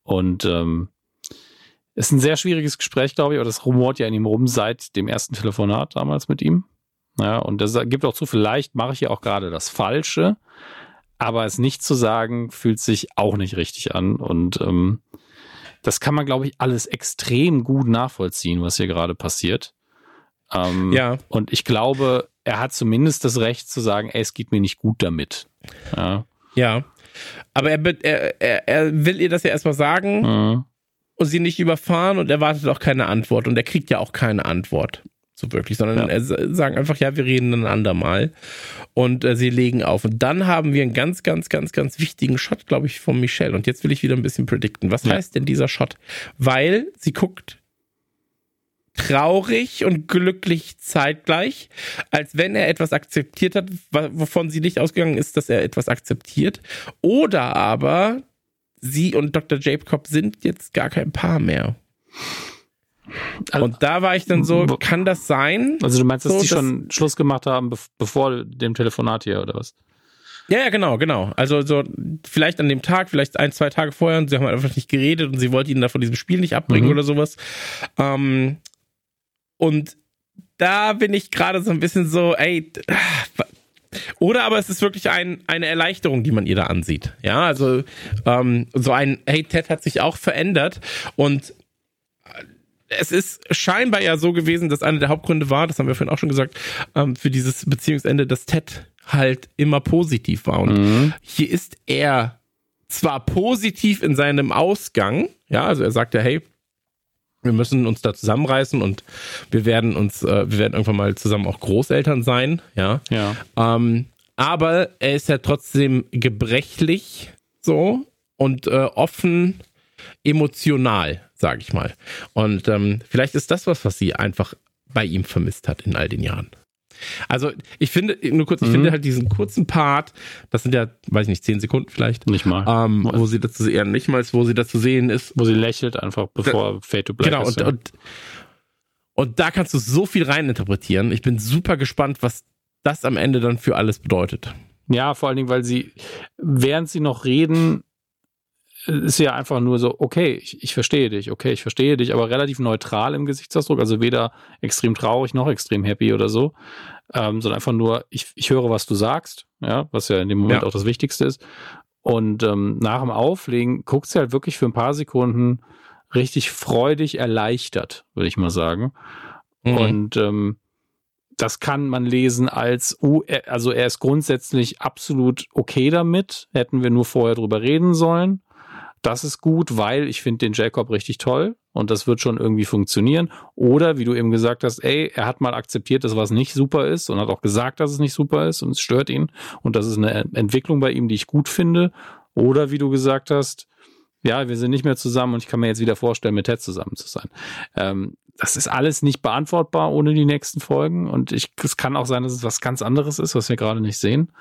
Und ähm, ist ein sehr schwieriges Gespräch, glaube ich, aber das rumort ja in ihm rum seit dem ersten Telefonat damals mit ihm. Ja, und das gibt auch zu, vielleicht mache ich ja auch gerade das Falsche, aber es nicht zu sagen, fühlt sich auch nicht richtig an. Und ähm, das kann man, glaube ich, alles extrem gut nachvollziehen, was hier gerade passiert. Ähm, Ja, Und ich glaube, er hat zumindest das Recht zu sagen, ey, es geht mir nicht gut damit. Ja. ja. Aber er, er, er will ihr das ja erstmal sagen Mhm. Und sie nicht überfahren und erwartet auch keine Antwort. Und er kriegt ja auch keine Antwort. So wirklich, sondern Ja. er sagen einfach, ja, wir reden ein andermal. Und äh, sie legen auf. Und dann haben wir einen ganz, ganz, ganz, ganz wichtigen Shot, glaube ich, von Michelle. Und jetzt will ich wieder ein bisschen predikten. Was Ja. heißt denn dieser Shot? Weil sie guckt traurig und glücklich zeitgleich, als wenn er etwas akzeptiert hat, wovon sie nicht ausgegangen ist, dass er etwas akzeptiert. Oder aber sie und Dr. Jacob sind jetzt gar kein Paar mehr. Also- Und da war ich dann so, kann das sein? Also du meinst, dass So, die das- schon Schluss gemacht haben, bev- bevor dem Telefonat hier oder was? Ja, ja, genau, genau. Also so vielleicht an dem Tag, vielleicht ein, zwei Tage vorher und sie haben einfach nicht geredet und sie wollte ihn da von diesem Spiel nicht abbringen Mhm. oder sowas. Ähm, und da bin ich gerade so ein bisschen so, ey, oder aber es ist wirklich ein, eine Erleichterung, die man ihr da ansieht. Ja, also ähm, so ein, hey, Ted hat sich auch verändert und es ist scheinbar ja so gewesen, dass einer der Hauptgründe war, das haben wir vorhin auch schon gesagt, ähm, für dieses Beziehungsende, dass Ted halt immer positiv war. Und Mhm. hier ist er zwar positiv in seinem Ausgang, ja, also er sagt ja, hey, wir müssen uns da zusammenreißen und wir werden uns, äh, wir werden irgendwann mal zusammen auch Großeltern sein, ja. Ja. Ähm, aber er ist ja trotzdem gebrechlich so und äh, offen emotional, sage ich mal. Und ähm, vielleicht ist das was, was sie einfach bei ihm vermisst hat in all den Jahren. Also ich finde, nur kurz, ich mhm. finde halt diesen kurzen Part, das sind ja, weiß ich nicht, zehn Sekunden vielleicht. Nicht mal. Ähm, wo sie dazu eher nicht mal, wo sie dazu sehen ist. Wo sie lächelt einfach, bevor da, Fade to Black genau, ist. Genau, und, und, und da kannst du so viel reininterpretieren. Ich bin super gespannt, was das am Ende dann für alles bedeutet. Ja, vor allen Dingen, weil sie, während sie noch reden, ist ja einfach nur so, okay, ich, ich verstehe dich, okay, ich verstehe dich, aber relativ neutral im Gesichtsausdruck, also weder extrem traurig noch extrem happy oder so, ähm, sondern einfach nur, ich, ich höre, was du sagst, ja, was ja in dem Moment ja. auch das Wichtigste ist. Und ähm, nach dem Auflegen guckt sie halt wirklich für ein paar Sekunden richtig freudig erleichtert, würde ich mal sagen. Mhm. Und ähm, das kann man lesen als, uh, also er ist grundsätzlich absolut okay damit, hätten wir nur vorher drüber reden sollen. Das ist gut, weil ich finde den Jacob richtig toll und das wird schon irgendwie funktionieren. Oder wie du eben gesagt hast, ey, er hat mal akzeptiert, dass was nicht super ist und hat auch gesagt, dass es nicht super ist und es stört ihn und das ist eine Entwicklung bei ihm, die ich gut finde. Oder wie du gesagt hast, ja, wir sind nicht mehr zusammen und ich kann mir jetzt wieder vorstellen, mit Ted zusammen zu sein. Ähm, das ist alles nicht beantwortbar ohne die nächsten Folgen und ich, es kann auch sein, dass es was ganz anderes ist, was wir gerade nicht sehen.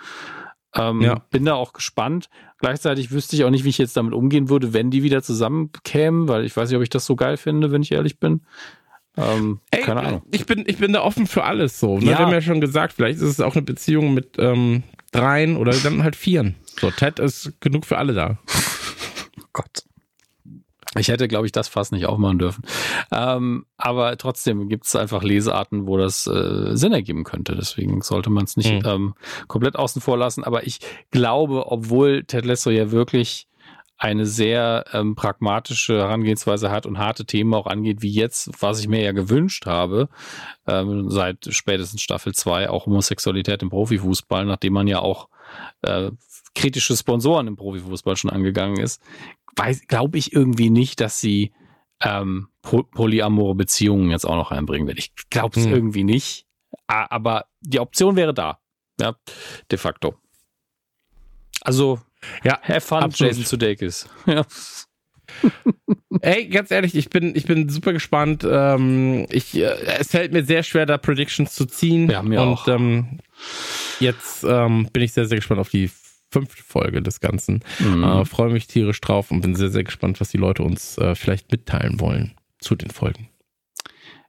Ähm, ja. Bin da auch gespannt. Gleichzeitig wüsste ich auch nicht, wie ich jetzt damit umgehen würde, wenn die wieder zusammenkämen, weil ich weiß nicht, ob ich das so geil finde, wenn ich ehrlich bin. Ähm, Ey, keine Ahnung. Ich bin, ich bin da offen für alles so. Ne? Ja. Wir haben ja schon gesagt, vielleicht ist es auch eine Beziehung mit ähm, dreien oder dann halt vieren. So, Ted ist genug für alle da. oh (laughs) Gott. Ich hätte, glaube ich, das fast nicht aufmachen dürfen. Ähm, aber trotzdem gibt es einfach Lesearten, wo das äh, Sinn ergeben könnte. Deswegen sollte man es nicht mhm. ähm, komplett außen vor lassen. Aber ich glaube, obwohl Ted Lasso ja wirklich eine sehr ähm, pragmatische Herangehensweise hat und harte Themen auch angeht, wie jetzt, was ich mir ja gewünscht habe, ähm, seit spätestens Staffel 2, auch Homosexualität im Profifußball, nachdem man ja auch äh, kritische Sponsoren im Profifußball schon angegangen ist, glaube ich irgendwie nicht, dass sie ähm, polyamore Beziehungen jetzt auch noch reinbringen wird. Ich glaube es hm. irgendwie nicht. Aber die Option wäre da. Ja, de facto. Also, ja, have fun, absolut. Jason Sudeikis. (laughs) Ja. Ey, ganz ehrlich, ich bin, ich bin super gespannt. Ähm, ich, äh, es fällt mir sehr schwer, da Predictions zu ziehen. Ja, mir und auch. Ähm, jetzt ähm, bin ich sehr, sehr gespannt auf die fünfte Folge des Ganzen. Mhm. Äh, Freue mich tierisch drauf und bin sehr, sehr gespannt, was die Leute uns äh, vielleicht mitteilen wollen zu den Folgen.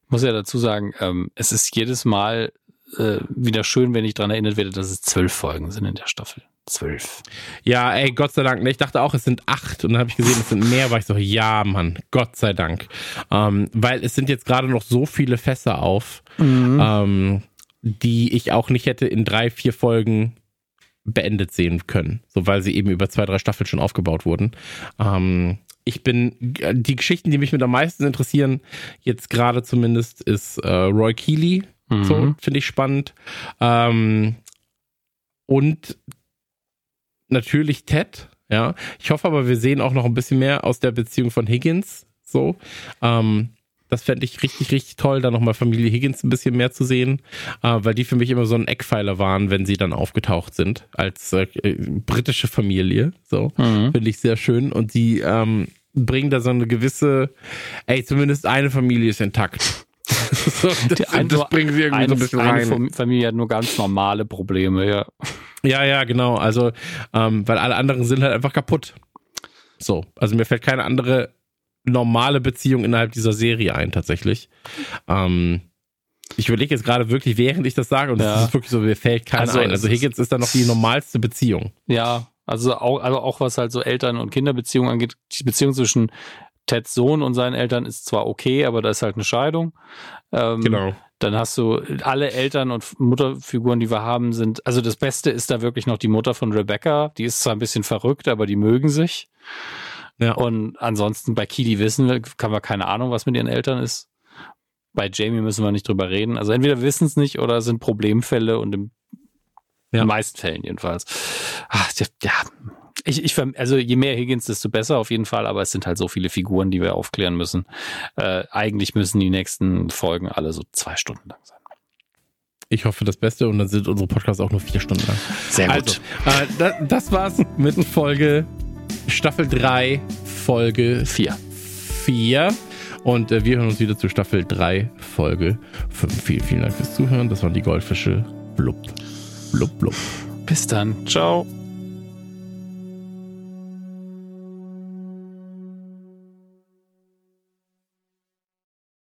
Ich muss ja dazu sagen, ähm, es ist jedes Mal äh, wieder schön, wenn ich daran erinnert werde, dass es zwölf Folgen sind in der Staffel. Zwölf. Ja, ey, Gott sei Dank. Ne, ich dachte auch, es sind acht und dann habe ich gesehen, es sind mehr, war ich so, ja, Mann, Gott sei Dank. Ähm, weil es sind jetzt gerade noch so viele Fässer auf, mhm. ähm, die ich auch nicht hätte in drei, vier Folgen beendet sehen können, so weil sie eben über zwei, drei Staffeln schon aufgebaut wurden. Ähm, ich bin, die Geschichten, die mich mit am meisten interessieren, jetzt gerade zumindest, ist äh, Roy Keeley. Mhm. So, finde ich spannend. Ähm, und natürlich Ted. Ja, ich hoffe aber, wir sehen auch noch ein bisschen mehr aus der Beziehung von Higgins. So, ähm, das fände ich richtig, richtig toll, da nochmal Familie Higgins ein bisschen mehr zu sehen, äh, weil die für mich immer so ein Eckpfeiler waren, wenn sie dann aufgetaucht sind, als äh, britische Familie. So, mhm. finde ich sehr schön. Und die ähm, bringen da so eine gewisse, ey, zumindest eine Familie ist intakt. (laughs) so, das, ein, das bringen sie irgendwie eine, so ein bisschen rein. Eine Familie hat nur ganz normale Probleme, ja. Ja, ja, genau. Also, ähm, weil alle anderen sind halt einfach kaputt. So, also mir fällt keine andere normale Beziehung innerhalb dieser Serie ein, tatsächlich. Ähm, ich überlege jetzt gerade wirklich, während ich das sage, und ja. ist wirklich so, mir fällt keiner also, ein. Also Higgins ist dann noch die normalste Beziehung. Ja, also auch, also auch was halt so Eltern- und Kinderbeziehungen angeht, die Beziehung zwischen Teds Sohn und seinen Eltern ist zwar okay, aber da ist halt eine Scheidung. Ähm, genau. Dann hast du alle Eltern- und Mutterfiguren, die wir haben, sind, also das Beste ist da wirklich noch die Mutter von Rebecca. Die ist zwar ein bisschen verrückt, aber die mögen sich. Ja. Und ansonsten bei Kili wissen wir, haben wir keine Ahnung, was mit ihren Eltern ist. Bei Jamie müssen wir nicht drüber reden. Also entweder wissen es nicht oder sind Problemfälle und im, ja. in den meisten Fällen jedenfalls. Ach, ja, ich, ich, also je mehr Higgins, desto besser auf jeden Fall, aber es sind halt so viele Figuren, die wir aufklären müssen. Äh, eigentlich müssen die nächsten Folgen alle so zwei Stunden lang sein. Ich hoffe das Beste und dann sind unsere Podcasts auch nur vier Stunden lang. Sehr gut. Also, äh, das, das war's mit Folge Staffel 3, Folge 4. 4. Und äh, wir hören uns wieder zu Staffel 3, Folge 5. Vielen, vielen Dank fürs Zuhören. Das waren die Goldfische. Blub, blub, blub. Bis dann. Ciao.